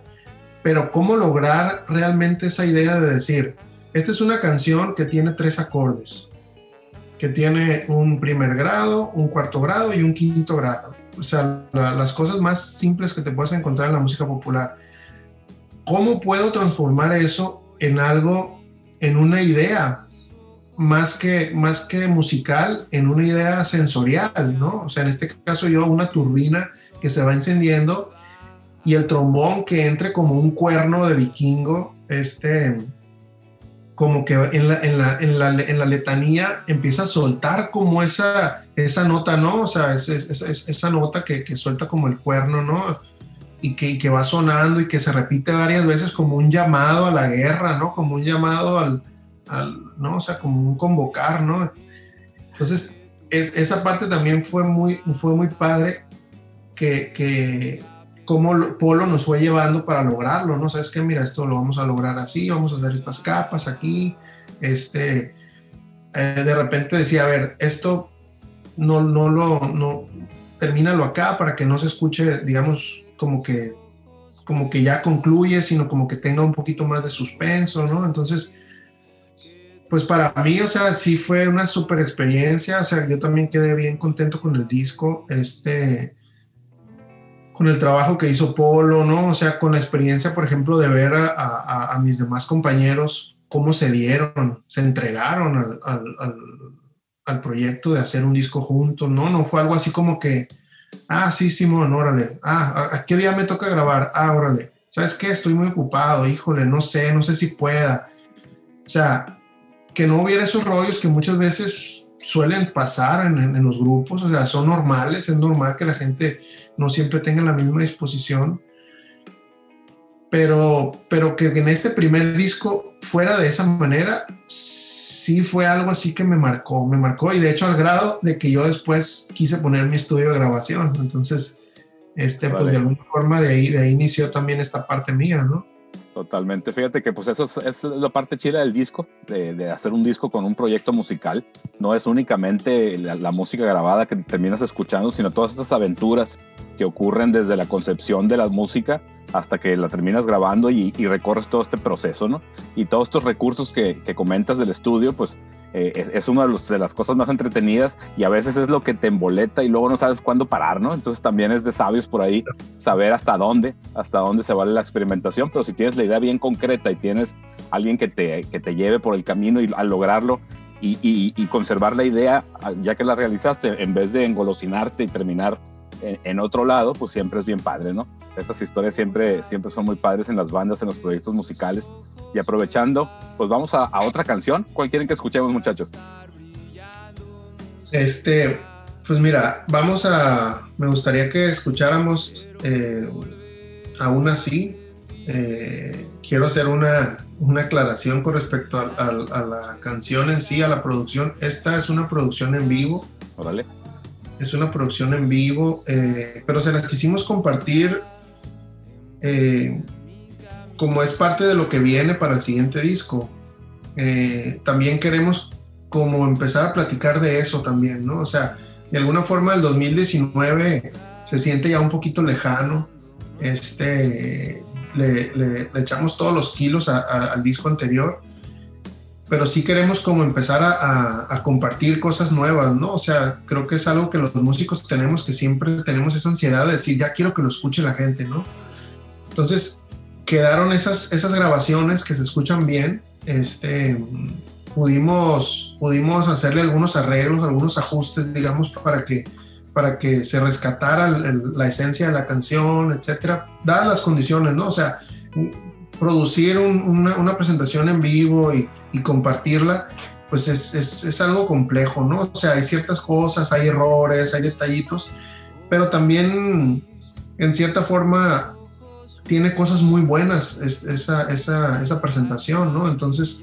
pero cómo lograr realmente esa idea de decir, esta es una canción que tiene tres acordes, que tiene un primer grado, un cuarto grado y un quinto grado. O sea, las cosas más simples que te puedes encontrar en la música popular. ¿Cómo puedo transformar eso en algo, en una idea más que, más que musical, en una idea sensorial, ¿no? O sea, en este caso yo una turbina que se va encendiendo y el trombón que entre como un cuerno de vikingo, este, como que en la, en la, en la, en la letanía empieza a soltar como esa, esa nota, ¿no? O sea, es, esa nota que, que, suelta como el cuerno, ¿no? Y que, que va sonando y que se repite varias veces como un llamado a la guerra, ¿no? Como un llamado al, ¿no? O sea, como un convocar, ¿no? Entonces, esa parte también fue muy, fue muy padre que, que cómo Polo nos fue llevando para lograrlo, ¿no? Sabes que mira, esto lo vamos a lograr así, vamos a hacer estas capas aquí, este, eh, de repente decía, a ver, esto no, no lo, no, termínalo acá para que no se escuche, digamos, como que, como que ya concluye, sino como que tenga un poquito más de suspenso, ¿no? Entonces, pues para mí, o sea, sí fue una super experiencia, o sea, yo también quedé bien contento con el disco, este, con el trabajo que hizo Polo, ¿no? O sea, con la experiencia, por ejemplo, de ver a, mis demás compañeros cómo se dieron, se entregaron al, proyecto de hacer un disco juntos, ¿no? No fue algo así como que, ah, sí, Simón, órale, ah, ¿a qué día me toca grabar? Ah, órale, ¿sabes qué? Estoy muy ocupado, híjole, no sé, no sé si pueda. O sea, que no hubiera esos rollos que muchas veces suelen pasar en, los grupos, o sea, son normales, es normal que la gente no siempre tenga la misma disposición, pero, pero que en este primer disco fuera de esa manera, sí fue algo así que me marcó, me marcó. Y de hecho al grado de que yo después quise poner mi estudio de grabación, entonces, este, pues de alguna forma de ahí, de ahí inició también esta parte mía, ¿no? Totalmente. Fíjate que pues eso es, la parte chida del disco, de, hacer un disco con un proyecto musical. No es únicamente la, música grabada que terminas escuchando, sino todas estas aventuras que ocurren desde la concepción de la música hasta que la terminas grabando y, recorres todo este proceso, ¿no? Y todos estos recursos que comentas del estudio, pues eh, es, una de, las cosas más entretenidas y a veces es lo que te emboleta y luego no sabes cuándo parar, ¿no? Entonces también es de sabios por ahí saber hasta dónde, hasta dónde se vale la experimentación, pero si tienes la idea bien concreta y tienes alguien que te, que te lleve por el camino y al lograrlo y, y conservar la idea ya que la realizaste, en vez de engolosinarte y terminar en, otro lado, pues siempre es bien padre, ¿no? Estas historias siempre, siempre son muy padres en las bandas, en los proyectos musicales. Y aprovechando, pues vamos a, otra canción. ¿Cuál quieren que escuchemos, muchachos? Este, pues mira, vamos a, me gustaría que escucháramos eh, aún así. Eh, quiero hacer una, una, aclaración con respecto a, a, la canción en sí, a la producción. Esta es una producción en vivo. Órale es una producción en vivo, eh, pero se las quisimos compartir eh, como es parte de lo que viene para el siguiente disco. Eh, también queremos como empezar a platicar de eso también, ¿no? O sea, de alguna forma el 2019 se siente ya un poquito lejano. Este, le, echamos todos los kilos al disco anterior pero sí queremos como empezar a, compartir cosas nuevas, ¿no? O sea, creo que es algo que los músicos tenemos, que siempre tenemos esa ansiedad de decir, ya quiero que lo escuche la gente, ¿no? Entonces, quedaron esas, esas grabaciones que se escuchan bien, este, pudimos, pudimos hacerle algunos arreglos, algunos ajustes, digamos, para que, para que se rescatara la esencia de la canción, etcétera, dadas las condiciones, ¿no? O sea, producir una, una presentación en vivo y y compartirla, pues es, es, es, algo complejo, ¿no? O sea, hay ciertas cosas, hay errores, hay detallitos, pero también en cierta forma tiene cosas muy buenas esa, esa, esa presentación, ¿no? Entonces,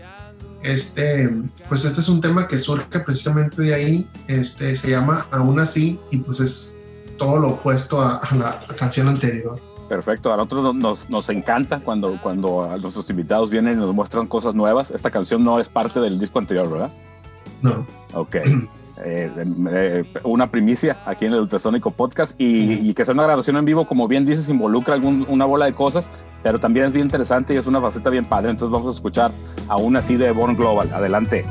este, pues este es un tema que surge precisamente de ahí, este, se llama Aún así y pues es todo lo opuesto a, a la canción anterior. Perfecto, a nosotros nos, nos encanta cuando, cuando a nuestros invitados vienen y nos muestran cosas nuevas. Esta canción no es parte del disco anterior, ¿verdad? No. Ok. Eh, eh, una primicia aquí en el Ultrasónico Podcast y, y, que sea una grabación en vivo, como bien dices, involucra algún, una bola de cosas, pero también es bien interesante y es una faceta bien padre. Entonces vamos a escuchar aún así de Born Global. Adelante.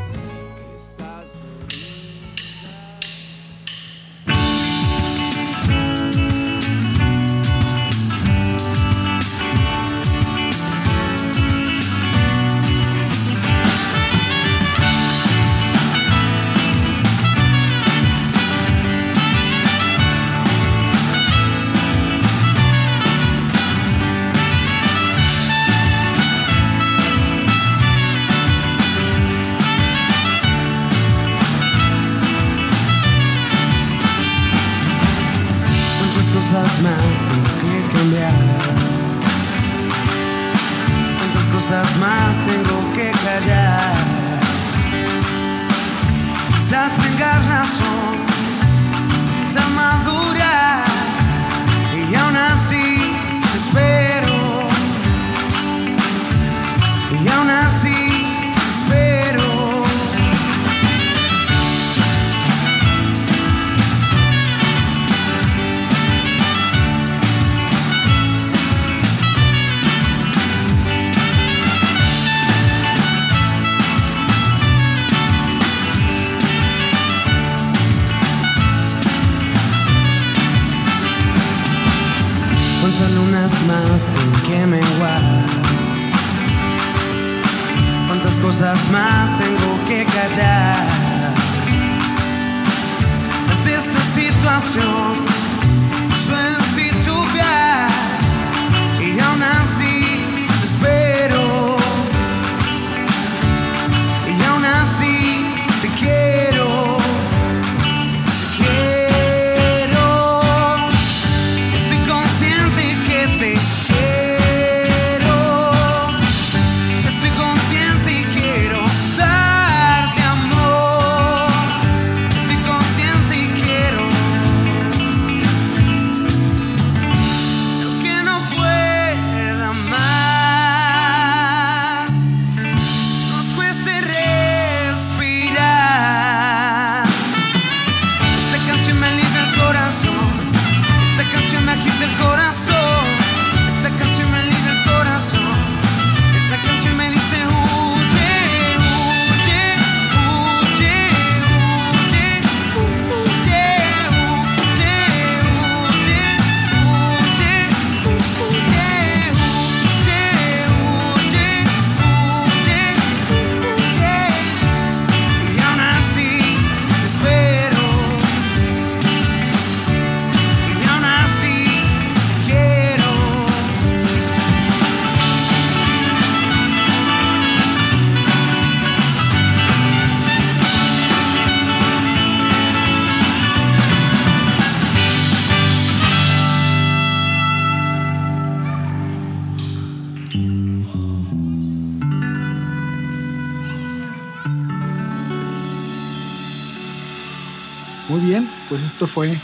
Fue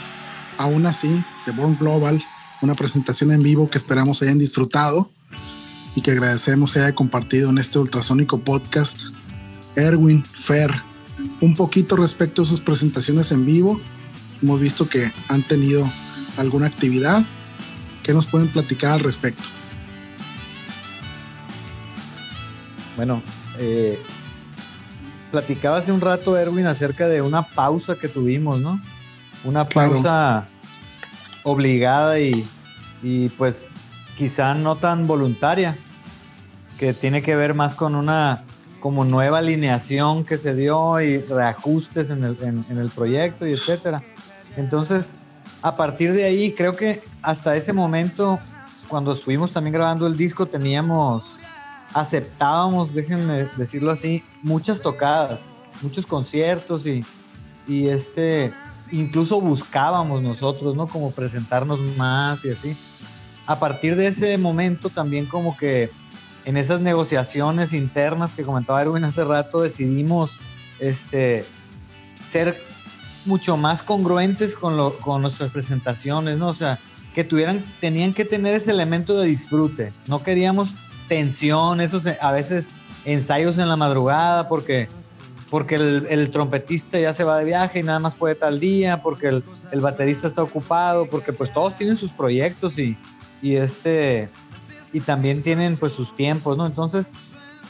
aún así de Born Global, una presentación en vivo que esperamos hayan disfrutado y que agradecemos haya compartido en este ultrasónico podcast. Erwin, Fer, un poquito respecto a sus presentaciones en vivo. Hemos visto que han tenido alguna actividad. ¿Qué nos pueden platicar al respecto? Bueno, eh, platicaba hace un rato, Erwin, acerca de una pausa que tuvimos, ¿no? Una pausa obligada y, y, pues quizá no tan voluntaria, que tiene que ver más con una como nueva alineación que se dio y reajustes en el, en, el proyecto y etcétera. Entonces, a partir de ahí, creo que hasta ese momento, cuando estuvimos también grabando el disco, teníamos, aceptábamos, déjenme decirlo así, muchas tocadas, muchos conciertos y, y este, incluso buscábamos nosotros, ¿no? Como presentarnos más y así. A partir de ese momento también como que en esas negociaciones internas que comentaba Erwin hace rato, decidimos este, ser mucho más congruentes con, lo, con nuestras presentaciones, ¿no? O sea, que tuvieran, tenían que tener ese elemento de disfrute. No queríamos tensión, esos a veces ensayos en la madrugada, porque, porque el, trompetista ya se va de viaje y nada más puede tal día, porque el, baterista está ocupado, porque pues todos tienen sus proyectos y, y este y también tienen pues sus tiempos, ¿no? Entonces,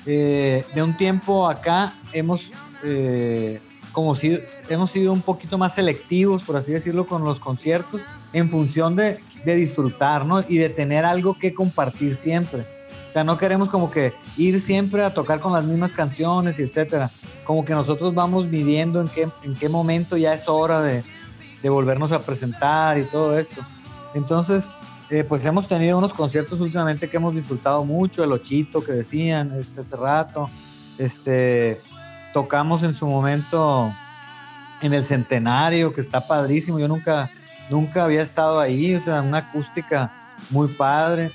eh, de un tiempo acá hemos eh, como si hemos sido un poquito más selectivos, por así decirlo, con los conciertos, en función de, de disfrutar, ¿no? Y de tener algo que compartir siempre. O sea, no queremos como que ir siempre a tocar con las mismas canciones y etcétera. Como que nosotros vamos midiendo en qué, en qué momento ya es hora de, de volvernos a presentar y todo esto. Entonces, eh, pues hemos tenido unos conciertos últimamente que hemos disfrutado mucho, el Ochito que decían este, hace rato. Este, tocamos en su momento en el Centenario, que está padrísimo. Yo nunca, nunca había estado ahí, o sea, una acústica muy padre.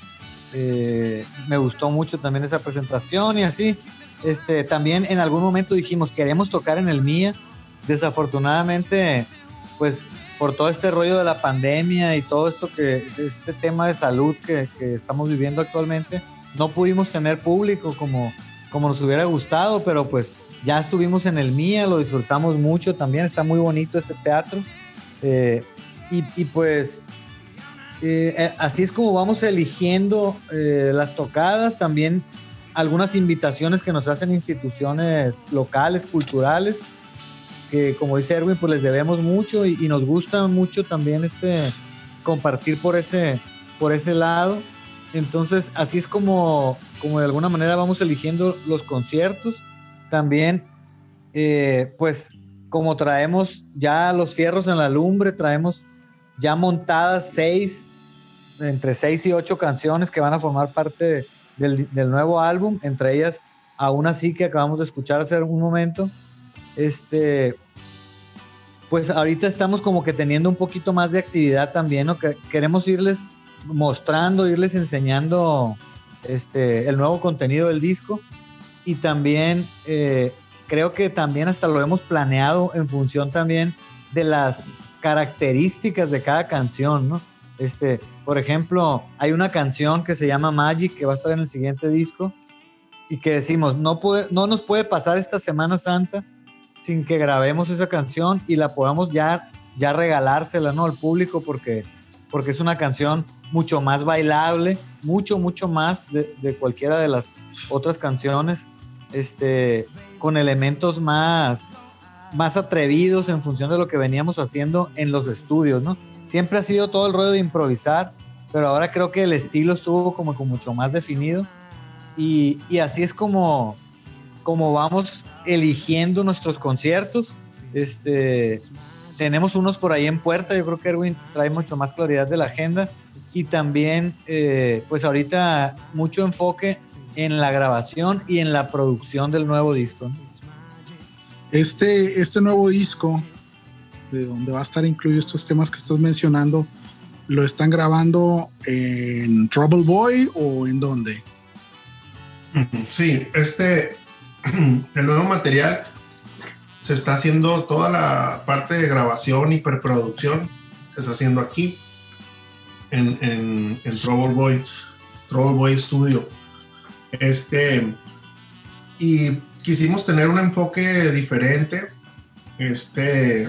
Eh, me gustó mucho también esa presentación y así. Este, también en algún momento dijimos, queremos tocar en el MIA. Desafortunadamente, pues por todo este rollo de la pandemia y todo esto que, este tema de salud que, estamos viviendo actualmente, no pudimos tener público como, como nos hubiera gustado, pero pues ya estuvimos en el MIA, lo disfrutamos mucho también, está muy bonito ese teatro. Eh, y, pues eh, eh, así es como vamos eligiendo las tocadas, también algunas invitaciones que nos hacen instituciones locales, culturales que como dice Erwin, pues les debemos mucho y, nos gusta mucho también este compartir por ese, por ese lado. Entonces, así es como, como de alguna manera vamos eligiendo los conciertos. También, eh, pues, como traemos ya los fierros en la lumbre, traemos ya montadas seis, entre seis y ocho canciones que van a formar parte del, nuevo álbum, entre ellas aún así que acabamos de escuchar hace un momento. Este, pues ahorita estamos como que teniendo un poquito más de actividad también, ¿no? Que queremos irles mostrando, irles enseñando este, el nuevo contenido del disco y también eh, creo que también hasta lo hemos planeado en función también de las características de cada canción, ¿no? Este, por ejemplo, hay una canción que se llama Magic que va a estar en el siguiente disco y que decimos, no, puede, no nos puede pasar esta Semana Santa sin que grabemos esa canción y la podamos ya, ya regalársela ¿no? al público porque, porque es una canción mucho más bailable, mucho, mucho más de, de cualquiera de las otras canciones, este, con elementos más, más atrevidos en función de lo que veníamos haciendo en los estudios, ¿no? Siempre ha sido todo el rollo de improvisar, pero ahora creo que el estilo estuvo como, mucho más definido y, y así es como, como vamos eligiendo nuestros conciertos. Este, tenemos unos por ahí en puerta, yo creo que Erwin trae mucho más claridad de la agenda y también eh, pues ahorita mucho enfoque en la grabación y en la producción del nuevo disco. Este, este nuevo disco, de donde va a estar incluido estos temas que estás mencionando, ¿lo están grabando en Trouble Boy o en dónde? Sí, este, el nuevo material se está haciendo toda la parte de grabación y preproducción se está haciendo aquí en, en, en Trouble Boy, Trouble Boy Studio. Este, y quisimos tener un enfoque diferente, este,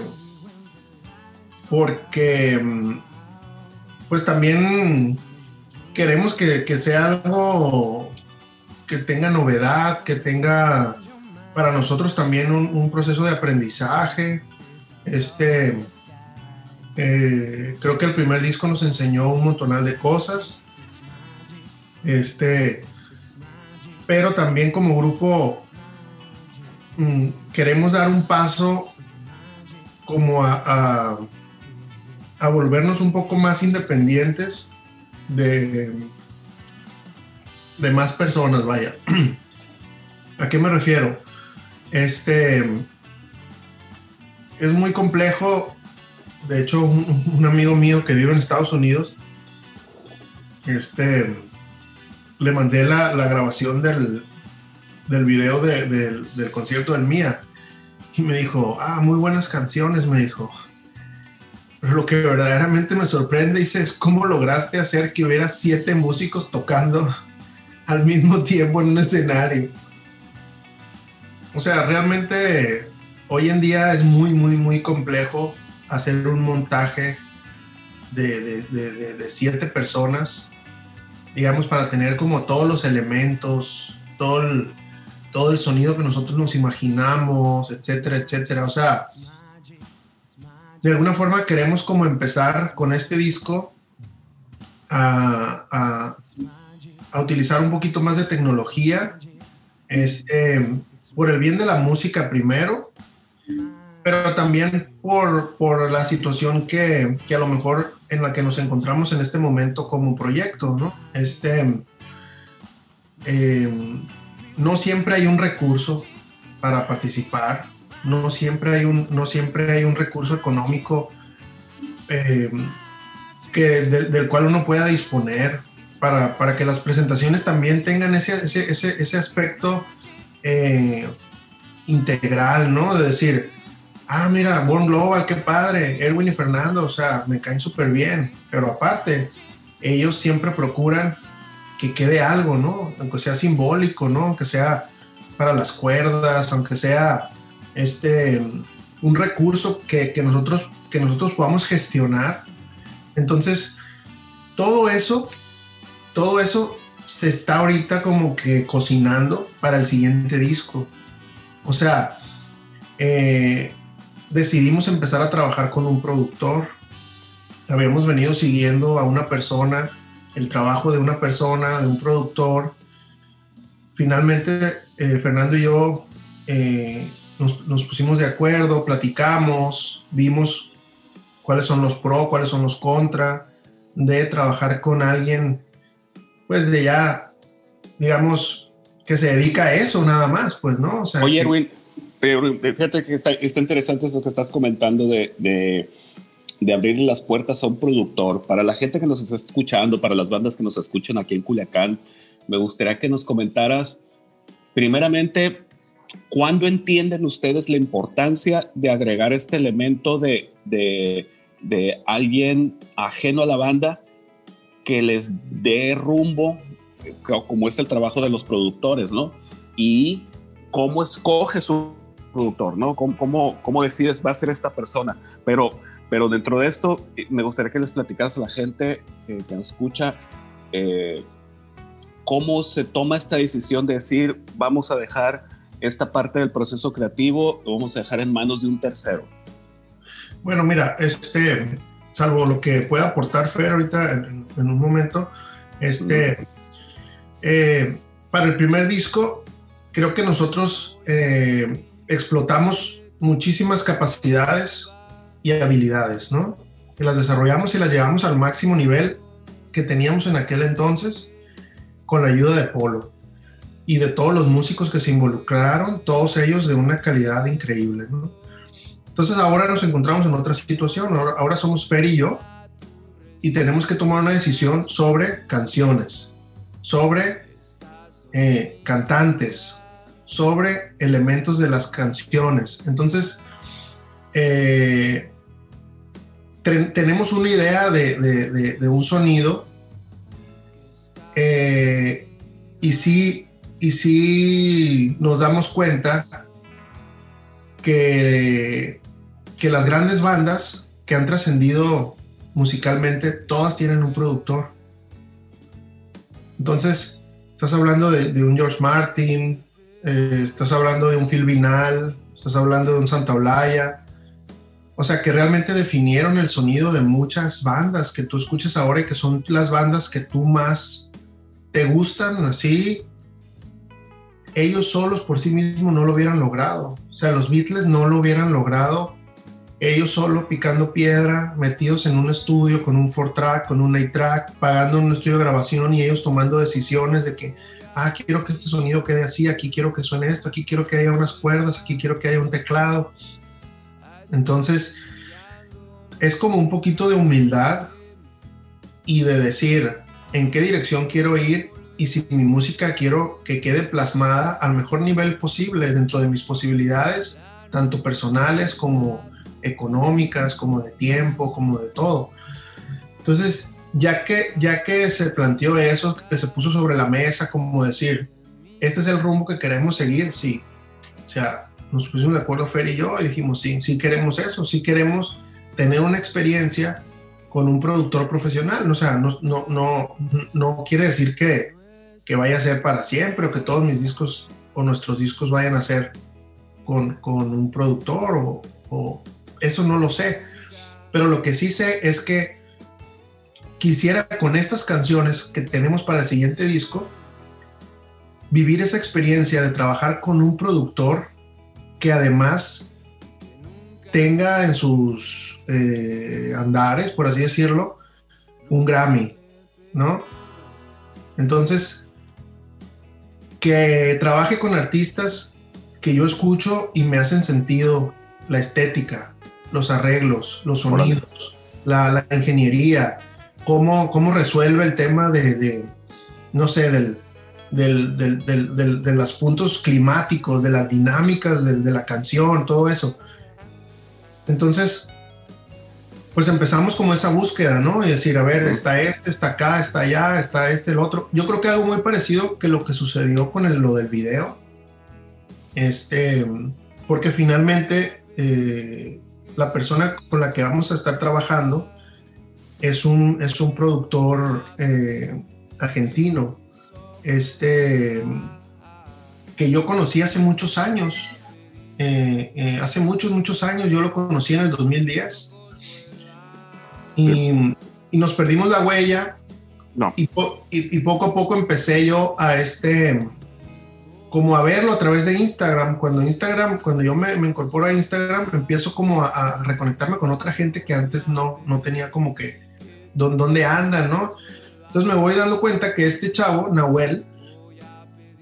porque pues también queremos que, que sea algo que tenga novedad, que tenga para nosotros también un, proceso de aprendizaje. Este, eh, creo que el primer disco nos enseñó un montonal de cosas. Este, pero también como grupo mm, queremos dar un paso como a volvernos un poco más independientes de, de más personas, vaya. ¿A qué me refiero? Este es muy complejo. De hecho, un, amigo mío que vive en Estados Unidos, este, le mandé la, la grabación del, del video de- del, del concierto del Mía. Y me dijo, ah, muy buenas canciones, me dijo. Lo que verdaderamente me sorprende, dice, es cómo lograste hacer que hubiera siete músicos tocando al mismo tiempo en un escenario. O sea, realmente hoy en día es muy, muy, muy complejo hacer un montaje de- de- de siete personas, digamos, para tener como todos los elementos, todo el, todo el sonido que nosotros nos imaginamos, etcétera, etcétera. O sea, de alguna forma queremos como empezar con este disco a, a- utilizar un poquito más de tecnología, este, por el bien de la música primero, pero también por, por la situación que, que a lo mejor en la que nos encontramos en este momento como proyecto, ¿no? Este, eh, no siempre hay un recurso para participar, no siempre hay un, no siempre hay un recurso económico eh, que, del, del cual uno pueda disponer para, para que las presentaciones también tengan ese, ese, ese, ese aspecto eh, integral, ¿no? De decir, ah, mira, Born Global, qué padre, Erwin y Fernando, o sea, me caen súper bien, pero aparte, ellos siempre procuran que quede algo, ¿no? Aunque sea simbólico, ¿no? Aunque sea para las cuerdas, aunque sea este un recurso que, que nosotros que nosotros podamos gestionar. Entonces, todo eso, todo eso se está ahorita como que cocinando para el siguiente disco. O sea, eh, decidimos empezar a trabajar con un productor. Habíamos venido siguiendo a una persona, el trabajo de una persona, de un productor. Finalmente, eh, Fernando y yo eh, nos, nos pusimos de acuerdo, platicamos, vimos cuáles son los pro, cuáles son los contra de trabajar con alguien, pues de ya, digamos, que se dedica a eso nada más, pues, ¿no? O sea, Oye, que- Erwin, fíjate que está, está interesante eso que estás comentando de, de, de abrirle las puertas a un productor. Para la gente que nos está escuchando, para las bandas que nos escuchan aquí en Culiacán, me gustaría que nos comentaras, primeramente, ¿cuándo entienden ustedes la importancia de agregar este elemento de, de, de alguien ajeno a la banda que les dé rumbo, como es el trabajo de los productores, ¿no? Y cómo escoges un productor, ¿no? ¿Cómo, cómo, cómo decides va a ser esta persona? Pero, pero dentro de esto, eh, me gustaría que les platicaras a la gente eh, que nos escucha eh, cómo se toma esta decisión de decir, vamos a dejar esta parte del proceso creativo, lo vamos a dejar en manos de un tercero. Bueno, mira, este, salvo lo que pueda aportar Fer ahorita en, en un momento, este, eh, para el primer disco, creo que nosotros eh, explotamos muchísimas capacidades y habilidades, ¿no? Que las desarrollamos y las llevamos al máximo nivel que teníamos en aquel entonces con la ayuda de Polo y de todos los músicos que se involucraron, todos ellos de una calidad increíble, ¿no? Entonces ahora nos encontramos en otra situación, ahora, ahora somos Fer y yo y tenemos que tomar una decisión sobre canciones, sobre eh, cantantes, sobre elementos de las canciones. Entonces, eh, ten- tenemos una idea de, de- de- de un sonido eh, y sí, y sí nos damos cuenta que, que las grandes bandas que han trascendido musicalmente, todas tienen un productor. Entonces, estás hablando de, un George Martin, eh, estás hablando de un Phil Vinal, estás hablando de un Santa Olaya. O sea, que realmente definieron el sonido de muchas bandas que tú escuchas ahora y que son las bandas que tú más te gustan, así. Ellos solos por sí mismos no lo hubieran logrado. O sea, los Beatles no lo hubieran logrado ellos solo picando piedra, metidos en un estudio con un 4-track, con un 8-track, pagando un estudio de grabación y ellos tomando decisiones de que, ah, quiero que este sonido quede así, aquí quiero que suene esto, aquí quiero que haya unas cuerdas, aquí quiero que haya un teclado. Entonces, es como un poquito de humildad y de decir en qué dirección quiero ir y si mi música quiero que quede plasmada al mejor nivel posible dentro de mis posibilidades, tanto personales como económicas, como de tiempo, como de todo. Entonces, ya que, ya que se planteó eso, que se puso sobre la mesa, como decir, este es el rumbo que queremos seguir, sí. O sea, nos pusimos de acuerdo Fer y yo y dijimos, sí, sí queremos eso, sí queremos tener una experiencia con un productor profesional. O sea, no, no, no, no quiere decir que, que vaya a ser para siempre o que todos mis discos o nuestros discos vayan a ser con, con un productor o, eso no lo sé. Pero lo que sí sé es que quisiera con estas canciones que tenemos para el siguiente disco, vivir esa experiencia de trabajar con un productor que además tenga en sus eh, andares, por así decirlo, un Grammy, ¿no? Entonces, que trabaje con artistas que yo escucho y me hacen sentido la estética, los arreglos, los sonidos, la, la, ingeniería, cómo, cómo resuelve el tema de, de no sé, del, del, del, del, de los puntos climáticos, de las dinámicas de, la canción, todo eso. Entonces, pues empezamos como esa búsqueda, ¿no? Y decir, a ver, está este, está acá, está allá, está este, el otro. Yo creo que algo muy parecido que lo que sucedió con el, lo del video. Este, porque finalmente eh, la persona con la que vamos a estar trabajando es un, es un productor eh, argentino este, que yo conocí hace muchos años. Eh, eh, hace muchos, muchos años, yo lo conocí en el 2010. Y, y nos perdimos la huella. No. Y, y, y, poco a poco empecé yo a este, como a verlo a través de Instagram. Cuando Instagram, cuando yo me, me incorporo a Instagram, empiezo como a, a, reconectarme con otra gente que antes no, no tenía como que, dónde andan, ¿no? Entonces me voy dando cuenta que este chavo, Nahuel,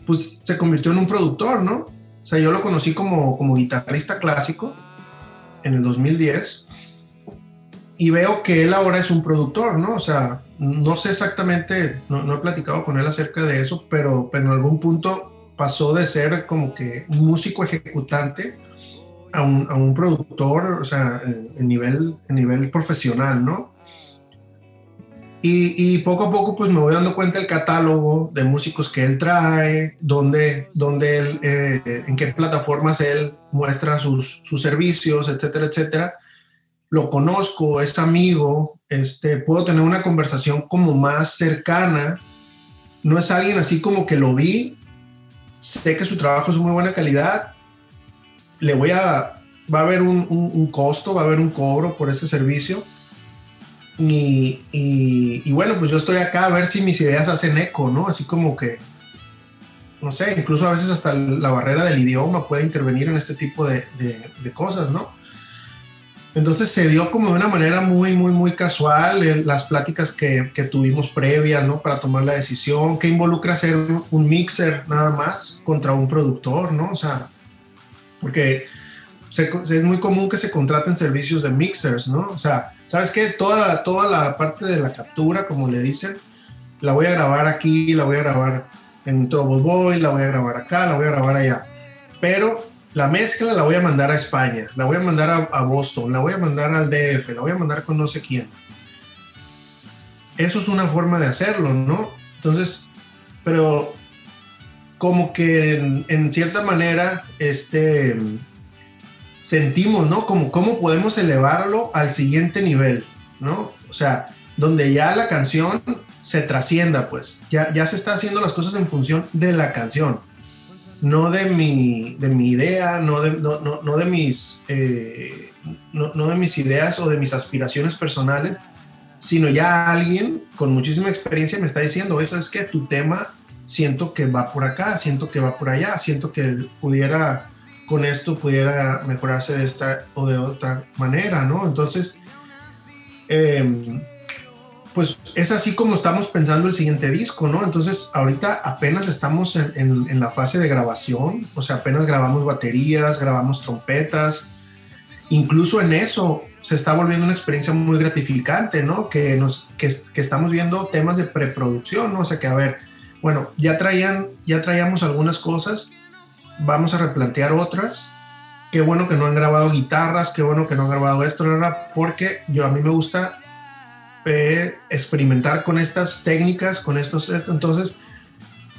pues se convirtió en un productor, ¿no? O sea, yo lo conocí como, como guitarrista clásico en el 2010 y veo que él ahora es un productor, ¿no? O sea, no sé exactamente, no, no he platicado con él acerca de eso, pero, pero en algún punto pasó de ser como que un músico ejecutante a un, a un productor, o sea, en nivel, nivel profesional, ¿no? Y, y, poco a poco pues me voy dando cuenta el catálogo de músicos que él trae, dónde, dónde él, eh, en qué plataformas él muestra sus, sus, servicios, etcétera, etcétera. Lo conozco, es amigo, este, puedo tener una conversación como más cercana. No es alguien así como que lo vi, sé que su trabajo es de muy buena calidad, le voy a, va a haber un, un, costo, va a haber un cobro por ese servicio y, y, bueno, pues yo estoy acá a ver si mis ideas hacen eco, ¿no? Así como que, no sé, incluso a veces hasta la barrera del idioma puede intervenir en este tipo de, de cosas, ¿no? Entonces se dio como de una manera muy, muy, muy casual eh, las pláticas que, que, tuvimos previas, ¿no? Para tomar la decisión, que involucra hacer un mixer nada más contra un productor, ¿no? O sea, porque se, es muy común que se contraten servicios de mixers, ¿no? O sea, ¿sabes qué? Toda la, toda la parte de la captura, como le dicen, la voy a grabar aquí, la voy a grabar en Trouble Boy, la voy a grabar acá, la voy a grabar allá. Pero la mezcla la voy a mandar a España, la voy a mandar a, Boston, la voy a mandar al DF, la voy a mandar con no sé quién. Eso es una forma de hacerlo, ¿no? Entonces, pero como que en, en cierta manera, este sentimos, ¿no? Como cómo podemos elevarlo al siguiente nivel, ¿no? O sea, donde ya la canción se trascienda, pues, ya, ya se está haciendo las cosas en función de la canción, no de mi, de mi idea, no de, no, no, no de mis, eh, no, de mis ideas o de mis aspiraciones personales, sino ya alguien con muchísima experiencia me está diciendo, oye, ¿sabes qué? Tu tema siento que va por acá, siento que va por allá, siento que pudiera con esto pudiera mejorarse de esta o de otra manera, ¿no? Entonces, eh, pues es así como estamos pensando el siguiente disco, ¿no? Entonces, ahorita apenas estamos en, la fase de grabación, o sea, apenas grabamos baterías, grabamos trompetas, incluso en eso se está volviendo una experiencia muy gratificante, ¿no? Que, nos, que estamos viendo temas de preproducción, ¿no? O sea, que a ver, bueno, ya traían, ya traíamos algunas cosas, vamos a replantear otras. Qué bueno que no han grabado guitarras, qué bueno que no han grabado esto, ¿verdad? porque yo a mí me gusta eh, experimentar con estas técnicas, con estos, esto. entonces,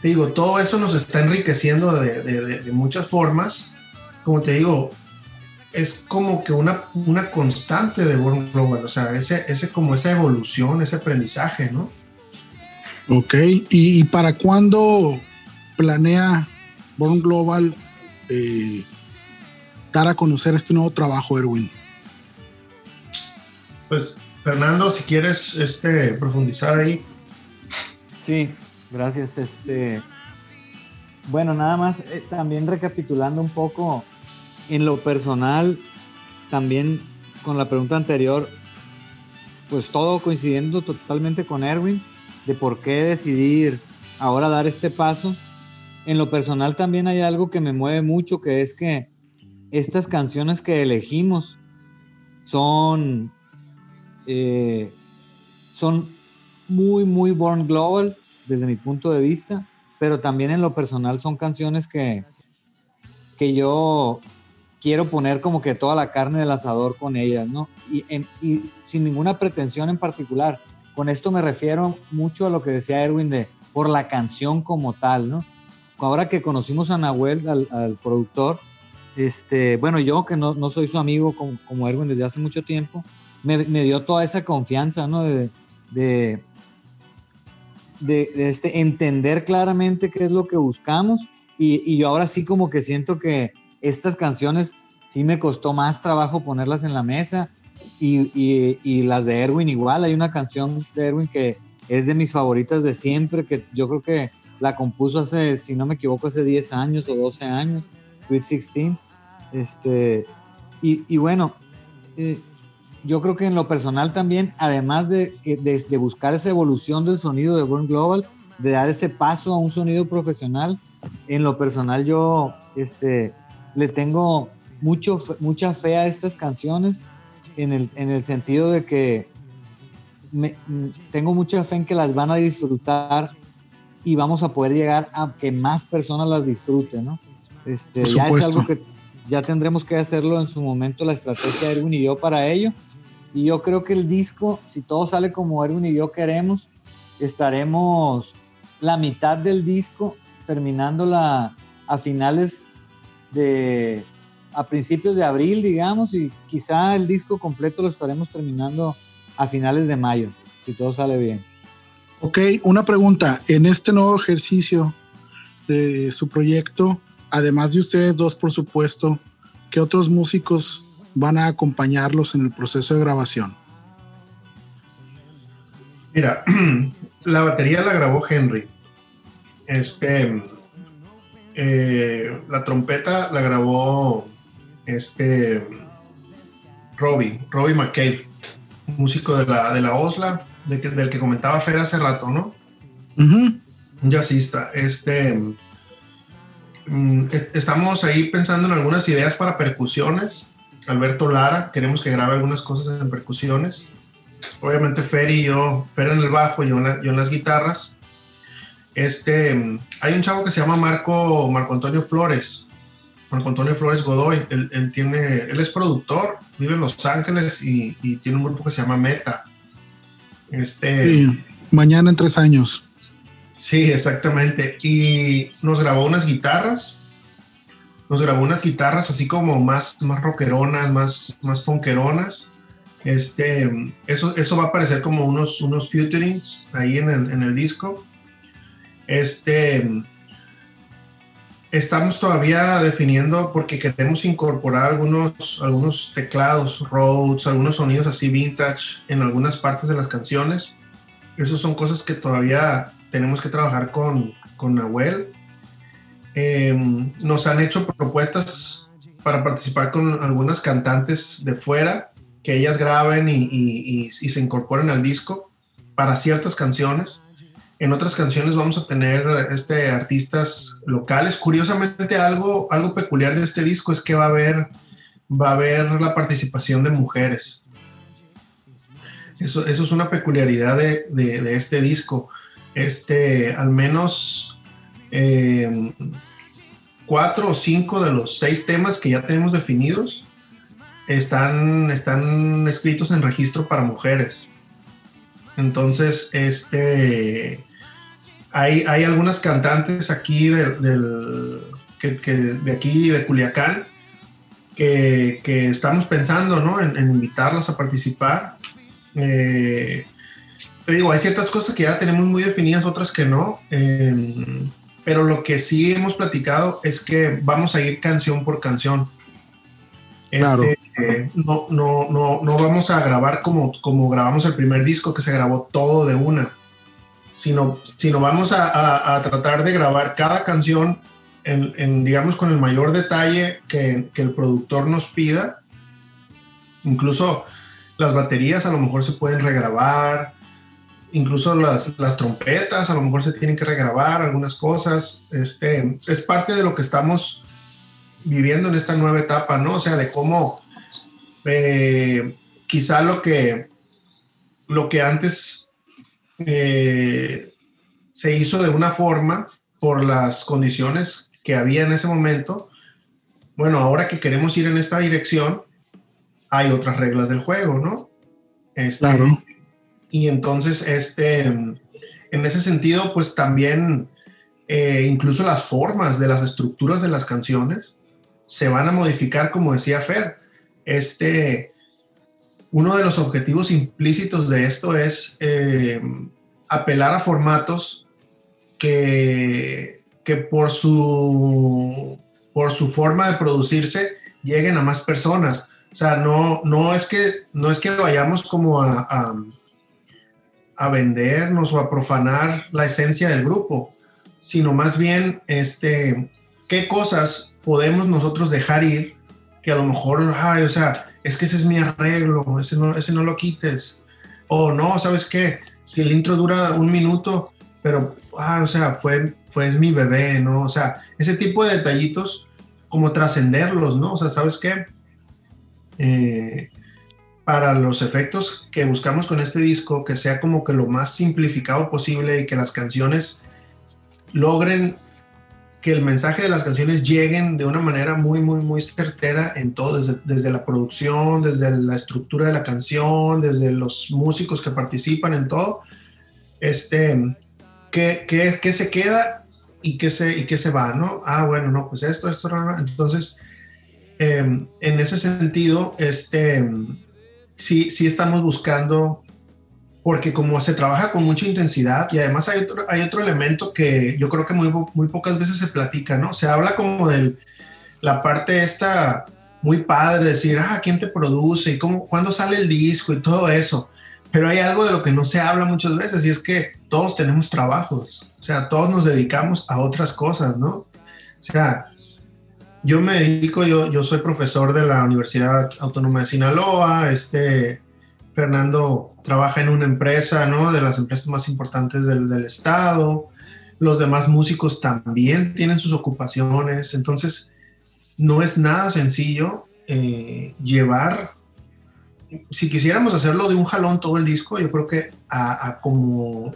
te digo, todo eso nos está enriqueciendo de, de, de muchas formas. Como te digo, es como que una, una constante de Born Global, o sea, ese, ese como esa evolución, ese aprendizaje, ¿no? Ok, ¿y, para cuándo planea Born Global eh, dar a conocer este nuevo trabajo, Erwin? Pues, Fernando, si quieres este, profundizar ahí. Sí, gracias. Este, bueno, nada más eh, también recapitulando un poco en lo personal, también con la pregunta anterior, pues todo coincidiendo totalmente con Erwin de por qué decidir ahora dar este paso. En lo personal también hay algo que me mueve mucho, que es que estas canciones que elegimos son, eh, son muy, muy Born Global desde mi punto de vista, pero también en lo personal son canciones que, que yo quiero poner como que toda la carne del asador con ellas, ¿no? Y, y sin ninguna pretensión en particular. Con esto me refiero mucho a lo que decía Erwin de por la canción como tal, ¿no? Ahora que conocimos a Nahuel, al, productor, este, bueno, yo que no, no soy su amigo como, como, Erwin desde hace mucho tiempo, me, me dio toda esa confianza, ¿no? De, de, de, este, entender claramente qué es lo que buscamos y, y, yo ahora sí como que siento que estas canciones sí me costó más trabajo ponerlas en la mesa y, y, las de Erwin igual. Hay una canción de Erwin que es de mis favoritas de siempre, que yo creo que la compuso hace, si no me equivoco, hace 10 años o 12 años, Sweet 16. Este, y, y bueno, eh, yo creo que en lo personal también, además de, de, de, buscar esa evolución del sonido de Born Global, de dar ese paso a un sonido profesional, en lo personal yo este, le tengo mucho, mucha fe a estas canciones en el, en el sentido de que me, tengo mucha fe en que las van a disfrutar y vamos a poder llegar a que más personas las disfruten, ¿no? Este, ya es algo que ya tendremos que hacerlo en su momento, la estrategia de Erwin y yo para ello. Y yo creo que el disco, si todo sale como Erwin y yo queremos, estaremos la mitad del disco terminándola a finales de a principios de abril, digamos, y quizá el disco completo lo estaremos terminando a finales de mayo, si todo sale bien. Ok, una pregunta. En este nuevo ejercicio de su proyecto, además de ustedes dos, por supuesto, ¿qué otros músicos van a acompañarlos en el proceso de grabación? Mira, la batería la grabó Henry. Este, eh, la trompeta la grabó este Robbie, Robbie McCabe, músico de la, de la Osla, del que comentaba Fer hace rato, ¿no? Un jazzista. Este, mm, estamos ahí pensando en algunas ideas para percusiones. Alberto Lara, queremos que grabe algunas cosas en percusiones. Obviamente Fer y yo, Fer en el bajo, yo yo en las guitarras. Este, hay un chavo que se llama Marco, Marco Antonio Flores, Marco Antonio Flores Godoy. Él, tiene, él es productor, vive en Los Ángeles y, tiene un grupo que se llama Meta. Este, mañana en tres años. Sí, exactamente. Y nos grabó unas guitarras. Nos grabó unas guitarras así como más, más rockeronas, más, más funkeronas. Este, eso, eso va a aparecer como unos, unos futurings ahí en el, en el disco. Este, estamos todavía definiendo porque queremos incorporar algunos, algunos teclados, Rhodes, algunos sonidos así vintage en algunas partes de las canciones. Esas son cosas que todavía tenemos que trabajar con, con Nahuel. Em, nos han hecho propuestas para participar con algunas cantantes de fuera, que ellas graben y, y se incorporen al disco para ciertas canciones. En otras canciones vamos a tener este, artistas locales. Curiosamente, algo, algo peculiar de este disco es que va a haber, va a haber la participación de mujeres. Eso, eso es una peculiaridad de, de, este disco. este, al menos eh, cuatro o cinco de los seis temas que ya tenemos definidos están, están escritos en registro para mujeres. Entonces, este, hay, hay algunas cantantes aquí del, que, de aquí, de Culiacán, que, que estamos pensando ¿no? en, invitarlas a participar. Eh, te digo, hay ciertas cosas que ya tenemos muy definidas, otras que no. Eh, pero lo que sí hemos platicado es que vamos a ir canción por canción. Este, eh, no, no, no, no vamos a grabar como, como grabamos el primer disco, que se grabó todo de una, sino, sino vamos a, a, tratar de grabar cada canción en, en, digamos, con el mayor detalle que, que el productor nos pida. Incluso las baterías a lo mejor se pueden regrabar, incluso las, las, trompetas a lo mejor se tienen que regrabar algunas cosas. Este, es parte de lo que estamos viviendo en esta nueva etapa, ¿no? O sea, de cómo eh, quizá lo que, lo que antes eh, se hizo de una forma por las condiciones que había en ese momento, bueno, ahora que queremos ir en esta dirección, hay otras reglas del juego, ¿no? Este, claro y entonces, este, en ese sentido, pues también eh, incluso las formas de las estructuras de las canciones se van a modificar, como decía Fer. Este, uno de los objetivos implícitos de esto es eh, apelar a formatos que, que por, su, por su forma de producirse lleguen a más personas. O sea, no, no, es, que, no es que vayamos como a vendernos o a profanar la esencia del grupo, sino más bien este, qué cosas podemos nosotros dejar ir que a lo mejor, ay, o sea, es que ese es mi arreglo, ese no, ese no lo quites. O no, ¿sabes qué? Si el intro dura un minuto, pero, ah, o sea, fue, fue mi bebé, ¿no? O sea, ese tipo de detallitos, como trascenderlos, ¿no? O sea, ¿sabes qué? Eh, para los efectos que buscamos con este disco, que sea como que lo más simplificado posible y que las canciones logren que el mensaje de las canciones lleguen de una manera muy, muy, muy certera en todo, desde, la producción, desde la estructura de la canción, desde los músicos que participan en todo. Este, ¿qué, qué, se queda y qué se, y qué se va? ¿no? Ah, bueno, no, pues esto, esto, entonces, em, en ese sentido, este sí, sí estamos buscando, porque como se trabaja con mucha intensidad y además hay otro, hay otro elemento que yo creo que muy, muy pocas veces se platica, ¿no? Se habla como de la parte esta muy padre, decir, ah, ¿quién te produce? ¿Y cómo, cuándo sale el disco? Y todo eso. Pero hay algo de lo que no se habla muchas veces y es que todos tenemos trabajos, o sea, todos nos dedicamos a otras cosas, ¿no? O sea, yo me dedico, yo, yo soy profesor de la Universidad Autónoma de Sinaloa, este, Fernando trabaja en una empresa, ¿no? De las empresas más importantes del, estado, los demás músicos también tienen sus ocupaciones, entonces no es nada sencillo eh, llevar, si quisiéramos hacerlo de un jalón todo el disco, yo creo que a como,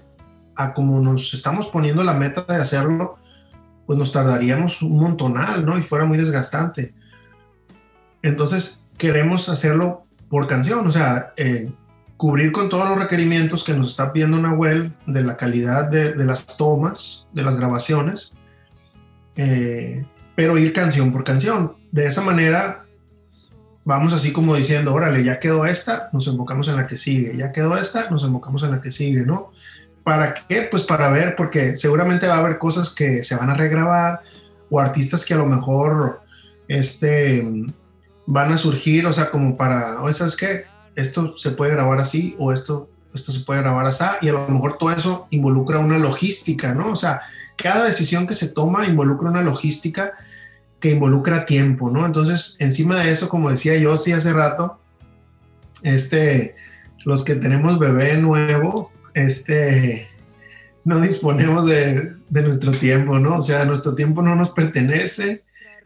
a como nos estamos poniendo la meta de hacerlo, pues nos tardaríamos un montonal, ¿no? Y fuera muy desgastante. Entonces, queremos hacerlo por canción, o sea, eh, cubrir con todos los requerimientos que nos está pidiendo Nahuel de la calidad de, las tomas, de las grabaciones, eh, pero ir canción por canción. De esa manera, vamos así como diciendo, órale, ya quedó esta, nos enfocamos en la que sigue, ya quedó esta, nos enfocamos en la que sigue, ¿no? ¿Para qué? Pues para ver, porque seguramente va a haber cosas que se van a regrabar o artistas que a lo mejor este, van a surgir, o sea, como para, oye, ¿sabes qué? Esto se puede grabar así o esto, esto se puede grabar así y a lo mejor todo eso involucra una logística, ¿no? O sea, cada decisión que se toma involucra una logística que involucra tiempo, ¿no? Entonces, encima de eso, como decía yo sí hace rato, este, los que tenemos bebé nuevo, este, no disponemos de, nuestro tiempo, ¿no? O sea, nuestro tiempo no nos pertenece.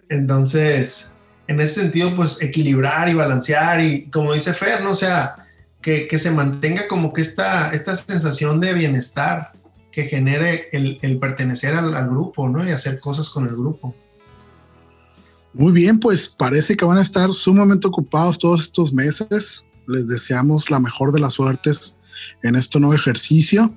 Entonces, en ese sentido, pues equilibrar y balancear y como dice Fer, ¿no? O sea, que, se mantenga como que esta, esta sensación de bienestar que genere el, el pertenecer al, al grupo, ¿no? Y hacer cosas con el grupo. Muy bien, pues parece que van a estar sumamente ocupados todos estos meses. Les deseamos la mejor de las suertes en este nuevo ejercicio,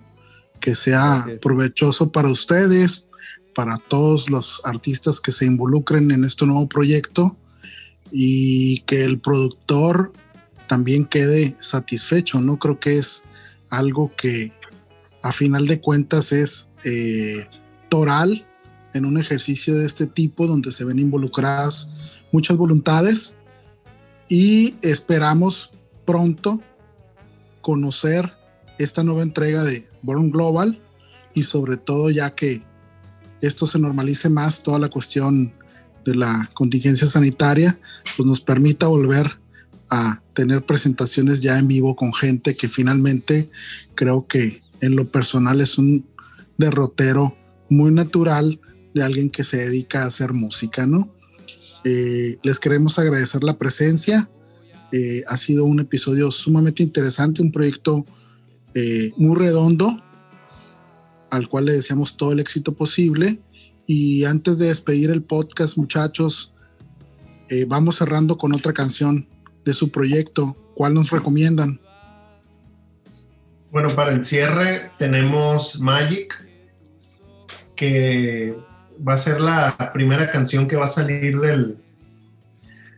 que sea Gracias. provechoso para ustedes, para todos los artistas que se involucren en este nuevo proyecto y que el productor también quede satisfecho, ¿no? Creo que es algo que a final de cuentas es eh, toral en un ejercicio de este tipo donde se ven involucradas muchas voluntades y esperamos pronto conocer esta nueva entrega de Born Global y sobre todo ya que esto se normalice más toda la cuestión de la contingencia sanitaria, pues nos permita volver a tener presentaciones ya en vivo con gente que finalmente creo que en lo personal es un derrotero muy natural de alguien que se dedica a hacer música, ¿no? Eh, les queremos agradecer la presencia. Eh, ha sido un episodio sumamente interesante, un proyecto eh, muy redondo, al cual le deseamos todo el éxito posible. Y antes de despedir el podcast, muchachos, eh, vamos cerrando con otra canción de su proyecto. ¿Cuál nos recomiendan? Bueno, para el cierre tenemos Magic, que va a ser la primera canción que va a salir del,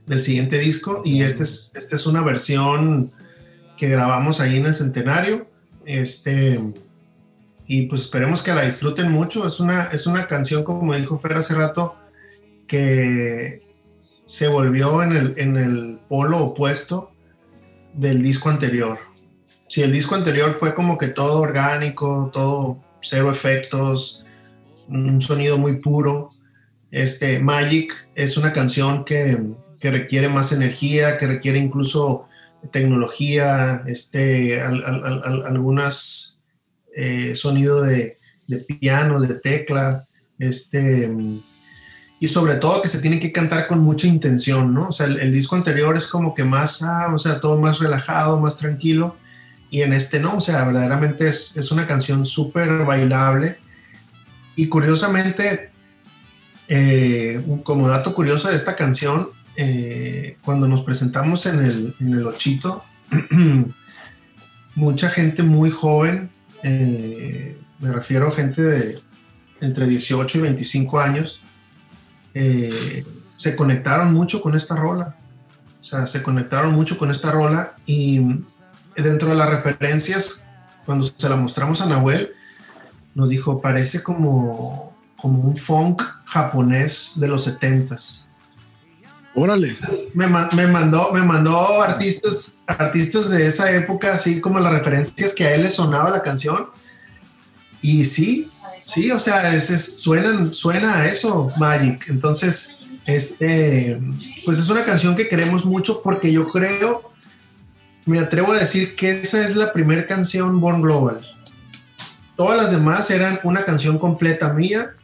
del siguiente disco. Y esta es, esta es una versión que grabamos ahí en el centenario. Este, y pues esperemos que la disfruten mucho. Es una, es una canción, como dijo Fer hace rato, que se volvió en el, en el polo opuesto del disco anterior. Si el disco anterior fue como que todo orgánico, todo cero efectos, un sonido muy puro, este Magic es una canción que, que requiere más energía, que requiere incluso tecnología, este, al, al, al, algunas eh, sonido de, de, piano, de tecla, este, y sobre todo que se tiene que cantar con mucha intención, ¿no? O sea, el, el disco anterior es como que más, ah, o sea, todo más relajado, más tranquilo, y en este no, o sea, verdaderamente es, es una canción súper bailable, y curiosamente, eh, como dato curioso de esta canción, eh, cuando nos presentamos en el, en el Ochito, mucha gente muy joven, eh, me refiero a gente de entre 18 y 25 años, eh, se conectaron mucho con esta rola. O sea, se conectaron mucho con esta rola y dentro de las referencias, cuando se la mostramos a Nahuel, nos dijo, parece como, como un funk japonés de los 70s. Órale. Me, me, mandó, me mandó artistas, artistas de esa época, así como las referencias que a él le sonaba la canción. Y sí, sí, o sea, suenan, suena a eso, Magic. Entonces, este, pues es una canción que queremos mucho porque yo creo, me atrevo a decir que esa es la primera canción Born Global. Todas las demás eran una canción completa mía,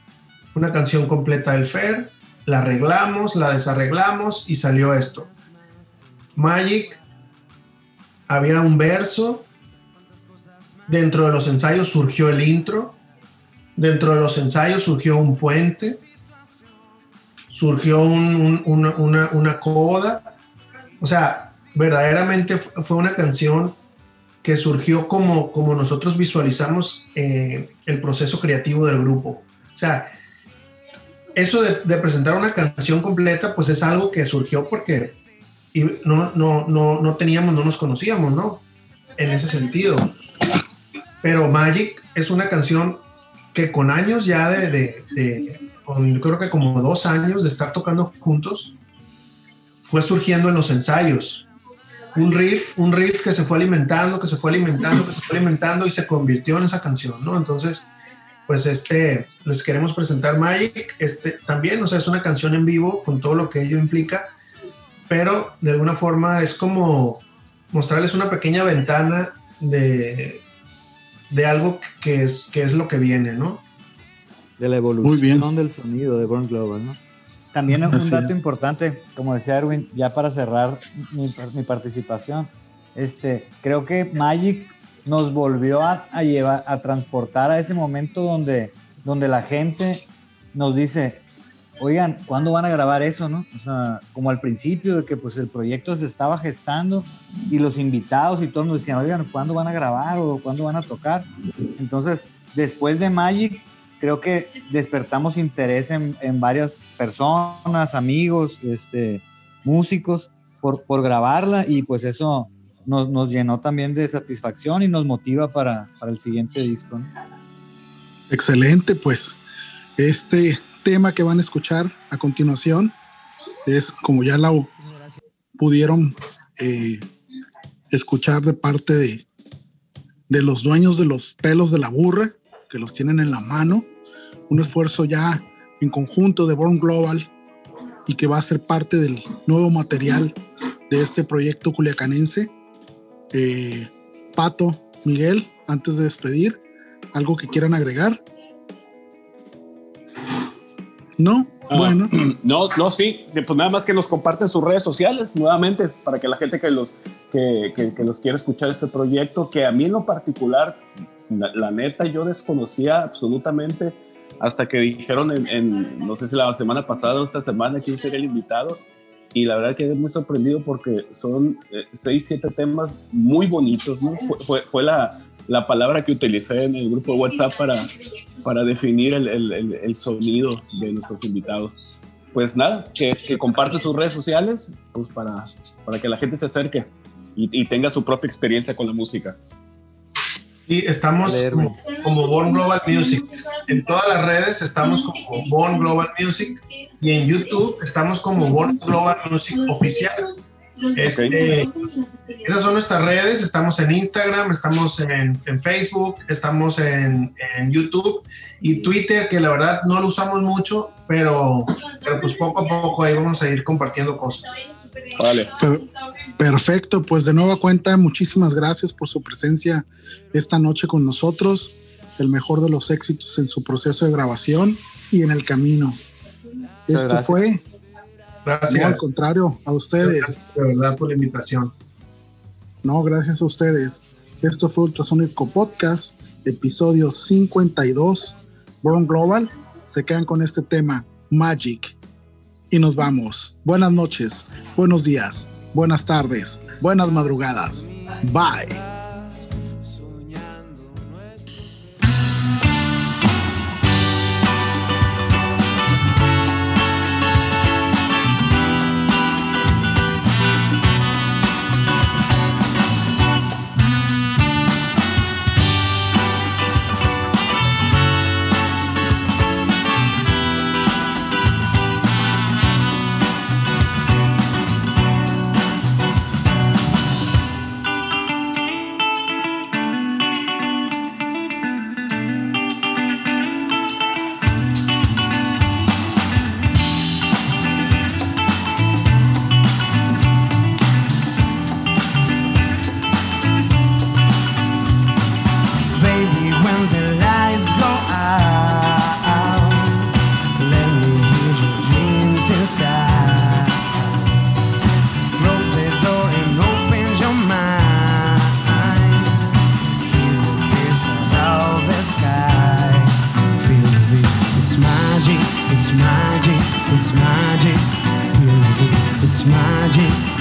una canción completa del Fer, la arreglamos, la desarreglamos y salió esto. Magic, había un verso, dentro de los ensayos surgió el intro, dentro de los ensayos surgió un puente, surgió un, un, una, una, una, coda, o sea, verdaderamente fue una canción que surgió como, como nosotros visualizamos eh, el proceso creativo del grupo. O sea, eso de, presentar una canción completa, pues es algo que surgió porque no, no, no, no teníamos, no nos conocíamos, ¿no? En ese sentido. Pero Magic es una canción que con años ya de, con, creo que como dos años de estar tocando juntos, fue surgiendo en los ensayos. Un riff, un riff que se fue alimentando, que se fue alimentando, que se fue alimentando y se convirtió en esa canción, ¿no? Entonces, pues este, les queremos presentar Magic, este, también, o sea, es una canción en vivo con todo lo que ello implica, pero de alguna forma es como mostrarles una pequeña ventana de, de algo que es, que es lo que viene, ¿no? De la evolución del sonido de Born Global, ¿no? También es un dato es. importante, como decía Erwin, ya para cerrar mi, mi participación, este, creo que Magic nos volvió a, llevar, a transportar a ese momento donde, donde la gente nos dice, oigan, ¿cuándo van a grabar eso, no? O sea, como al principio de que pues el proyecto se estaba gestando y los invitados y todos nos decían, oigan, ¿cuándo van a grabar o cuándo van a tocar? Entonces, después de Magic, creo que despertamos interés en, en varias personas, amigos, este, músicos, por, por grabarla y pues eso nos, llenó también de satisfacción y nos motiva para, para el siguiente disco. Excelente, pues este tema que van a escuchar a continuación es, como ya la pudieron eh, escuchar de parte de, de los dueños de los pelos de la burra, que los tienen en la mano, un esfuerzo ya en conjunto de Born Global y que va a ser parte del nuevo material de este proyecto culiacanense. Eh, Pato, Miguel, antes de despedir, ¿algo que quieran agregar? No, Ah, bueno. No, no, sí, pues nada más que nos comparten sus redes sociales nuevamente para que la gente que los, que, que, que los quiera escuchar este proyecto, que a mí en lo particular, la, la neta, yo desconocía absolutamente hasta que dijeron en, en, no sé si la semana pasada o esta semana, quién sería el invitado. Y la verdad quedé muy sorprendido porque son eh, seis, siete temas muy bonitos, ¿no? Fue, fue, fue la, la palabra que utilicé en el grupo de WhatsApp para, para definir el, el, el, el, sonido de nuestros invitados. Pues nada, que, que comparte sus redes sociales pues para, para que la gente se acerque y, y tenga su propia experiencia con la música. Y estamos como, como, Born Global Music. En todas las redes estamos como Born Global Music y en YouTube estamos como Born Global Music Oficial. Este, okay. Esas son nuestras redes, estamos en Instagram, estamos en, en Facebook, estamos en, en, YouTube y Twitter, que la verdad no lo usamos mucho, pero, pero pues poco a poco ahí vamos a ir compartiendo cosas. Vale. Perfecto, pues de nueva cuenta, muchísimas gracias por su presencia esta noche con nosotros, el mejor de los éxitos en su proceso de grabación y en el camino. Muchas Esto gracias. fue Gracias. No, al contrario, a ustedes. De verdad por la invitación. No, gracias a ustedes. Esto fue Ultrasonico Podcast, episodio 52. Born Global. Se quedan con este tema, Magic. Y nos vamos. Buenas noches, buenos días, buenas tardes, buenas madrugadas. Bye. vontade